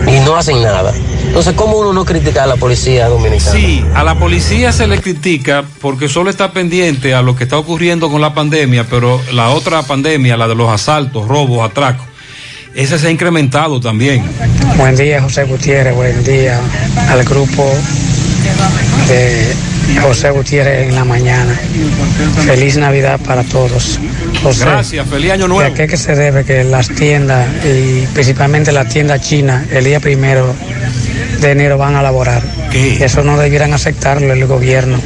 y no hacen nada. Entonces, ¿cómo uno no critica a la policía dominicana? Sí, a la policía se le critica porque solo está pendiente a lo que está ocurriendo con la pandemia, pero la otra pandemia, la de los asaltos, robos, atracos, esa se ha incrementado también. Buen día, José Gutiérrez. Buen día al grupo de José Gutiérrez en la mañana. Feliz Navidad para todos. José, Gracias, feliz año nuevo. ¿y ¿A qué que se debe que las tiendas, y principalmente las tiendas chinas, el día primero de enero van a laborar? Eso no debieran aceptarlo el gobierno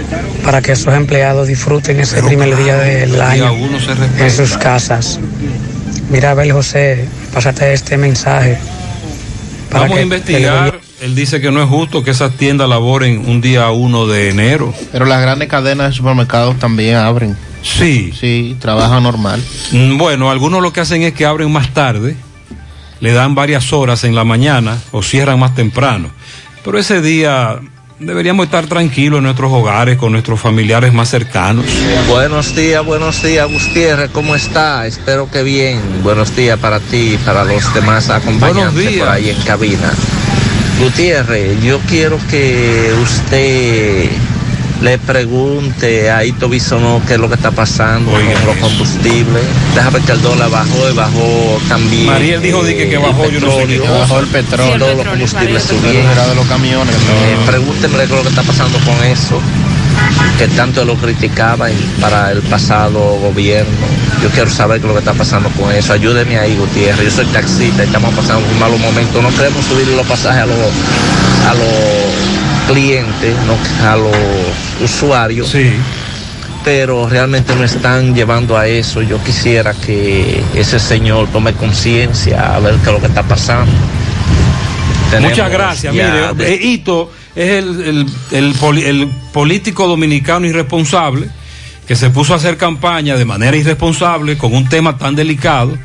para que esos empleados disfruten ese primer día del año en sus casas. Mira, a ver, José, pásate este mensaje. para Vamos a investigar. Él dice que no es justo que esas tiendas laboren un día 1 de enero. Pero las grandes cadenas de supermercados también abren. Sí. Sí, trabajan normal. Mm, Bueno, algunos lo que hacen es que abren más tarde, le dan varias horas en la mañana o cierran más temprano. Pero ese día deberíamos estar tranquilos en nuestros hogares, con nuestros familiares más cercanos. Buenos días, buenos días, Gutiérrez, ¿cómo está? Espero que bien. Buenos días para ti y para los demás acompañantes Buenos días. por ahí en cabina. Gutiérrez, yo quiero que usted le pregunte a Ito Bisonó qué es lo que está pasando con los combustibles. Déjame que el dólar bajó y bajó también. Mariel dijo de que- que bajó, yo no sé qué. Bajó el petróleo, todos los combustibles subieron. Era de los camiones. Eh, qué es lo que está pasando con eso, que tanto lo criticaban para el pasado gobierno. Yo quiero saber qué es lo que está pasando con eso. Ayúdeme ahí, Gutiérrez. Yo soy taxista estamos pasando un malos momentos. No queremos subir los pasajes a los, a los clientes, no a los usuarios. Sí. Pero realmente no están llevando a eso. Yo quisiera que ese señor tome conciencia a ver qué es lo que está pasando. Tenemos Muchas gracias. Mire, de- eh, Hito es el, el- el poli- el político dominicano irresponsable que se puso a hacer campaña de manera irresponsable con un tema tan delicado,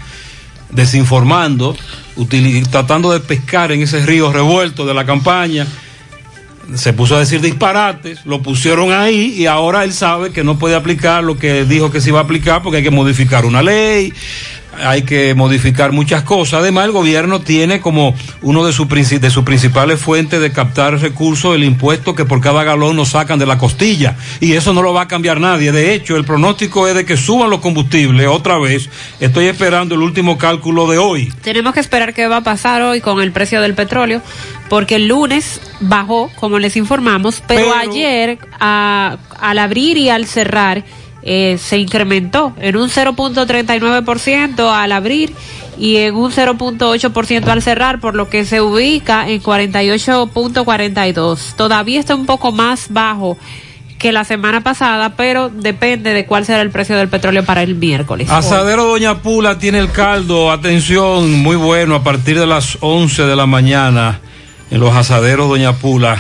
desinformando, tratando de pescar en ese río revuelto de la campaña. Se puso a decir disparates, lo pusieron ahí y ahora él sabe que no puede aplicar lo que dijo que se iba a aplicar porque hay que modificar una ley, hay que modificar muchas cosas. Además, el gobierno tiene como uno de, de sus principales fuentes de captar recursos el impuesto que por cada galón nos sacan de la costilla. Y eso no lo va a cambiar nadie. De hecho, el pronóstico es de que suban los combustibles otra vez. Estoy esperando el último cálculo de hoy. Tenemos que esperar qué va a pasar hoy con el precio del petróleo, porque el lunes bajó, como les informamos, pero, Pero- ayer a- al abrir y al cerrar eh, se incrementó en un 0.39% al abrir y en un 0.8% al cerrar, por lo que se ubica en 48.42. Todavía está un poco más bajo que la semana pasada, pero depende de cuál será el precio del petróleo para el miércoles. Asadero Doña Pula tiene el caldo, atención, muy bueno, a partir de las 11 de la mañana en los asaderos Doña Pula.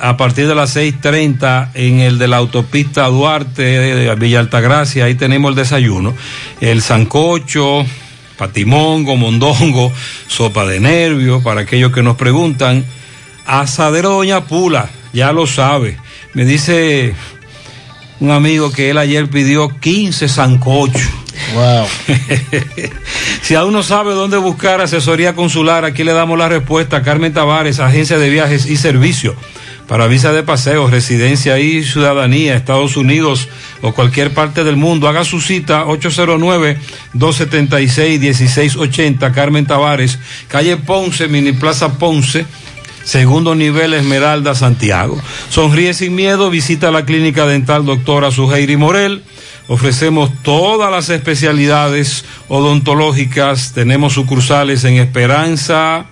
A partir de las 6.30 en el de la autopista Duarte, de Villa Altagracia, ahí tenemos el desayuno. El sancocho, patimongo, mondongo, sopa de nervio, para aquellos que nos preguntan. Asadero Doña Pula, ya lo sabe. Me dice un amigo que él ayer pidió 15 sancochos. Wow. [LAUGHS] si aún no sabe dónde buscar asesoría consular, aquí le damos la respuesta. Carmen Tavares, agencia de viajes y servicio. Para visa de paseo, residencia y ciudadanía, Estados Unidos o cualquier parte del mundo, haga su cita 809-276-1680, Carmen Tavares, calle Ponce, Mini Plaza Ponce, segundo nivel Esmeralda, Santiago. Sonríe sin miedo, visita la clínica dental doctora Suheiri Morel. Ofrecemos todas las especialidades odontológicas. Tenemos sucursales en Esperanza,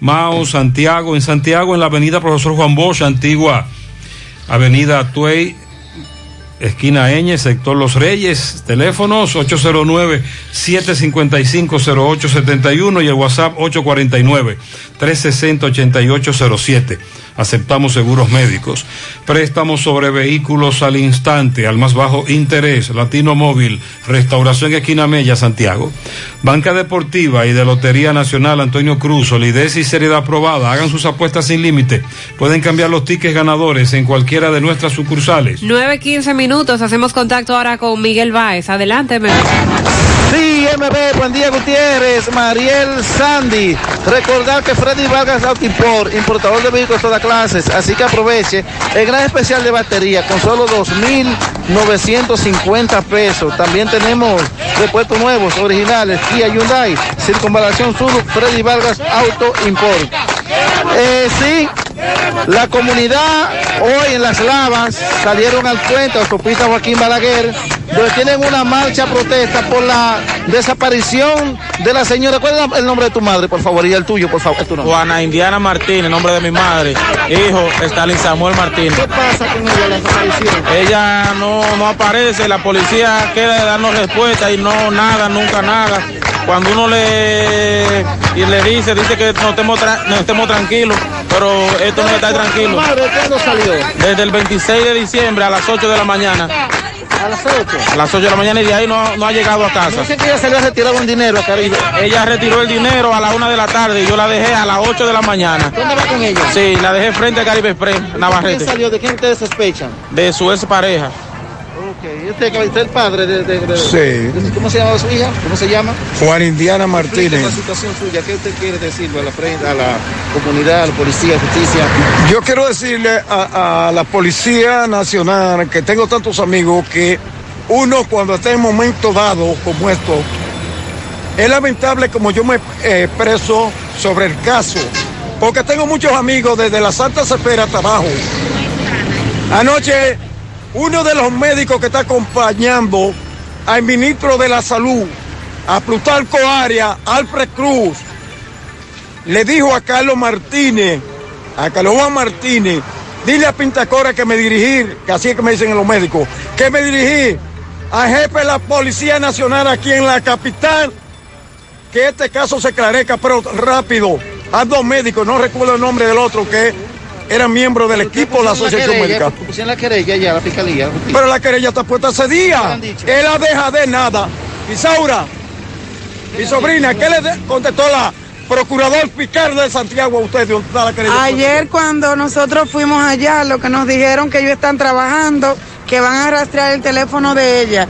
Mao, Santiago. En Santiago, en la avenida Profesor Juan Bosch, antigua avenida Tuey, esquina Eñe, sector Los Reyes. Teléfonos 809-755-0871 y el WhatsApp 849-360-8807. Aceptamos seguros médicos. Préstamos sobre vehículos al instante, al más bajo interés. Latino Móvil, Restauración Esquina Mella, Santiago. Banca Deportiva y de Lotería Nacional Antonio Cruz, solidez y seriedad aprobada. Hagan sus apuestas sin límite. Pueden cambiar los tickets ganadores en cualquiera de nuestras sucursales. 9.15 minutos, hacemos contacto ahora con Miguel Báez. Adelante, me- Sí, MB, buen día Gutiérrez, Mariel Sandy. Recordar que Freddy Vargas Autoimport, importador de vehículos de todas clases, así que aproveche el gran especial de batería con solo 2.950 pesos. También tenemos repuestos nuevos, originales, Kia Hyundai, Circunvalación Sur, Freddy Vargas Auto Import. Eh, sí, la comunidad hoy en Las Lavas salieron al puente, autopista Joaquín Balaguer, donde tienen una marcha protesta por la desaparición de la señora. ¿Cuál es el nombre de tu madre, por favor? Y el tuyo, por favor. tu nombre. Juana Indiana Martínez, nombre de mi madre. Hijo, Stalin Samuel Martínez. ¿Qué pasa con ella, la desaparición? Ella no, no aparece, la policía queda de darnos respuesta y no, nada, nunca nada. Cuando uno le, y le dice, dice que no estemos, tra- no estemos tranquilos, pero esto no está tranquilo. ¿Madre cuándo salió? Desde el 26 de diciembre a las 8 de la mañana. A las 8. A las 8 de la mañana y de ahí no, no ha llegado a casa. Sé que ella se le ha retirado un dinero a Caribe. Ella retiró el dinero a la 1 de la tarde y yo la dejé a las 8 de la mañana. ¿Dónde va con ella? Sí, la dejé frente a Caribe Express, ¿Quién Navarrete. salió? ¿De quién ustedes sospechan? De su ex pareja. Este que es el padre de, de- de- Sí. de- ¿Cómo se llama su hija? ¿Cómo se llama? Juan Indiana Martínez. la situación suya. ¿Qué usted quiere decirle a la, a la comunidad, a la policía, justicia? Yo quiero decirle a, a la Policía Nacional que tengo tantos amigos que uno cuando está en momentos dados como esto, es lamentable como yo me eh, expreso sobre el caso, porque tengo muchos amigos desde la Santa Espera hasta abajo. Anoche, uno de los médicos que está acompañando al ministro de la Salud, a Plutarco Aria, Alfred Cruz, le dijo a Carlos Martínez, a Carlos Juan Martínez, dile a Pintacora que me dirigí, que así es que me dicen los médicos, que me dirigí al jefe de la Policía Nacional aquí en la capital, que este caso se clarezca, pero rápido, a dos médicos, no recuerdo el nombre del otro, que era miembro del equipo de la Asociación Médica. Pusieron la querella ya, la fiscalía. Pero la querella está puesta hace días. Él la deja de nada. Isaura, mi sobrina, ¿qué le contestó la procurador fiscal de Santiago a usted? ¿Dónde está la querella? Ayer cuando nosotros fuimos allá, lo que nos dijeron que ellos están trabajando, que van a rastrear el teléfono de ella,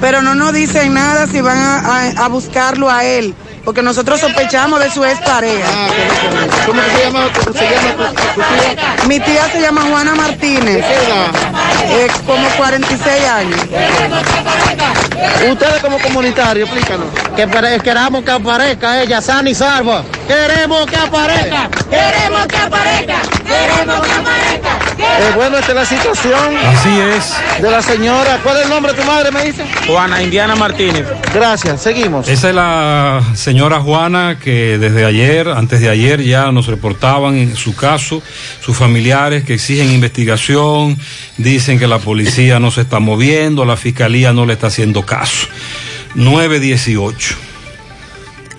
pero no nos dicen nada si van a, a- a buscarlo a él, porque nosotros sospechamos de su expareja. ¿Cómo que se llama, cómo se llama tu, tu tía? Mi tía se llama Juana Martínez. ¿De qué edad? Eh, como 46 años. Ustedes como comunitarios, explícanos. Que queramos que aparezca ella sana y salva. Queremos que aparezca. Queremos que aparezca. Queremos que aparezca. Eh, bueno, esta es la situación Así es. de la señora. ¿Cuál es el nombre de tu madre, me dice? Juana Indiana Martínez. Gracias, seguimos. Esa es la señora Juana que desde ayer, antes de ayer ya nos reportaban en su caso, sus familiares que exigen investigación, dicen que la policía no se está moviendo, la fiscalía no le está haciendo caso. 918.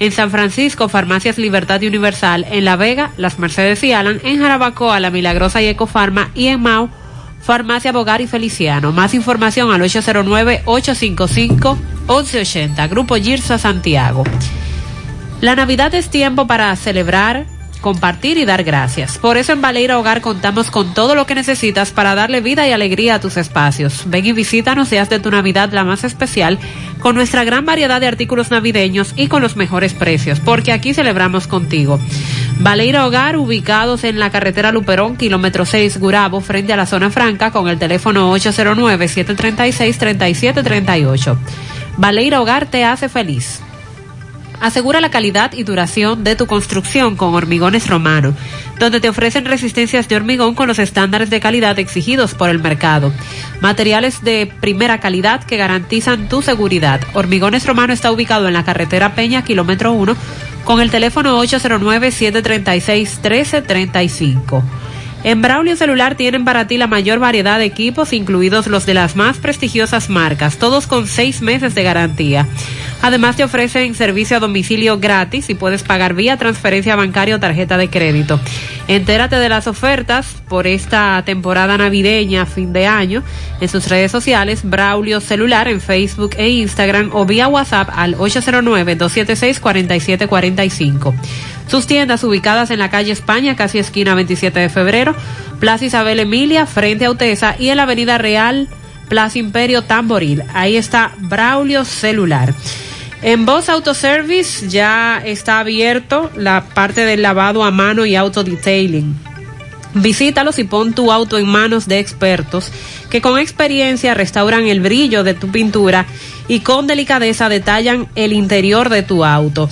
En San Francisco, farmacias Libertad y Universal. En La Vega, Las Mercedes y Alan. En Jarabacoa, La Milagrosa y Ecofarma. Y en Mau, Farmacia Bogar y Feliciano. Más información al 809-855-1180. Grupo Girsa Santiago. La Navidad es tiempo para celebrar, compartir y dar gracias. Por eso en Baleira Hogar contamos con todo lo que necesitas para darle vida y alegría a tus espacios. Ven y visítanos y haz de tu Navidad la más especial con nuestra gran variedad de artículos navideños y con los mejores precios, porque aquí celebramos contigo. Baleira Hogar, ubicados en la carretera Luperón, kilómetro 6, Gurabo, frente a la zona franca, con el teléfono 809-736-3738. Baleira Hogar te hace feliz. Asegura la calidad y duración de tu construcción con Hormigones Romano, donde te ofrecen resistencias de hormigón con los estándares de calidad exigidos por el mercado. Materiales de primera calidad que garantizan tu seguridad. Hormigones Romano está ubicado en la carretera Peña, kilómetro 1, con el teléfono 809-736-1335. En Braulio Celular tienen para ti la mayor variedad de equipos, incluidos los de las más prestigiosas marcas, todos con seis meses de garantía. Además te ofrecen servicio a domicilio gratis y puedes pagar vía transferencia bancaria o tarjeta de crédito. Entérate de las ofertas por esta temporada navideña, fin de año, en sus redes sociales, Braulio Celular en Facebook e Instagram o vía WhatsApp al 809-276-4745. Sus tiendas ubicadas en la calle España, casi esquina 27 de febrero, Plaza Isabel Emilia, frente a Utesa y en la avenida Real, Plaza Imperio Tamboril. Ahí está Braulio Celular. En Voz Autoservice ya está abierto la parte del lavado a mano y auto detailing. Visítalos y pon tu auto en manos de expertos que con experiencia restauran el brillo de tu pintura y con delicadeza detallan el interior de tu auto.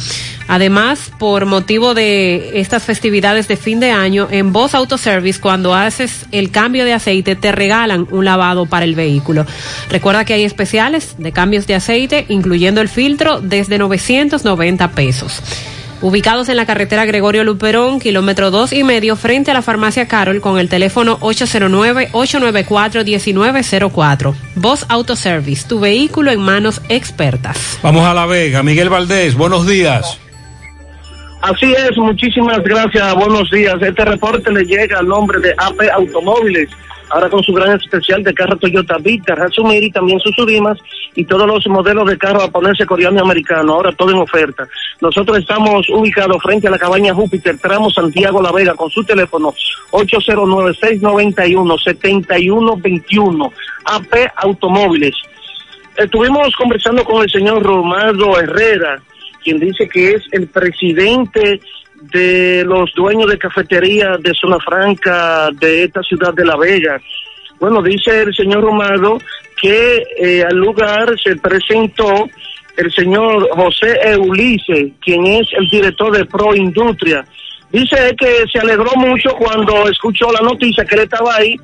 Además, por motivo de estas festividades de fin de año, en Voz Autoservice, cuando haces el cambio de aceite, te regalan un lavado para el vehículo. Recuerda que hay especiales de cambios de aceite, incluyendo el filtro, desde 990 pesos. Ubicados en la carretera Gregorio Luperón, kilómetro dos y medio, frente a la farmacia Carol, con el teléfono 809-894-1904. Voz Autoservice, tu vehículo en manos expertas. Vamos a La Vega. Miguel Valdés, buenos días. Así es, muchísimas gracias, buenos días. Este reporte le llega al nombre de AP Automóviles, ahora con su gran especial de carro Toyota Vita, Hatsumir y también sus Surimas y todos los modelos de carro japonés, coreano y americano, ahora todo en oferta. Nosotros estamos ubicados frente a la cabaña Júpiter, tramo Santiago La Vega, con su teléfono 809-691-7121, AP Automóviles. Estuvimos conversando con el señor Romado Herrera, quien dice que es el presidente de los dueños de cafetería de Zona Franca de esta ciudad de La Vega. Bueno, dice el señor Romado que eh, al lugar se presentó el señor José Eulice, quien es el director de Pro Industria. Dice que se alegró mucho cuando escuchó la noticia que él estaba ahí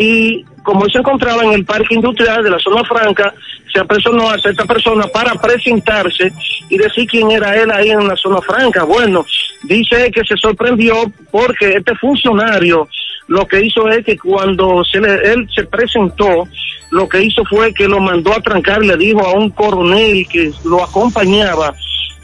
y como él se encontraba en el parque industrial de la zona franca, se apresionó a esta persona para presentarse y decir quién era él ahí en la zona franca. Bueno, dice que se sorprendió porque este funcionario lo que hizo es que cuando se le- él se presentó, lo que hizo fue que lo mandó a trancar, le dijo a un coronel que lo acompañaba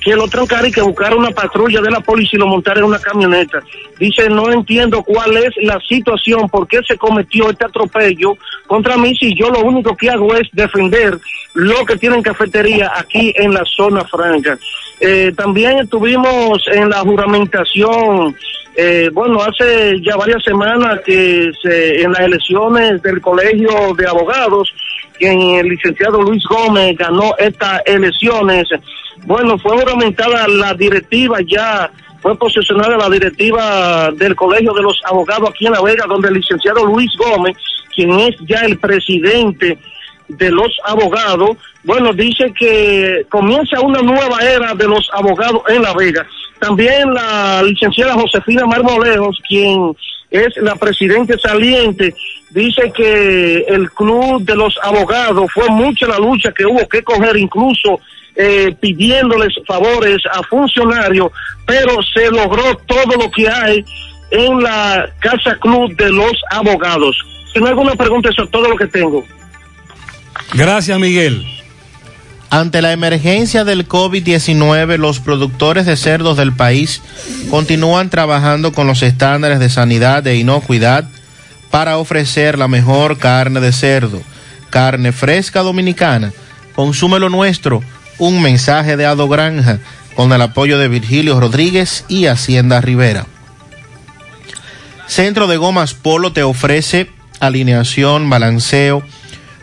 que lo trancara y que buscara una patrulla de la policía y lo montara en una camioneta. Dice, no entiendo cuál es la situación, por qué se cometió este atropello contra mí si yo lo único que hago es defender lo que tienen cafetería aquí en la zona franca. Eh, también estuvimos en la juramentación, eh, bueno, hace ya varias semanas que se, en las elecciones del Colegio de Abogados, quien el licenciado Luis Gómez ganó estas elecciones. Bueno, fue juramentada la directiva ya, fue posesionada la directiva del Colegio de los Abogados aquí en La Vega, donde el licenciado Luis Gómez, quien es ya el presidente de los abogados, bueno, dice que comienza una nueva era de los abogados en La Vega. También la licenciada Josefina Marmolejos, quien es la presidenta saliente, dice que el club de los abogados fue mucha la lucha que hubo que coger, incluso eh, pidiéndoles favores a funcionarios, pero se logró todo lo que hay en la Casa Club de los Abogados. Si no alguna pregunta, eso es todo lo que tengo. Gracias, Miguel. Ante la emergencia del COVID-19, los productores de cerdos del país continúan trabajando con los estándares de sanidad e inocuidad para ofrecer la mejor carne de cerdo, carne fresca dominicana. Consúmelo nuestro, un mensaje de Ado Granja con el apoyo de Virgilio Rodríguez y Hacienda Rivera. Centro de Gomas Polo te ofrece alineación, balanceo,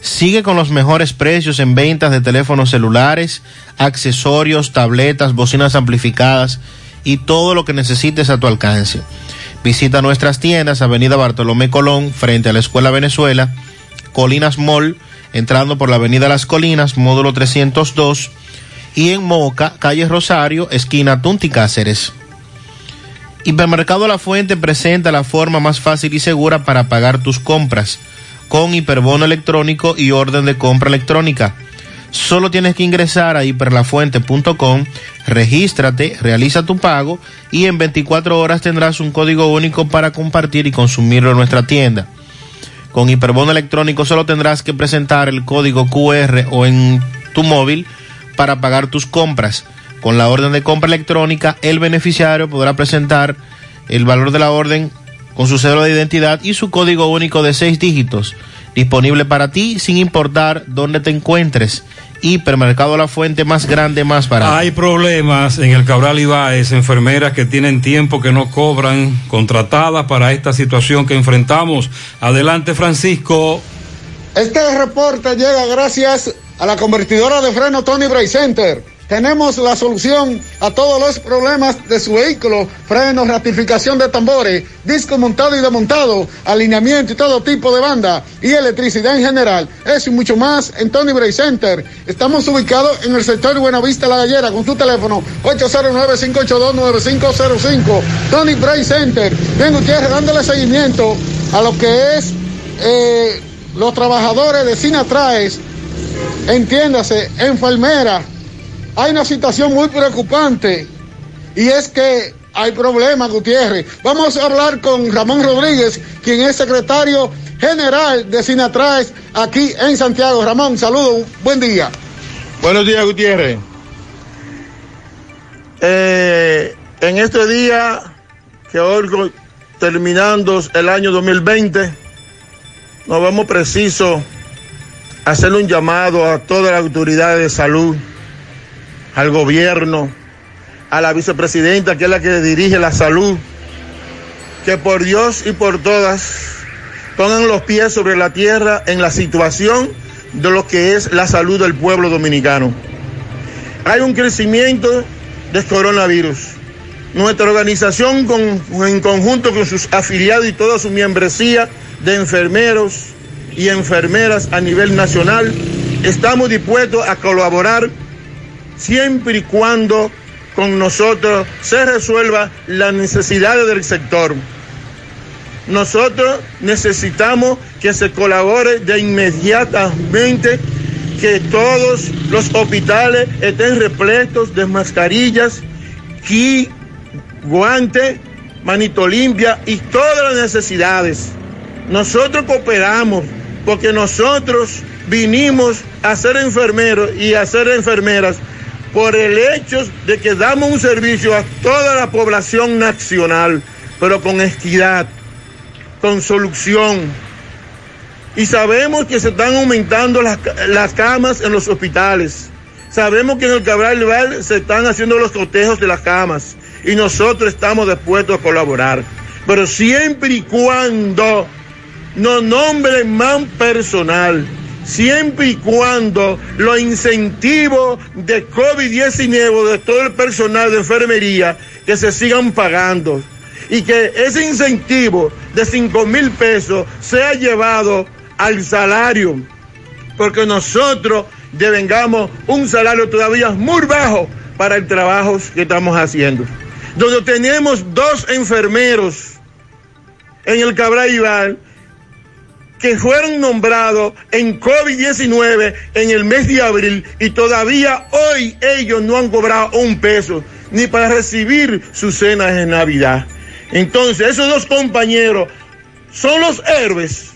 sigue con los mejores precios en ventas de teléfonos celulares, accesorios, tabletas, bocinas amplificadas y todo lo que necesites a tu alcance. Visita nuestras tiendas, Avenida Bartolomé Colón, frente a la Escuela Venezuela, Colinas Mall, entrando por la Avenida Las Colinas, módulo 302, y en Moca, calle Rosario, esquina Tunti Cáceres. Hipermercado La Fuente presenta la forma más fácil y segura para pagar tus compras con hiperbono electrónico y orden de compra electrónica. Solo tienes que ingresar a hiperlafuente.com, regístrate, realiza tu pago y en 24 horas tendrás un código único para compartir y consumirlo en nuestra tienda. Con hiperbono electrónico solo tendrás que presentar el código QR o en tu móvil para pagar tus compras. Con la orden de compra electrónica, el beneficiario podrá presentar el valor de la orden con su cédula de identidad y su código único de seis dígitos, disponible para ti sin importar dónde te encuentres. hipermercado La Fuente más grande, más barato. Hay problemas en el Cabral Ibáez, enfermeras que tienen tiempo que no cobran, contratadas para esta situación que enfrentamos. Adelante, Francisco. Este reporte llega gracias a la convertidora de freno Tony Bray Center. Tenemos la solución a todos los problemas de su vehículo, frenos, ratificación de tambores, disco montado y desmontado, alineamiento y todo tipo de banda y electricidad en general. Eso y mucho más en Tony Bray Center. Estamos ubicados en el sector Buenavista La Gallera con su teléfono 809-582-9505. Tony Bray Center. Bien, ustedes dándole seguimiento a lo que es eh, los trabajadores de Sinatraes, entiéndase, enfermera hay una situación muy preocupante y es que hay problemas, Gutiérrez. Vamos a hablar con Ramón Rodríguez, quien es secretario general de Sinatraes aquí en Santiago. Ramón, saludos, buen día. Buenos días, Gutiérrez. Eh, en este día, que hoy terminando el año 2020, nos vemos preciso hacer un llamado a todas las autoridades de salud al gobierno, a la vicepresidenta, que es la que dirige la salud, que por Dios y por todas pongan los pies sobre la tierra en la situación de lo que es la salud del pueblo dominicano. Hay un crecimiento del coronavirus. Nuestra organización, en conjunto con sus afiliados y toda su membresía de enfermeros y enfermeras a nivel nacional, estamos dispuestos a colaborar siempre y cuando con nosotros se resuelva las necesidades del sector. Nosotros necesitamos que se colabore de inmediatamente, que todos los hospitales estén repletos de mascarillas, y guantes, manito limpia y todas las necesidades. Nosotros cooperamos porque nosotros vinimos a ser enfermeros y a ser enfermeras por el hecho de que damos un servicio a toda la población nacional, pero con equidad, con solución. Y sabemos que se están aumentando las, camas en los hospitales. Sabemos que en el Cabral Val se están haciendo los cotejos de las camas y nosotros estamos dispuestos a colaborar. Pero siempre y cuando nos nombren más personal, siempre y cuando los incentivos de COVID-19 de todo el personal de enfermería que se sigan pagando y que ese incentivo de 5 mil pesos sea llevado al salario, porque nosotros devengamos un salario todavía muy bajo para el trabajo que estamos haciendo. Donde tenemos dos enfermeros en el Cabral que fueron nombrados en COVID-19 en el mes de abril y todavía hoy ellos no han cobrado un peso ni para recibir sus cenas de Navidad. Entonces, esos dos compañeros son los héroes,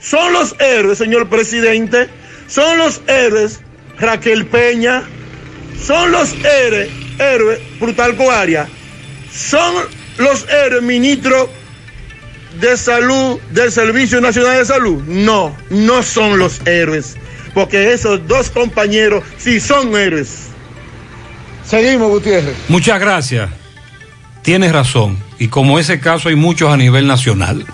son los héroes, señor presidente, son los héroes Raquel Peña, son los héroes, héroes Brutal Arias, son los héroes ministro de salud del Servicio Nacional de Salud? No, no son los héroes, porque esos dos compañeros sí son héroes. Seguimos, Gutiérrez. Muchas gracias. Tienes razón, y como ese caso hay muchos a nivel nacional.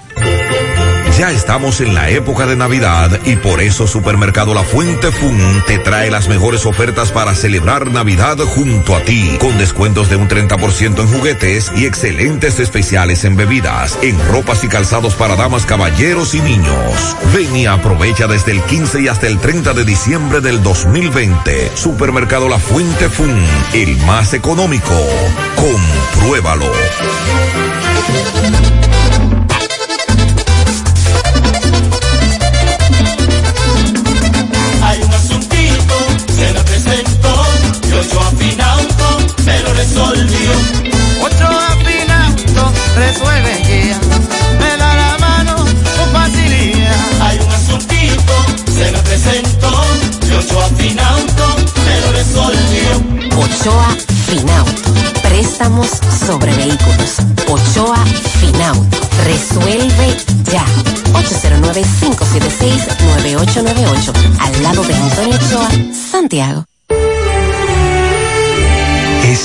Ya estamos en la época de Navidad y por eso Supermercado La Fuente Fun te trae las mejores ofertas para celebrar Navidad junto a ti, con descuentos de un 30% en juguetes y excelentes especiales en bebidas, en ropas y calzados para damas, caballeros y niños. Ven y aprovecha desde el 15 y hasta el 30 de diciembre del 2020. Supermercado La Fuente Fun, el más económico. Compruébalo. Resolvió. Ocho afinauto resuelve ya. Me da la mano con facilidad. Hay un asuntito, se me presentó. Y Ochoa Finauto me lo resolvió. Ochoa Finauto. Préstamos sobre vehículos. Ochoa Finauto. Resuelve ya. 809 809-576-9898. Al lado de Antonio Ochoa, Santiago.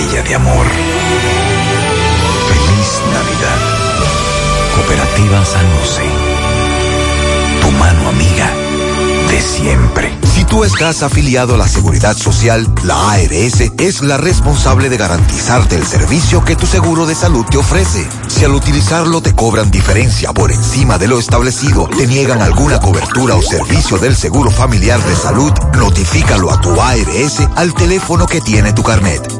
estrella de amor. Feliz Navidad. Cooperativa San José. Tu mano amiga de siempre. Si tú estás afiliado a la Seguridad Social, la ARS es la responsable de garantizarte el servicio que tu seguro de salud te ofrece. Si al utilizarlo te cobran diferencia por encima de lo establecido, te niegan alguna cobertura o servicio del seguro familiar de salud, notifícalo a tu ARS al teléfono que tiene tu carnet.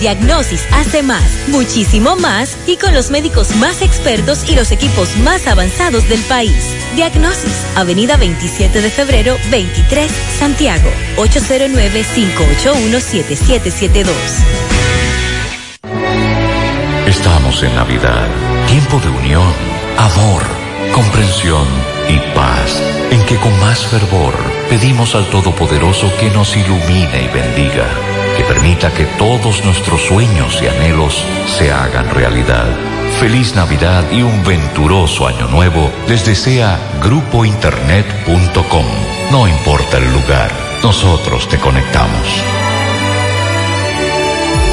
Diagnosis hace más, muchísimo más y con los médicos más expertos y los equipos más avanzados del país. Diagnosis, Avenida 27 de febrero, 23, Santiago, 809-581-7772. Estamos en Navidad, tiempo de unión, amor, comprensión y paz, en que con más fervor pedimos al Todopoderoso que nos ilumine y bendiga, que permita que todos nuestros sueños y anhelos se hagan realidad. Feliz Navidad y un venturoso año nuevo les desea grupointernet.com. No importa el lugar, nosotros te conectamos.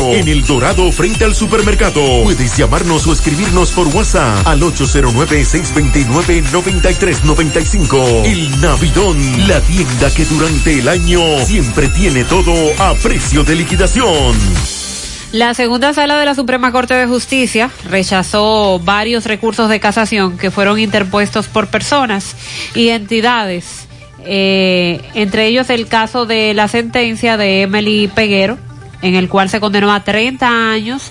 en El Dorado, frente al supermercado. Puedes llamarnos o escribirnos por WhatsApp al 809-629-9395. El Navidón, la tienda que durante el año siempre tiene todo a precio de liquidación. La segunda sala de la Suprema Corte de Justicia rechazó varios recursos de casación que fueron interpuestos por personas y entidades, eh, entre ellos el caso de la sentencia de Emily Peguero, en el cual se condenó a 30 años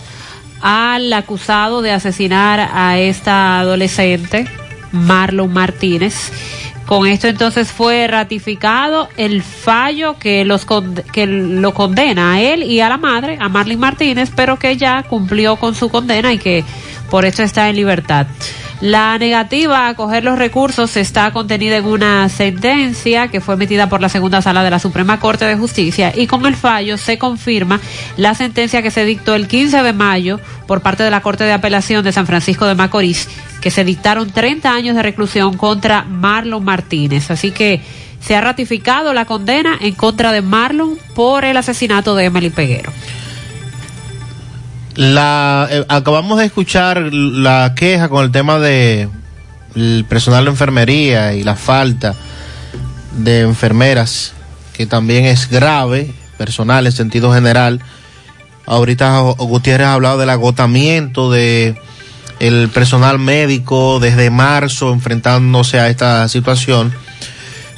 al acusado de asesinar a esta adolescente, Marlon Martínez. Con esto entonces fue ratificado el fallo que, los que lo condena a él y a la madre, a Marlon Martínez, pero que ya cumplió con su condena y que por eso está en libertad. La negativa a acoger los recursos está contenida en una sentencia que fue emitida por la segunda sala de la Suprema Corte de Justicia y con el fallo se confirma la sentencia que se dictó el 15 de mayo por parte de la Corte de Apelación de San Francisco de Macorís, que se dictaron 30 años de reclusión contra Marlon Martínez. Así que se ha ratificado la condena en contra de Marlon por el asesinato de Emily Peguero. La, eh, acabamos de escuchar la queja con el tema de el personal de enfermería y la falta de enfermeras, que también es grave, personal en sentido general. Ahorita Gutiérrez ha hablado del agotamiento de el personal médico desde marzo enfrentándose a esta situación.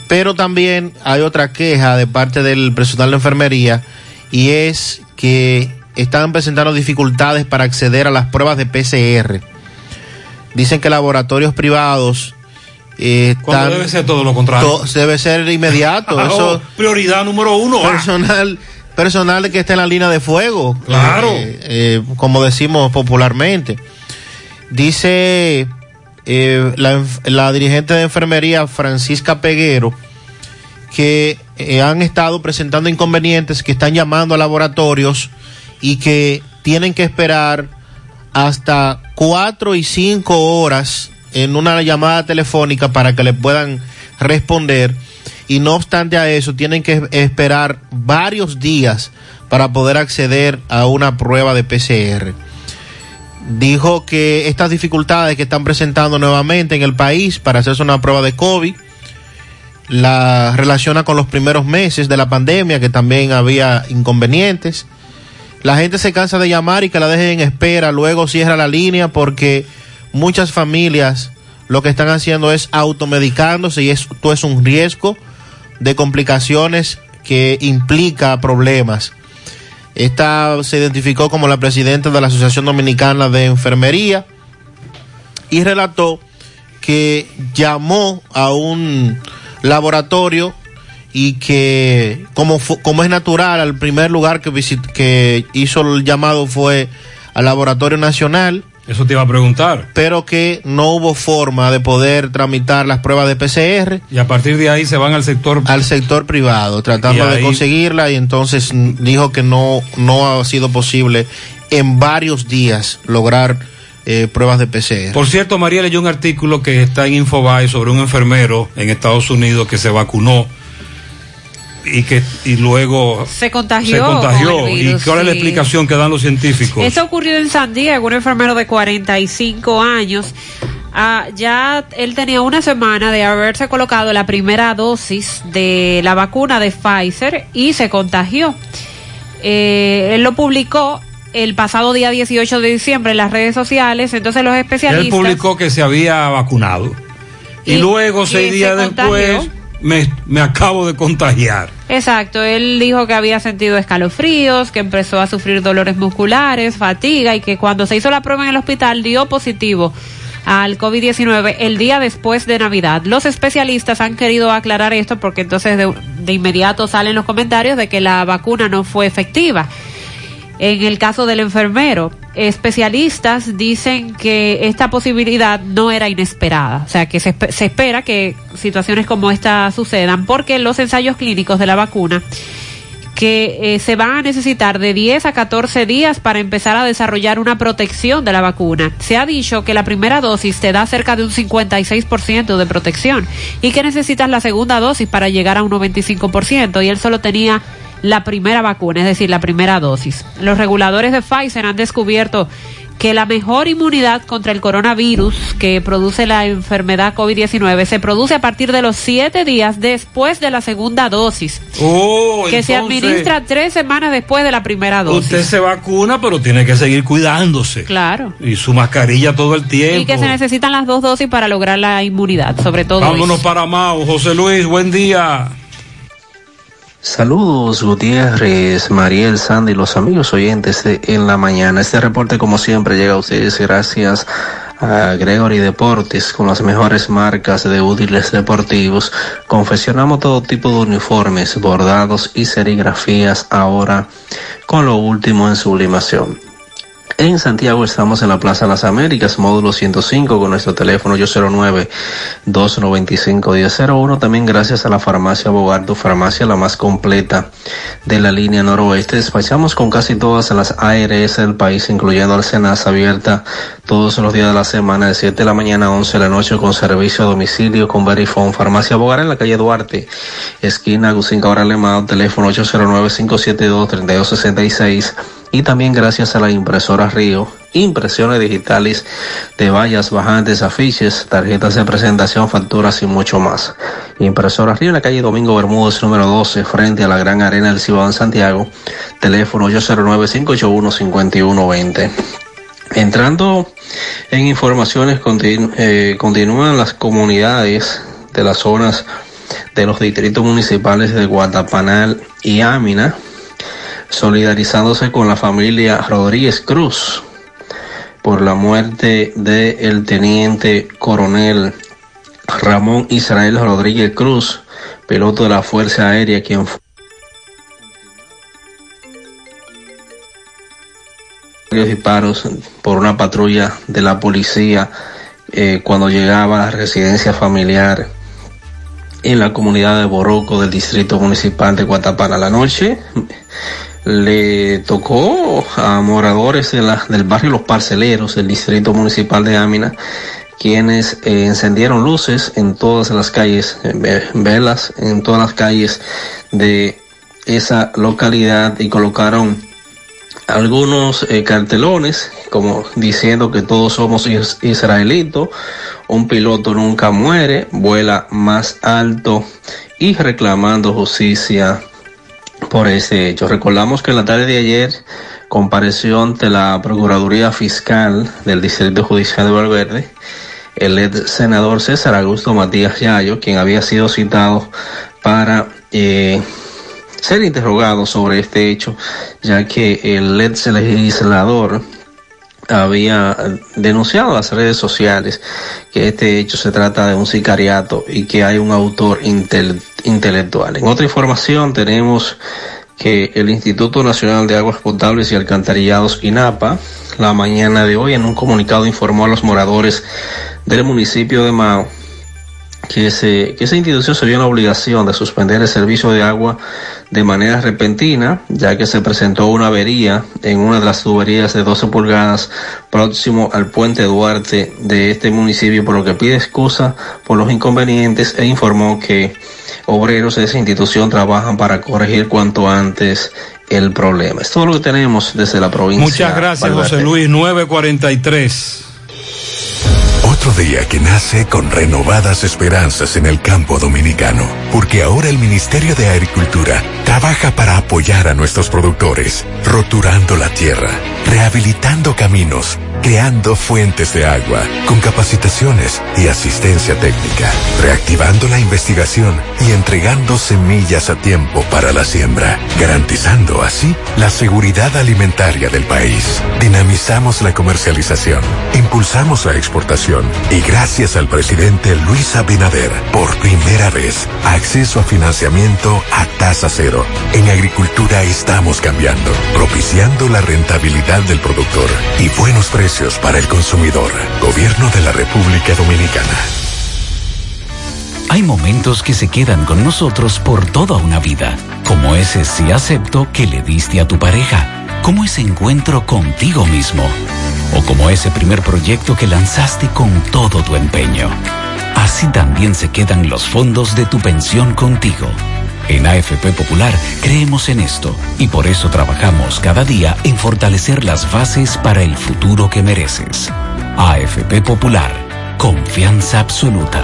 Pero también hay otra queja de parte del personal de enfermería y es que están presentando dificultades para acceder a las pruebas de PCR. Dicen que laboratorios privados eh, están- debe ser todo lo contrario. to- debe ser inmediato. [LAUGHS] Ah, Eso, oh, prioridad número uno. ah. personal, personal que está en la línea de fuego. Claro. Eh, eh, como decimos popularmente. Dice eh, la, la dirigente de enfermería Francisca Peguero que han estado presentando inconvenientes, que están llamando a laboratorios y que tienen que esperar hasta cuatro y cinco horas en una llamada telefónica para que le puedan responder y no obstante a eso tienen que esperar varios días para poder acceder a una prueba de PCR. Dijo que estas dificultades que están presentando nuevamente en el país para hacerse una prueba de COVID la relaciona con los primeros meses de la pandemia, que también había inconvenientes. La gente se cansa de llamar y que la dejen en espera, luego cierra la línea porque muchas familias lo que están haciendo es automedicándose y esto es un riesgo de complicaciones que implica problemas. Esta se identificó como la presidenta de la Asociación Dominicana de Enfermería y relató que llamó a un laboratorio y que como, como es natural, al primer lugar que, visit- que hizo el llamado fue al Laboratorio Nacional, Eso te iba a preguntar. pero que no hubo forma de poder tramitar las pruebas de PCR Y a partir de ahí se van al sector. al sector privado, tratando de conseguirla y entonces dijo que no, no ha sido posible en varios días lograr eh, pruebas de PCR. Por cierto, María leyó un artículo que está en Infobae sobre un enfermero en Estados Unidos que se vacunó y que y luego Se contagió. se contagió. virus, ¿Y cuál es la explicación que dan los científicos? Esto ocurrió en San Diego, un enfermero de 45 años. Ah, ya él tenía una semana de haberse colocado la primera dosis de la vacuna de Pfizer y se contagió. Eh, él lo publicó el pasado día 18 de diciembre en las redes sociales, entonces los Él especialistas... publicó que se había vacunado. Y, Y- luego, seis se días después, contagió. Me, me acabo de contagiar. Exacto, él dijo que había sentido escalofríos, que empezó a sufrir dolores musculares, fatiga y que cuando se hizo la prueba en el hospital dio positivo al COVID-19 el día después de Navidad. Los especialistas han querido aclarar esto porque entonces de, de inmediato salen los comentarios de que la vacuna no fue efectiva. En el caso del enfermero, especialistas dicen que esta posibilidad no era inesperada, o sea, que se, se espera que situaciones como esta sucedan porque los ensayos clínicos de la vacuna que eh, se van a necesitar de 10 a 14 días para empezar a desarrollar una protección de la vacuna. Se ha dicho que la primera dosis te da cerca de un 56% de protección y que necesitas la segunda dosis para llegar a un 95% y él solo tenía la primera vacuna, es decir, la primera dosis. Los reguladores de Pfizer han descubierto que la mejor inmunidad contra el coronavirus que produce la enfermedad COVID-19 se produce a partir de los siete días después de la segunda dosis Oh, que se administra tres semanas después de la primera dosis. Usted se vacuna, pero tiene que seguir cuidándose. Claro. Y su mascarilla todo el tiempo. Y que se necesitan las dos dosis para lograr la inmunidad, sobre todo. Vámonos eso. para Mao. José Luis, buen día. Saludos Gutiérrez, Mariel, Sandy, los amigos oyentes de En la Mañana. Este reporte como siempre llega a ustedes gracias a Gregory Deportes con las mejores marcas de útiles deportivos. Confeccionamos todo tipo de uniformes, bordados y serigrafías ahora con lo último en sublimación. En Santiago estamos en la Plaza Las Américas, módulo 105, con nuestro teléfono 809-295-1001. También gracias a la farmacia Bogardo, farmacia la más completa de la línea noroeste. Despachamos con casi todas las ARS del país, incluyendo al abierta todos los días de la semana, de 7 de la mañana a 11 de la noche, con servicio a domicilio, con Verifone. Farmacia Bogar en la calle Duarte, esquina Agustín Cabral Lemao, teléfono 809-572-3266 y también gracias a la impresora Río, impresiones digitales de vallas, bajantes, afiches, tarjetas de presentación, facturas y mucho más. Impresora Río en la calle Domingo Bermúdez número 12 frente a la Gran Arena del Cibao en Santiago, teléfono 809-581-5120. Entrando en informaciones, eh, continúan las comunidades de las zonas de los distritos municipales de Guatapanal y Ámina, solidarizándose con la familia Rodríguez Cruz por la muerte del el teniente coronel Ramón Israel Rodríguez Cruz, piloto de la Fuerza Aérea, quien fue disparos por una patrulla de la policía eh, cuando llegaba a la residencia familiar en la comunidad de Boroco del distrito municipal de Guatapana la noche le tocó a moradores del barrio Los Parceleros del distrito municipal de Ámina quienes eh, encendieron luces en todas las calles, eh, velas en todas las calles de esa localidad y colocaron algunos eh, cartelones como diciendo que todos somos is israelitos, un piloto nunca muere, vuela más alto y reclamando justicia por ese hecho. Recordamos que en la tarde de ayer compareció ante la Procuraduría Fiscal del Distrito Judicial de Valverde el ex senador César Augusto Matías Yayo, quien había sido citado para eh, ser interrogado sobre este hecho, ya que el ex legislador había denunciado a las redes sociales que este hecho se trata de un sicariato y que hay un autor intel intelectual. En otra información tenemos que el Instituto Nacional de Aguas Potables y Alcantarillados INAPA la mañana de hoy en un comunicado informó a los moradores del municipio de Mao que, se, que esa institución se vio en la obligación de suspender el servicio de agua de manera repentina, ya que se presentó una avería en una de las tuberías de 12 pulgadas próximo al puente Duarte de este municipio, por lo que pide excusa por los inconvenientes e informó que obreros de esa institución trabajan para corregir cuanto antes el problema. Es todo lo que tenemos desde la provincia. Muchas gracias, Valverde. José Luis. 943. Otro día que nace con renovadas esperanzas en el campo dominicano, porque ahora el Ministerio de Agricultura trabaja para apoyar a nuestros productores, roturando la tierra, rehabilitando caminos, creando fuentes de agua, con capacitaciones y asistencia técnica, reactivando la investigación y entregando semillas a tiempo para la siembra, garantizando así la seguridad alimentaria del país. Dinamizamos la comercialización, impulsamos la exportación y gracias al presidente Luis Abinader, por primera vez, acceso a financiamiento a tasa cero. En agricultura estamos cambiando, propiciando la rentabilidad del productor y buenos precios para el consumidor. Gobierno de la República Dominicana. Hay momentos que se quedan con nosotros por toda una vida, como ese sí acepto que le diste a tu pareja, como ese encuentro contigo mismo, o como ese primer proyecto que lanzaste con todo tu empeño. Así también se quedan los fondos de tu pensión contigo. En AFP Popular creemos en esto y por eso trabajamos cada día en fortalecer las bases para el futuro que mereces. AFP Popular, confianza absoluta.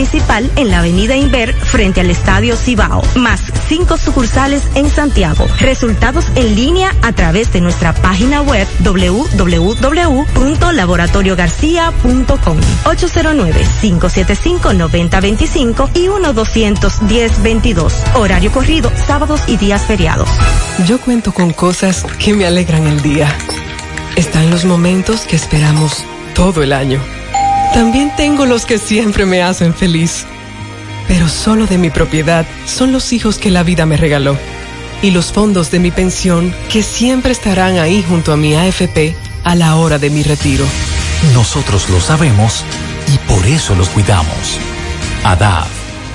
principal en la avenida Inver frente al Estadio Cibao, más cinco sucursales en Santiago. Resultados en línea a través de nuestra página web www.laboratoriogarcia.com 809-575-9025 y 1-210-22. Horario corrido, sábados y días feriados. Yo cuento con cosas que me alegran el día. Están los momentos que esperamos todo el año. También tengo los que siempre me hacen feliz. Pero solo de mi propiedad son los hijos que la vida me regaló. Y los fondos de mi pensión que siempre estarán ahí junto a mi AFP a la hora de mi retiro. Nosotros lo sabemos y por eso los cuidamos. ADAF,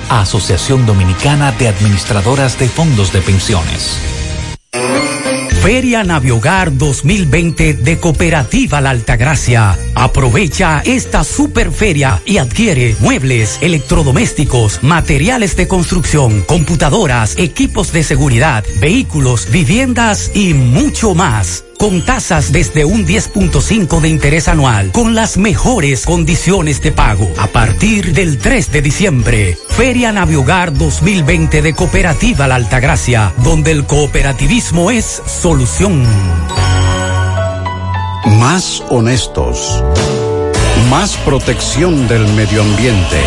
Asociación Dominicana de Administradoras de Fondos de Pensiones. Feria Naviogar 2020 de Cooperativa La Altagracia. Aprovecha esta super feria y adquiere muebles, electrodomésticos, materiales de construcción, computadoras, equipos de seguridad, vehículos, viviendas y mucho más con tasas desde un 10.5 de interés anual, con las mejores condiciones de pago. A partir del 3 de diciembre, Feria Naviogar 2020 de Cooperativa La Altagracia, donde el cooperativismo es solución. Más honestos. Más protección del medio ambiente.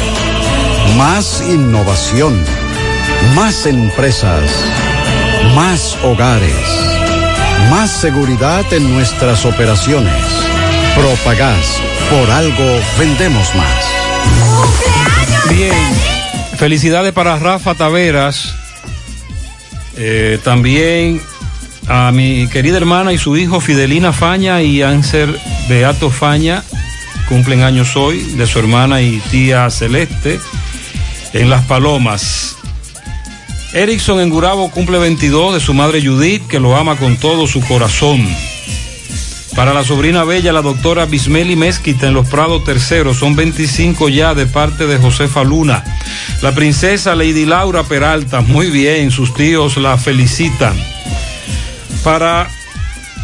Más innovación. Más empresas. Más hogares. Más seguridad en nuestras operaciones. Propagás. Por algo vendemos más. Bien. Felicidades para Rafa Taveras. Eh, también a mi querida hermana y su hijo Fidelina Faña y Anser Beato Faña. Cumplen años hoy de su hermana y tía Celeste en Las Palomas. Erickson en Gurabo cumple 22 de su madre Judith, que lo ama con todo su corazón. Para la sobrina bella, la doctora Bismeli Mezquita en Los Prados Terceros, son 25 ya de parte de Josefa Luna. La princesa Lady Laura Peralta, muy bien, sus tíos la felicitan. Para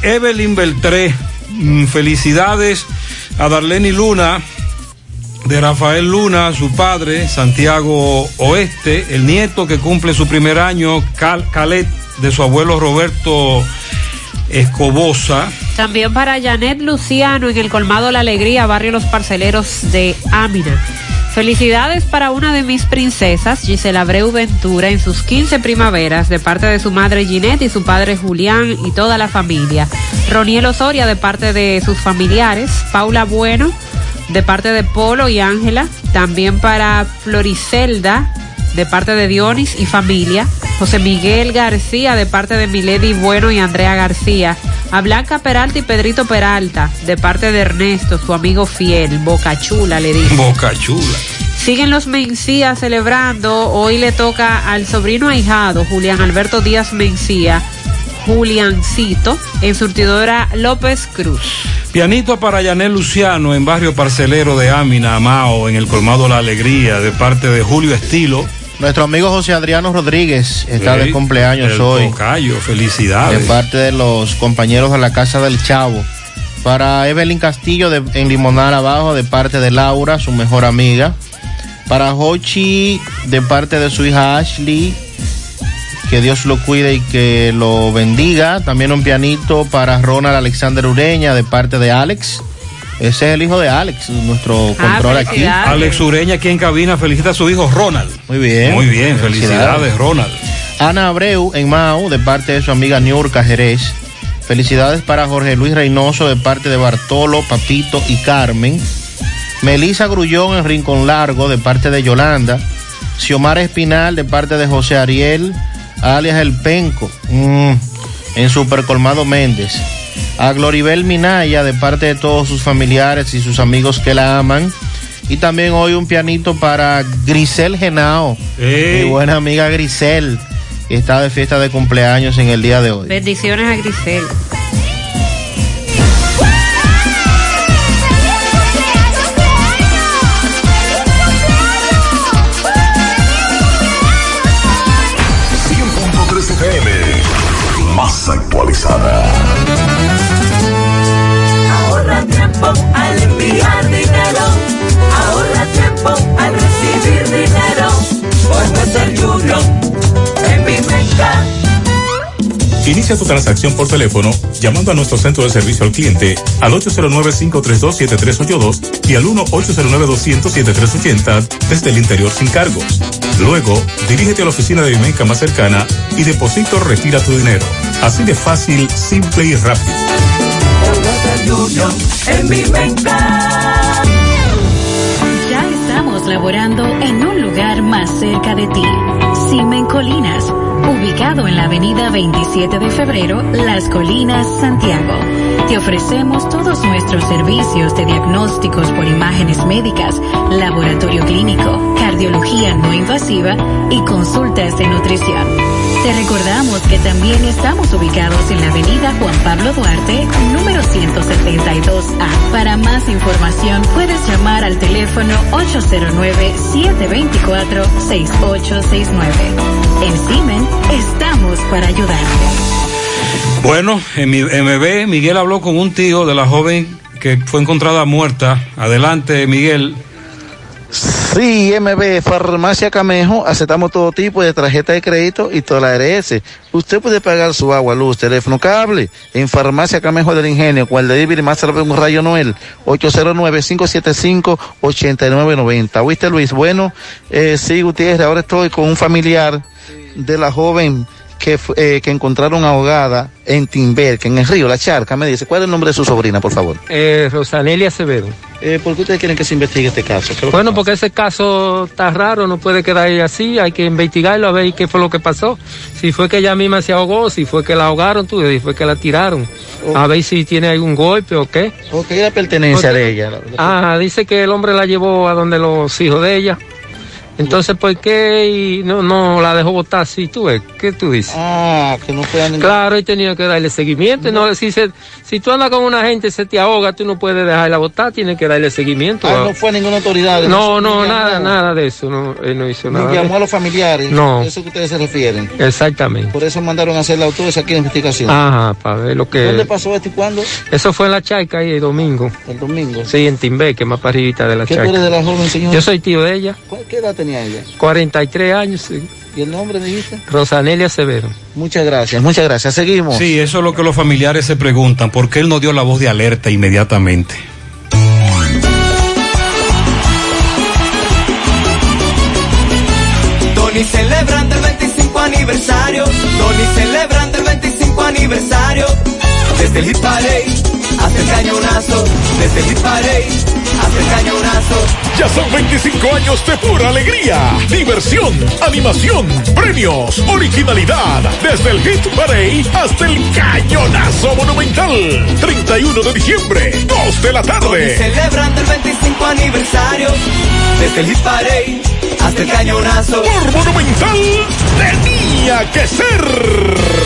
Evelyn Beltré, mm, felicidades a Darlene Luna, de Rafael Luna, su padre, Santiago Oeste, el nieto que cumple su primer año, Cal Calet, de su abuelo Roberto Escobosa. También para Janet Luciano en el Colmado La Alegría, barrio Los Parceleros de Ámina. Felicidades para una de mis princesas, Gisela Abreu Ventura, en sus 15 primaveras, de parte de su madre Ginette y su padre Julián y toda la familia. Roniel Osoria, de parte de sus familiares. Paula Bueno, de parte de Polo y Ángela. También para Floricelda, de parte de Dionis y familia. José Miguel García, de parte de Milady Bueno y Andrea García. A Blanca Peralta y Pedrito Peralta, de parte de Ernesto, su amigo fiel. Boca Chula, le dice. Boca Chula. Siguen los Mencía celebrando. Hoy le toca al sobrino ahijado, Julián Alberto Díaz Mencía. Juliancito, en surtidora López Cruz. Pianito para Yanel Luciano en barrio parcelero de Ámina, Amao, en el colmado La Alegría, de parte de Julio Estilo. Nuestro amigo José Adriano Rodríguez está Sí, de cumpleaños el hoy. tocayo, felicidades. De parte de los compañeros de la Casa del Chavo. Para Evelyn Castillo de, en Limonar Abajo, de parte de Laura, su mejor amiga. Para Hochi, de parte de su hija Ashley. Que Dios lo cuide y que lo bendiga. También un pianito para Ronald Alexander Ureña, de parte de Alex. Ese es el hijo de Alex, nuestro control aquí. Alex Ureña aquí en cabina felicita a su hijo Ronald. Muy bien. Muy bien, felicidades, Ronald. Ana Abreu en Mau, de parte de su amiga Niurka Jerez. Felicidades para Jorge Luis Reynoso, de parte de Bartolo, Papito y Carmen. Melisa Grullón en Rincón Largo, de parte de Yolanda. Xiomara Espinal, de parte de José Ariel, alias El Penco, mm, en Super Colmado Méndez. A Gloribel Minaya, de parte de todos sus familiares y sus amigos que la aman. Y también hoy un pianito para Grisel Genao, mi buena amiga Grisel, que está de fiesta de cumpleaños en el día de hoy. Bendiciones a Grisel. actualizada. Ahorra al enviar dinero. Ahorra tiempo ser en mi. Inicia tu transacción por teléfono llamando a nuestro centro de servicio al cliente al 809-532-7382 y al 1-809-200-7380 desde el interior sin cargos. Luego, dirígete a la oficina de Vimenca más cercana y deposito retira tu dinero. Así de fácil, simple y rápido. Ya estamos laborando en un lugar más cerca de ti. Simen Colinas, ubicado en la avenida 27 de febrero, Las Colinas, Santiago. Te ofrecemos todos nuestros servicios de diagnósticos por imágenes médicas, laboratorio clínico, cardiología no invasiva y consultas de nutrición. Te recordamos que también estamos ubicados en la avenida Juan Pablo Duarte, número 172A. Para más información puedes llamar al teléfono 809-724-6869. En Simen estamos para ayudarte. Bueno, en mi MB, Miguel habló con un tío de la joven que fue encontrada muerta. Adelante, Miguel. Sí, MB, Farmacia Camejo, aceptamos todo tipo de tarjeta de crédito y toda la ARS. Usted puede pagar su agua, luz, teléfono, cable en Farmacia Camejo del Ingenio, cual de y más un rayo Noel, 809-575-8990. ¿Oíste, Luis? Bueno, eh, sí, Gutiérrez, ahora estoy con un familiar de la joven que, eh, que encontraron ahogada en Timber, que en el río, la charca, me dice, ¿cuál es el nombre de su sobrina, por favor? Eh, Rosanelia Acevedo. Eh, ¿Por qué ustedes quieren que se investigue este caso? Bueno, porque ese caso está raro, no puede quedar ahí así, hay que investigarlo a ver qué fue lo que pasó. Si fue que ella misma se ahogó, si fue que la ahogaron, tú, si fue que la tiraron. A ver si tiene algún golpe o qué. ¿O qué la pertenencia de ella? Ah, dice que el hombre la llevó a donde los hijos de ella. Entonces, ¿por qué no, no la dejó votar así? ¿Tú ves? ¿Qué tú dices? Ah, que no puedan... Claro, y tenía que darle seguimiento. No. si, se, si tú andas con una gente y se te ahoga, tú no puedes dejarla votar, tienes que darle seguimiento. Ah, no fue ninguna autoridad. No, no, nada, nada de eso. No, él no hizo nada. Ni llamó a los familiares. No. Eso que ustedes se refieren. Exactamente. Por eso mandaron a hacer la autopsia aquí en investigación. Ajá, para ver lo que... ¿Dónde pasó esto y cuándo? Eso fue en la Chaica ahí el domingo. ¿El domingo? Sí, en Timbé, que es más para de la ¿Qué Chaica. eres de la joven señora? Yo soy tío de ella. ¿Qué edad tenía ella? 43 años. Sí. ¿Y el nombre dijiste? Rosanelia Severo. Muchas gracias, muchas gracias. Seguimos. Sí, eso es lo que los familiares se preguntan. ¿Por qué él no dio la voz de alerta inmediatamente? Tony celebrando el 25 aniversario. Tony celebrando el 25 aniversario. Desde el Hit Parade hasta el cañonazo. Desde el Hit Parade hasta el cañonazo. Ya son 25 años de pura alegría, diversión, animación, premios, originalidad. Desde el Hit Parade hasta el Cañonazo Monumental. 31 de diciembre, 2 de la tarde. celebrando el 25 aniversario. Desde el Hit Parade hasta el cañonazo. Por Monumental tenía que ser.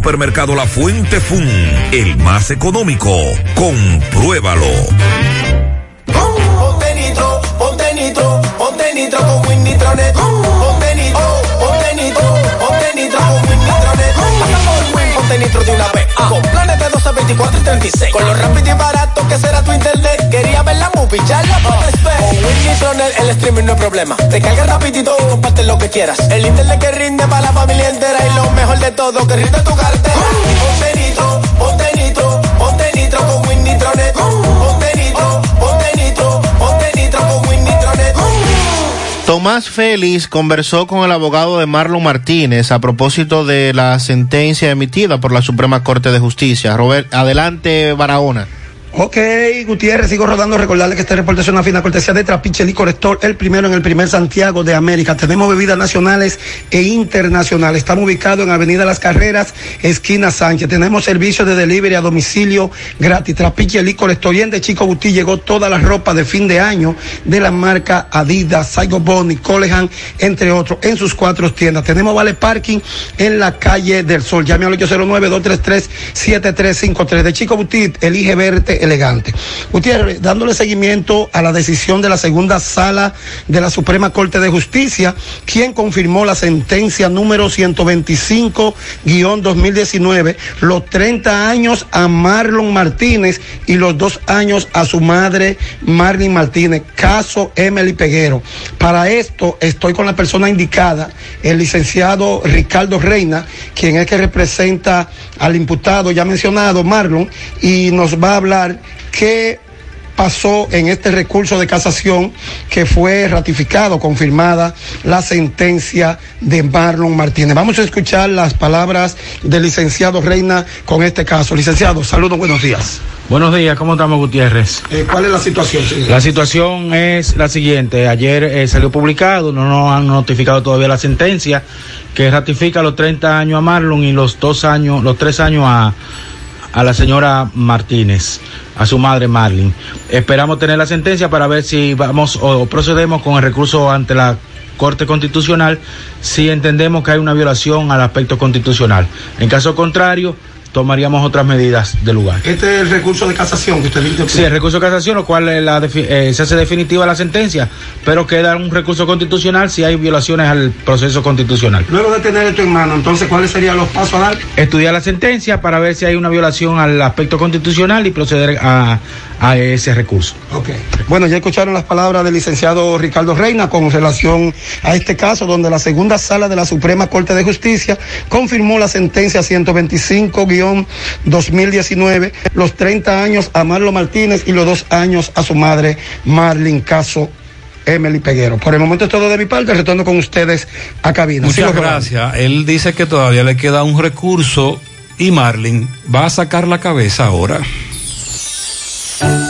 Supermercado La Fuente Fun, el más económico. Compruébalo. Ponte nitro, ponte nitro, ponte nitro con Win Nitronet. Ponte nitro, ponte nitro, ponte nitro con Win Nitronet. Nitro de una vez. Con planes de 12, 24 y 36. Con lo rápido y barato que será tu internet. Quería ver la movie, ya la puedes ver. Con Win Nitronet el streaming no es problema. Te carga rapidito y comparte lo que quieras. El internet que rinde para la familia entera. Y lo mejor de todo, que rinde tu cartera. Ponte nitro, ponte nitro, ponte nitro con Win Nitronet. Ponte nitro, ponte Tomás Félix conversó con el abogado de Marlon Martínez a propósito de la sentencia emitida por la Suprema Corte de Justicia. Robert, adelante, Barahona. Ok, Gutiérrez, sigo rodando. Recordarle que este reporte es una fina cortesía de Trapiche Licor Store, el primero en el primer Santiago de América. Tenemos bebidas nacionales e internacionales. Estamos ubicados en Avenida Las Carreras, esquina Sánchez. Tenemos servicio de delivery a domicilio gratis. Trapiche Licor Store. Y en de Chico Buti llegó toda la ropa de fin de año de la marca Adidas, Saigo Boni, Colehan, entre otros, en sus cuatro tiendas. Tenemos Vale Parking en la calle del Sol. Llame al 809-233-7353. De Chico Buti, elige verte elegante. Gutiérrez, dándole seguimiento a la decisión de la segunda sala de la Suprema Corte de Justicia, quien confirmó la sentencia número 125-2019, los 30 años a Marlon Martínez y los dos años a su madre Marlene Martínez, caso Emily Peguero. Para esto estoy con la persona indicada, el licenciado Ricardo Reina, quien es que representa al imputado ya mencionado, Marlon, y nos va a hablar qué pasó en este recurso de casación que fue ratificado, confirmada la sentencia de Marlon Martínez. Vamos a escuchar las palabras del licenciado Reina con este caso. Licenciado, saludos, buenos días. Buenos días, ¿cómo estamos, Gutiérrez? Eh, ¿Cuál es la situación? señor? La situación es la siguiente. Ayer eh, salió publicado, no nos han notificado todavía la sentencia que ratifica los 30 años a Marlon y los dos años, los tres años a, a la señora Martínez, a su madre Marlene. Esperamos tener la sentencia para ver si vamos o procedemos con el recurso ante la Corte Constitucional si entendemos que hay una violación al aspecto constitucional. En caso contrario, tomaríamos otras medidas de lugar. Este es el recurso de casación que usted dice. Sí, el recurso de casación, lo cual es la eh, se hace definitiva la sentencia, pero queda un recurso constitucional si hay violaciones al proceso constitucional. Luego de tener esto en mano, entonces, ¿cuáles serían los pasos a dar? Estudiar la sentencia para ver si hay una violación al aspecto constitucional y proceder a, a ese recurso. Ok. Bueno, ya escucharon las palabras del licenciado Ricardo Reina con relación a este caso donde la segunda sala de la Suprema Corte de Justicia confirmó la sentencia 125-2019, los 30 años a Marlo Martínez y los dos años a su madre Marlin Caso Emily Peguero. Por el momento es todo de mi parte, retorno con ustedes a cabina. Muchas gracias. Él dice que todavía le queda un recurso y Marlin va a sacar la cabeza ahora. Thank you.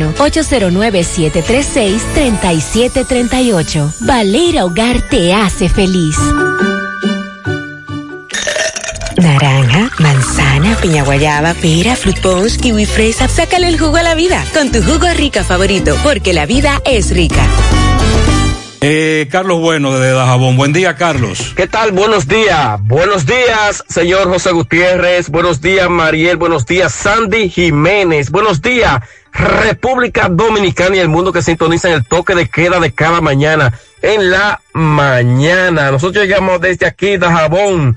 809-736-3738. Baleira Hogar te hace feliz. Naranja, manzana, piña guayaba, pera, fruit punch, kiwi fresa. Sácale el jugo a la vida con tu jugo rica favorito, porque la vida es rica. Eh, Carlos Bueno de Dajabón. Buen día, Carlos. ¿Qué tal? Buenos días. Buenos días, señor José Gutiérrez. Buenos días, Mariel. Buenos días, Sandy Jiménez. Buenos días, República Dominicana y el mundo que sintoniza en el toque de queda de cada mañana. En la mañana. Nosotros llegamos desde aquí, Dajabón,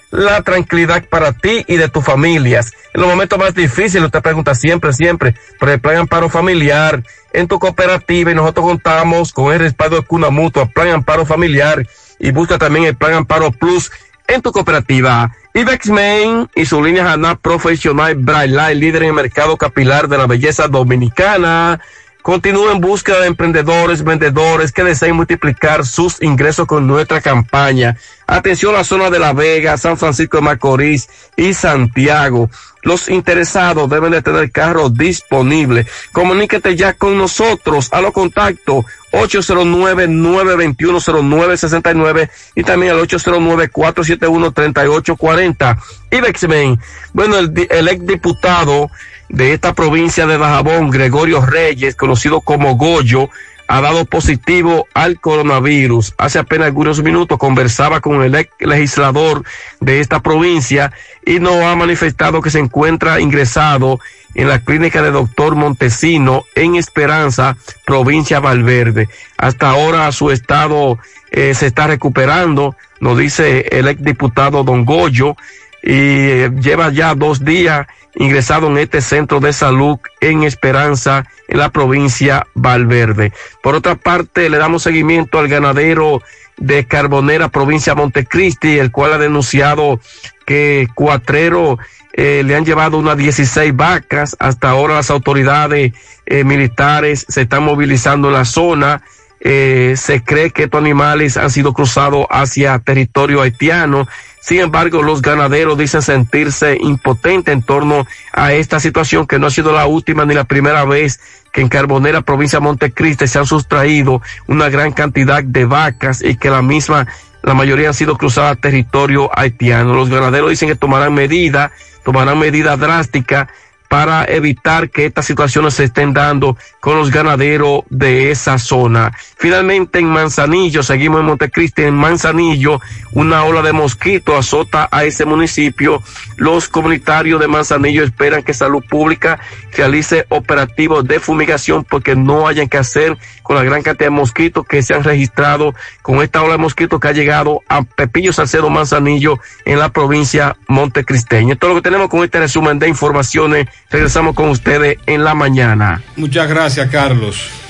la tranquilidad para ti y de tus familias. En los momentos más difíciles, usted pregunta siempre, siempre, por el Plan Amparo Familiar en tu cooperativa y nosotros contamos con el respaldo de Cuna Mutua, Plan Amparo Familiar y busca también el Plan Amparo Plus en tu cooperativa. Ibex Main y su línea Haná Profesional Light, líder en el mercado capilar de la belleza dominicana. Continúa en búsqueda de emprendedores, vendedores que deseen multiplicar sus ingresos con nuestra campaña. Atención a la zona de La Vega, San Francisco de Macorís y Santiago. Los interesados deben de tener carro disponible. Comuníquete ya con nosotros a los contactos 809-921-0969 y también al 809-471-3840. Ibexmen, bueno, el, di- el ex diputado de esta provincia de Dajabón, Gregorio Reyes, conocido como Goyo, ha dado positivo al coronavirus. Hace apenas algunos minutos conversaba con el legislador de esta provincia y nos ha manifestado que se encuentra ingresado en la clínica de doctor Montesino en Esperanza, provincia Valverde. Hasta ahora su estado eh, se está recuperando, nos dice el exdiputado Don Goyo, y eh, lleva ya dos días ingresado en este centro de salud en Esperanza, en la provincia Valverde. Por otra parte, le damos seguimiento al ganadero de Carbonera, provincia Montecristi, el cual ha denunciado que Cuatrero eh, le han llevado unas 16 vacas. Hasta ahora las autoridades eh, militares se están movilizando en la zona. Se cree que estos animales han sido cruzados hacia territorio haitiano. Sin embargo, los ganaderos dicen sentirse impotentes en torno a esta situación que no ha sido la última ni la primera vez que en Carbonera, provincia de Montecristi, se han sustraído una gran cantidad de vacas y que la misma, la mayoría han sido cruzadas a territorio haitiano. Los ganaderos dicen que tomarán medidas, tomarán medidas drásticas para evitar que estas situaciones se estén dando con los ganaderos de esa zona. Finalmente en Manzanillo, seguimos en Montecristi, en Manzanillo, una ola de mosquito azota a ese municipio. Los comunitarios de Manzanillo esperan que Salud Pública realice operativos de fumigación porque no hayan que hacer con la gran cantidad de mosquitos que se han registrado con esta ola de mosquitos que ha llegado a Pepillo Salcedo Manzanillo en la provincia montecristeña. Es lo que tenemos con este resumen de informaciones Regresamos con ustedes en la mañana. Muchas gracias, Carlos.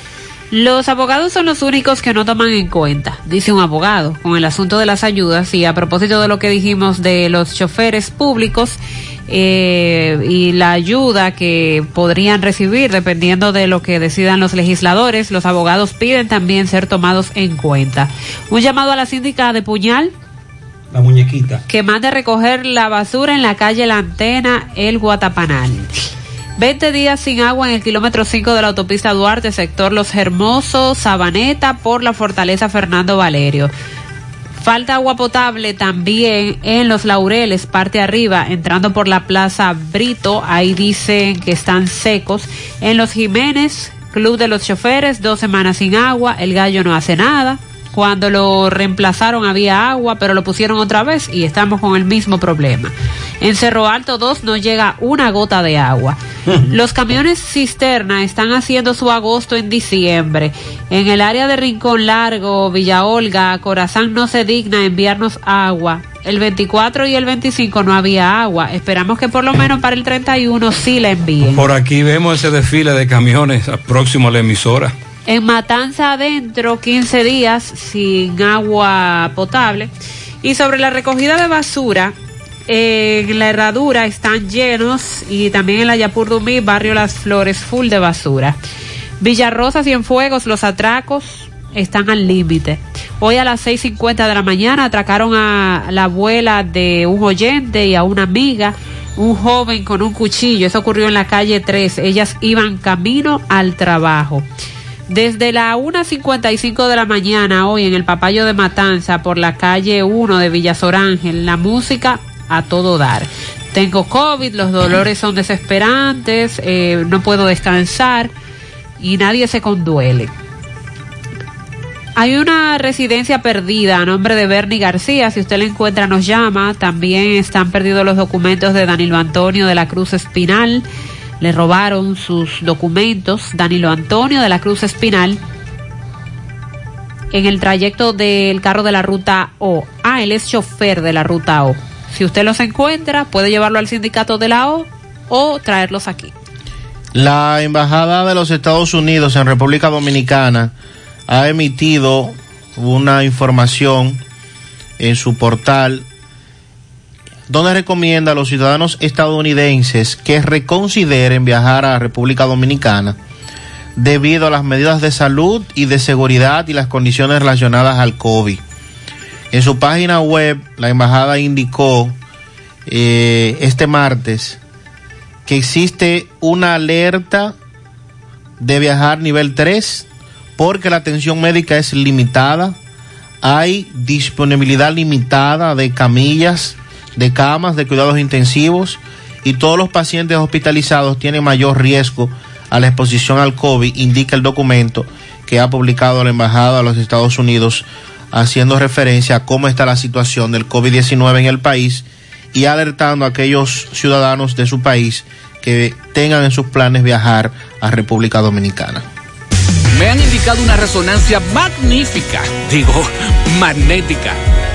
Los abogados son los únicos que no toman en cuenta, dice un abogado, con el asunto de las ayudas y a propósito de lo que dijimos de los choferes públicos eh, y la ayuda que podrían recibir dependiendo de lo que decidan los legisladores, los abogados piden también ser tomados en cuenta. Un llamado a la síndica de Puñal la muñequita. Que mande recoger la basura en la calle La Antena, el Guatapanal. 20 días sin agua en el kilómetro 5 de la autopista Duarte, sector Los Hermosos, Sabaneta, por la fortaleza Fernando Valerio. Falta agua potable también en Los Laureles, parte arriba, entrando por la Plaza Brito. Ahí dicen que están secos. En Los Jiménez, Club de los Choferes, dos semanas sin agua. El gallo no hace nada. Cuando lo reemplazaron había agua, pero lo pusieron otra vez y estamos con el mismo problema. En Cerro Alto 2 no llega una gota de agua. Los camiones cisterna están haciendo su agosto en diciembre. En el área de Rincón Largo, Villa Olga, Corazán no se digna enviarnos agua. El 24 y el 25 no había agua. Esperamos que por lo menos para el 31 sí la envíen. Por aquí vemos ese desfile de camiones próximo a la emisora. En Matanza adentro, 15 días sin agua potable. Y sobre la recogida de basura, en la herradura están llenos y también en la Yapur Dumí, barrio Las Flores, full de basura. Villarrosa, Cienfuegos, los atracos están al límite. Hoy a las 6.50 de la mañana atracaron a la abuela de un oyente y a una amiga, un joven con un cuchillo. Eso ocurrió en la calle 3. Ellas iban camino al trabajo. Desde la 1.55 de la mañana hoy en el Papayo de Matanza por la calle 1 de Villasorángel, la música a todo dar. Tengo COVID, los dolores son desesperantes, eh, no puedo descansar y nadie se conduele. Hay una residencia perdida a nombre de Bernie García. Si usted la encuentra, nos llama. También están perdidos los documentos de Danilo Antonio de la Cruz Espinal le robaron sus documentos Danilo Antonio de la Cruz Espinal en el trayecto del carro de la ruta O. Ah, él es chofer de la ruta O. Si usted los encuentra, puede llevarlo al sindicato de la O o traerlos aquí. La Embajada de los Estados Unidos en República Dominicana ha emitido una información en su portal donde recomienda a los ciudadanos estadounidenses que reconsideren viajar a la República Dominicana debido a las medidas de salud y de seguridad y las condiciones relacionadas al COVID. En su página web, la embajada indicó eh, este martes que existe una alerta de viajar nivel 3 porque la atención médica es limitada, hay disponibilidad limitada de camillas de camas de cuidados intensivos y todos los pacientes hospitalizados tienen mayor riesgo a la exposición al COVID, indica el documento que ha publicado la Embajada de los Estados Unidos haciendo referencia a cómo está la situación del COVID-19 en el país y alertando a aquellos ciudadanos de su país que tengan en sus planes viajar a República Dominicana. Me han indicado una resonancia magnífica, digo, magnética.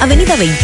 Avenida 27